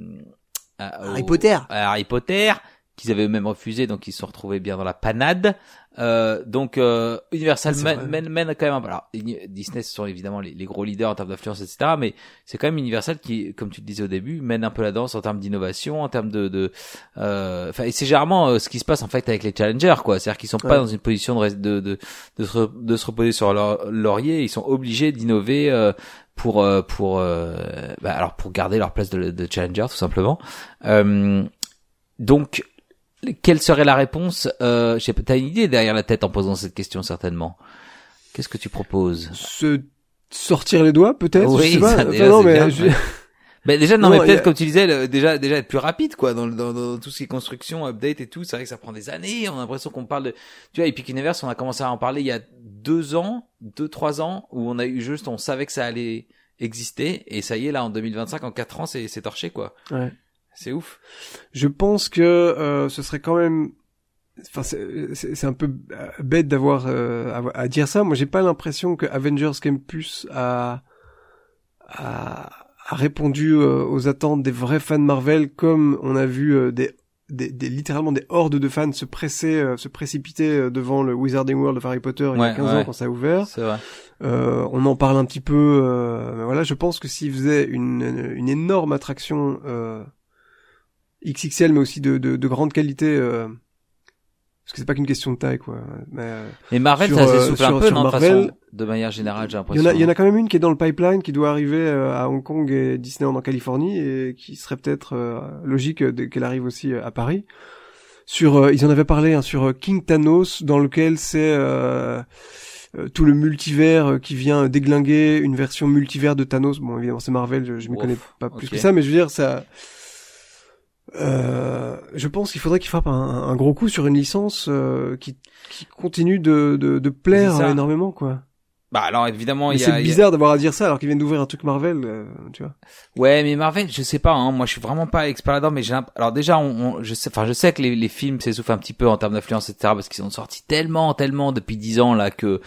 à- au- Potter. à Harry Potter qu'ils avaient eux-mêmes refusé donc ils se sont retrouvés bien dans la panade. Euh, donc euh, Universal mène, mène, mène quand même alors Disney ce sont évidemment les, les gros leaders en termes d'influence etc mais c'est quand même Universal qui comme tu le disais au début mène un peu la danse en termes d'innovation en termes de de euh, enfin et c'est généralement euh, ce qui se passe en fait avec les challengers quoi. C'est-à-dire qu'ils sont pas dans une position de, de, de, de, se, re- de se reposer sur leur laurier ils sont obligés d'innover euh, pour euh, pour bah, alors pour garder leur place de, de challenger tout simplement. Euh, donc quelle serait la réponse euh, je sais pas, T'as une idée derrière la tête en posant cette question certainement. Qu'est-ce que tu proposes? Se sortir les doigts peut-être. Oui, je sais pas. ça, Enfin, déjà, non mais bien, je-. Ben déjà non, Non, mais peut-être a- comme tu disais le- déjà déjà être plus rapide quoi dans, dans, dans tout ce qui est construction, update et tout. C'est vrai que ça prend des années. On a l'impression qu'on parle de tu vois Epic Universe. On a commencé à en parler il y a deux ans, deux trois ans où on a eu juste on savait que ça allait exister et ça y est là en 2025 en quatre ans c'est c'est torché quoi. Ouais. C'est ouf. Je pense que euh, ce serait quand même. Enfin, c'est un peu bête d'avoir euh, à, à dire ça. Moi, j'ai pas l'impression que Avengers Campus a a, a répondu euh, aux attentes des vrais fans Marvel, comme on a vu euh, des des, des, littéralement des hordes de fans se pressaient, euh, se précipiter devant le Wizarding World of Harry Potter il y a Ouais, 15 ouais. ans quand ça a ouvert. Vrai. Euh, on en parle un petit peu. euh, voilà, je pense que s'ils faisaient une, une énorme attraction euh, XXL, mais aussi de, de, de grande qualité, euh, parce que c'est pas qu'une question de taille, quoi. Mais euh, Mais Marvel, Sur, ça euh, s'essouffle un peu, sur non, de Marvel, façon, de manière générale, j'ai il y l'impression. en a, il y en a quand même une qui est dans le pipeline, qui doit arriver euh, à Hong Kong et Disneyland en Californie, et qui serait peut-être euh, logique euh, qu'elle arrive aussi euh, à Paris. Sur, euh, ils en avaient parlé hein, sur euh, King Thanos, dans lequel c'est euh, euh, tout le multivers euh, qui vient déglinguer une version multivers de Thanos. Bon, évidemment, c'est Marvel, je, je m'y connais pas plus que ça, mais je veux dire, ça. Euh, je pense qu'il faudrait qu'il frappe un, un gros coup sur une licence euh, qui, qui continue de, de, de plaire énormément, quoi. Bah alors évidemment, il y c'est y a- bizarre d'avoir à dire ça alors qu'ils viennent d'ouvrir un truc Marvel, euh, tu vois. Ouais, mais Marvel, je sais pas. Hein, moi, je suis vraiment pas expert là-dedans, mais j'ai. Alors déjà, on, on- je sais, enfin, je sais que les, les films s'essoufflent un petit peu en termes d'influence, etc. Parce qu'ils sont sortis tellement, tellement depuis dix ans là que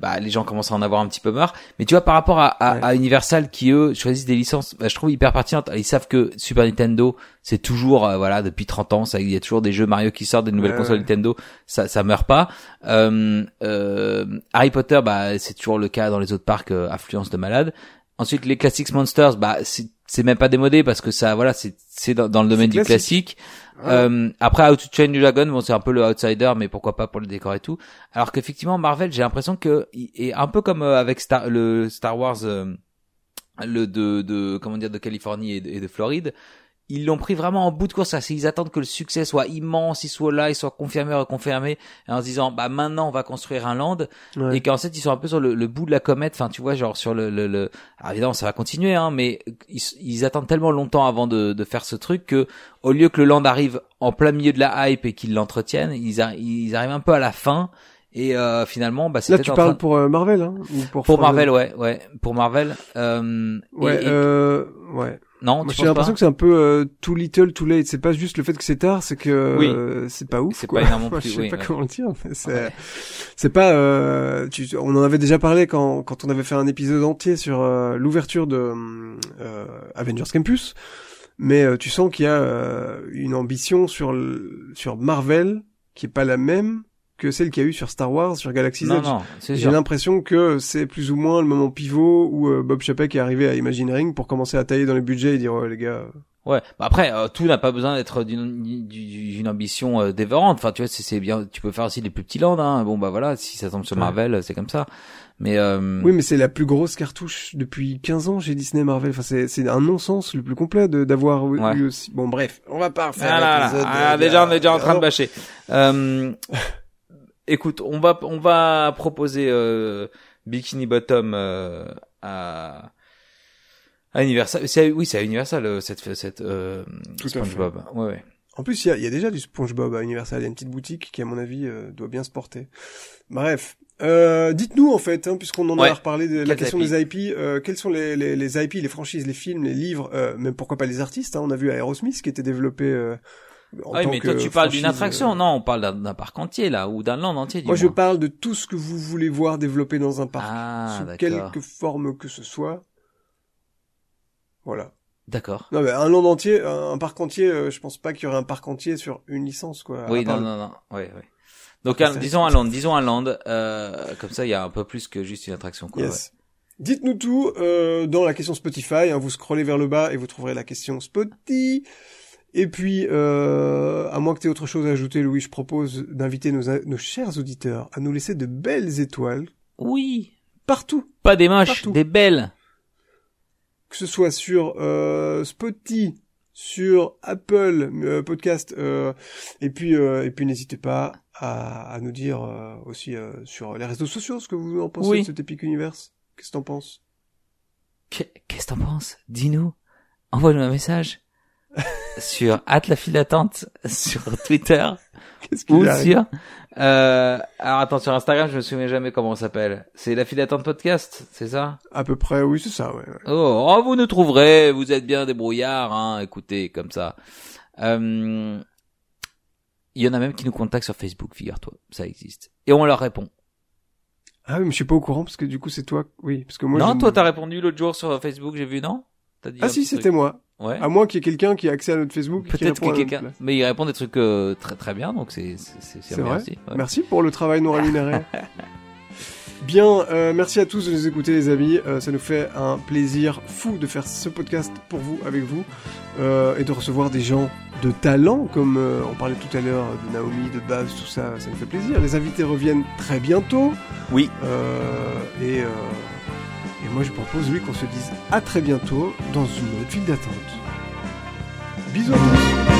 bah les gens commencent à en avoir un petit peu marre. Mais tu vois, par rapport à, à, Ouais. à Universal qui eux choisissent des licences, bah, je trouve hyper pertinentes. Ils savent que Super Nintendo, c'est toujours euh, voilà depuis 30 ans, ça, il y a toujours des jeux Mario qui sortent, des nouvelles Ouais, consoles ouais. Nintendo, ça ça meurt pas. Euh, euh, Harry Potter, bah c'est toujours le cas dans les autres parcs, euh, affluence de malades. Ensuite, les Classics Monsters, bah c'est c'est même pas démodé parce que ça, voilà, c'est c'est dans, dans le domaine du classique. Euh, après, How to Train Your Dragon, bon, c'est un peu le outsider, mais pourquoi pas pour le décor et tout. Alors qu'effectivement, Marvel, j'ai l'impression que et un peu comme euh, avec Star, le Star Wars, euh, le de, de comment dire de Californie et de Floride. Ils l'ont pris vraiment en bout de course. Ils attendent que le succès soit immense, il soit là, il soit confirmé, reconfirmé, en se disant, bah maintenant on va construire un land Ouais. et qu'en fait ils sont un peu sur le, le bout de la comète enfin tu vois genre sur le, le, le... Alors, évidemment ça va continuer hein mais ils, ils attendent tellement longtemps avant de, de faire ce truc que au lieu que le land arrive en plein milieu de la hype et qu'ils l'entretiennent ils, a- ils arrivent un peu à la fin et euh, finalement bah c'est Là, tu parles train- pour euh, Marvel, hein, ou pour Marvel ouais ouais pour Marvel euh, et- Ouais, et- euh, ouais. non j'ai l'impression que c'est un peu euh, too little, too late. C'est pas juste le fait que c'est tard, c'est que Oui. euh, c'est pas ouf. C'est pas Moi, plus, Je sais oui, pas ouais. comment le dire. C'est Ouais. c'est pas. Euh, tu, on en avait déjà parlé quand quand on avait fait un épisode entier sur l'ouverture de euh, Avengers Campus. Mais euh, tu sens qu'il y a euh, une ambition sur sur Marvel qui est pas la même que celle qu'il y a eu sur Star Wars, sur Galaxy's Edge. non c'est J'ai l'impression que c'est plus ou moins le moment pivot où euh, Bob Chapek est arrivé à Imagineering pour commencer à tailler dans les budgets et dire oh, les gars. Ouais. Bah après, euh, tout n'a pas besoin d'être d'une ambition euh, dévorante. Enfin, tu vois, c'est bien. Tu peux faire aussi les plus petits lands. Hein. Bon, bah voilà, si ça tombe sur Ouais. Marvel, c'est comme ça. Mais euh, Oui, mais c'est la plus grosse cartouche depuis 15 ans chez Disney Marvel. Enfin, c'est c'est un non-sens le plus complet d'avoir Ouais. eu aussi. Bon, bref, on va pas refaire Ah là là, l'épisode, ah, euh, déjà, on est déjà en train de bâcher. Euh, écoute, on va on va proposer euh, Bikini Bottom euh, à à Universal. Oui, c'est à Universal euh, cette cette euh, Tout SpongeBob. Ouais, ouais. En plus, il y a, y a déjà du SpongeBob à Universal. Il y a une petite boutique qui, à mon avis, euh, doit bien se porter. Bref. Euh, dites-nous en fait, hein, puisqu'on en Ouais. a reparlé de la question IP? des IP, euh, quels sont les, les, les IP, les franchises, les films, les livres, euh, même pourquoi pas les artistes. Hein, on a vu Aerosmith qui était développé. Oui, mais toi tu parles d'une attraction, euh, non On parle d'un parc entier là, ou d'un land entier. Moi, je parle de tout ce que vous voulez voir développé dans un parc, Ah, sous quelque forme que ce soit. Voilà. D'accord. Non, mais un land entier, un, un parc entier, euh, je pense pas qu'il y aurait un parc entier sur une licence, quoi. Oui, non, le- non, non. Oui, oui. Donc, un- disons un land, disons un land. Euh, comme ça, il y a un peu plus que juste une attraction. Quoi, Yes. Dites-nous tout euh, dans la question Spotify. hein, vous scrollez vers le bas et vous trouverez la question Spotty. Et puis, euh, à moins que tu aies autre chose à ajouter, Louis, je propose d'inviter nos, nos chers auditeurs à nous laisser de belles étoiles. Oui. partout, Pas des moches, Partout. des belles. que ce soit sur euh, Spotty, sur Apple euh, Podcast, euh, et puis et puis n'hésitez pas à, à nous dire aussi sur les réseaux sociaux ce que vous en pensez Oui. de cet Epic Universe. Qu'est-ce que t'en penses? Qu'est- Qu'est-ce que t'en penses? Dis-nous. Envoie-nous un message. Sur at la file d'attente sur Twitter ou sur euh, alors attends sur Instagram je me souviens jamais comment on s'appelle c'est la file d'attente podcast c'est ça? À peu près, oui, c'est ça, ouais. ouais. Oh, oh, vous nous trouverez, vous êtes bien débrouillards, hein, écoutez, comme ça. Euh, Il y en a même qui nous contactent sur Facebook, figure-toi, ça existe. Et on leur répond. Ah oui, mais je suis pas au courant parce que du coup c'est toi. Oui, parce que moi. non, toi t'as répondu l'autre jour sur Facebook, j'ai vu, non? Ah si, c'était moi. Ouais. À moins qu'il y ait quelqu'un qui a accès à notre Facebook. Peut-être que quelqu'un, mais il répond des trucs euh, très très bien, donc c'est c'est c'est C'est bien vrai aussi. ouais. Merci pour le travail non rémunéré. Bien, euh, merci à tous de nous écouter les amis. Euh, ça nous fait un plaisir fou de faire ce podcast pour vous, avec vous, euh, et de recevoir des gens de talent, comme euh, on parlait tout à l'heure de Naomi, de Baz, tout ça, ça nous fait plaisir. Les invités reviennent très bientôt. Oui. Euh, et, euh, et moi je propose, lui, qu'on se dise à très bientôt dans une autre file d'attente. Bisous à tous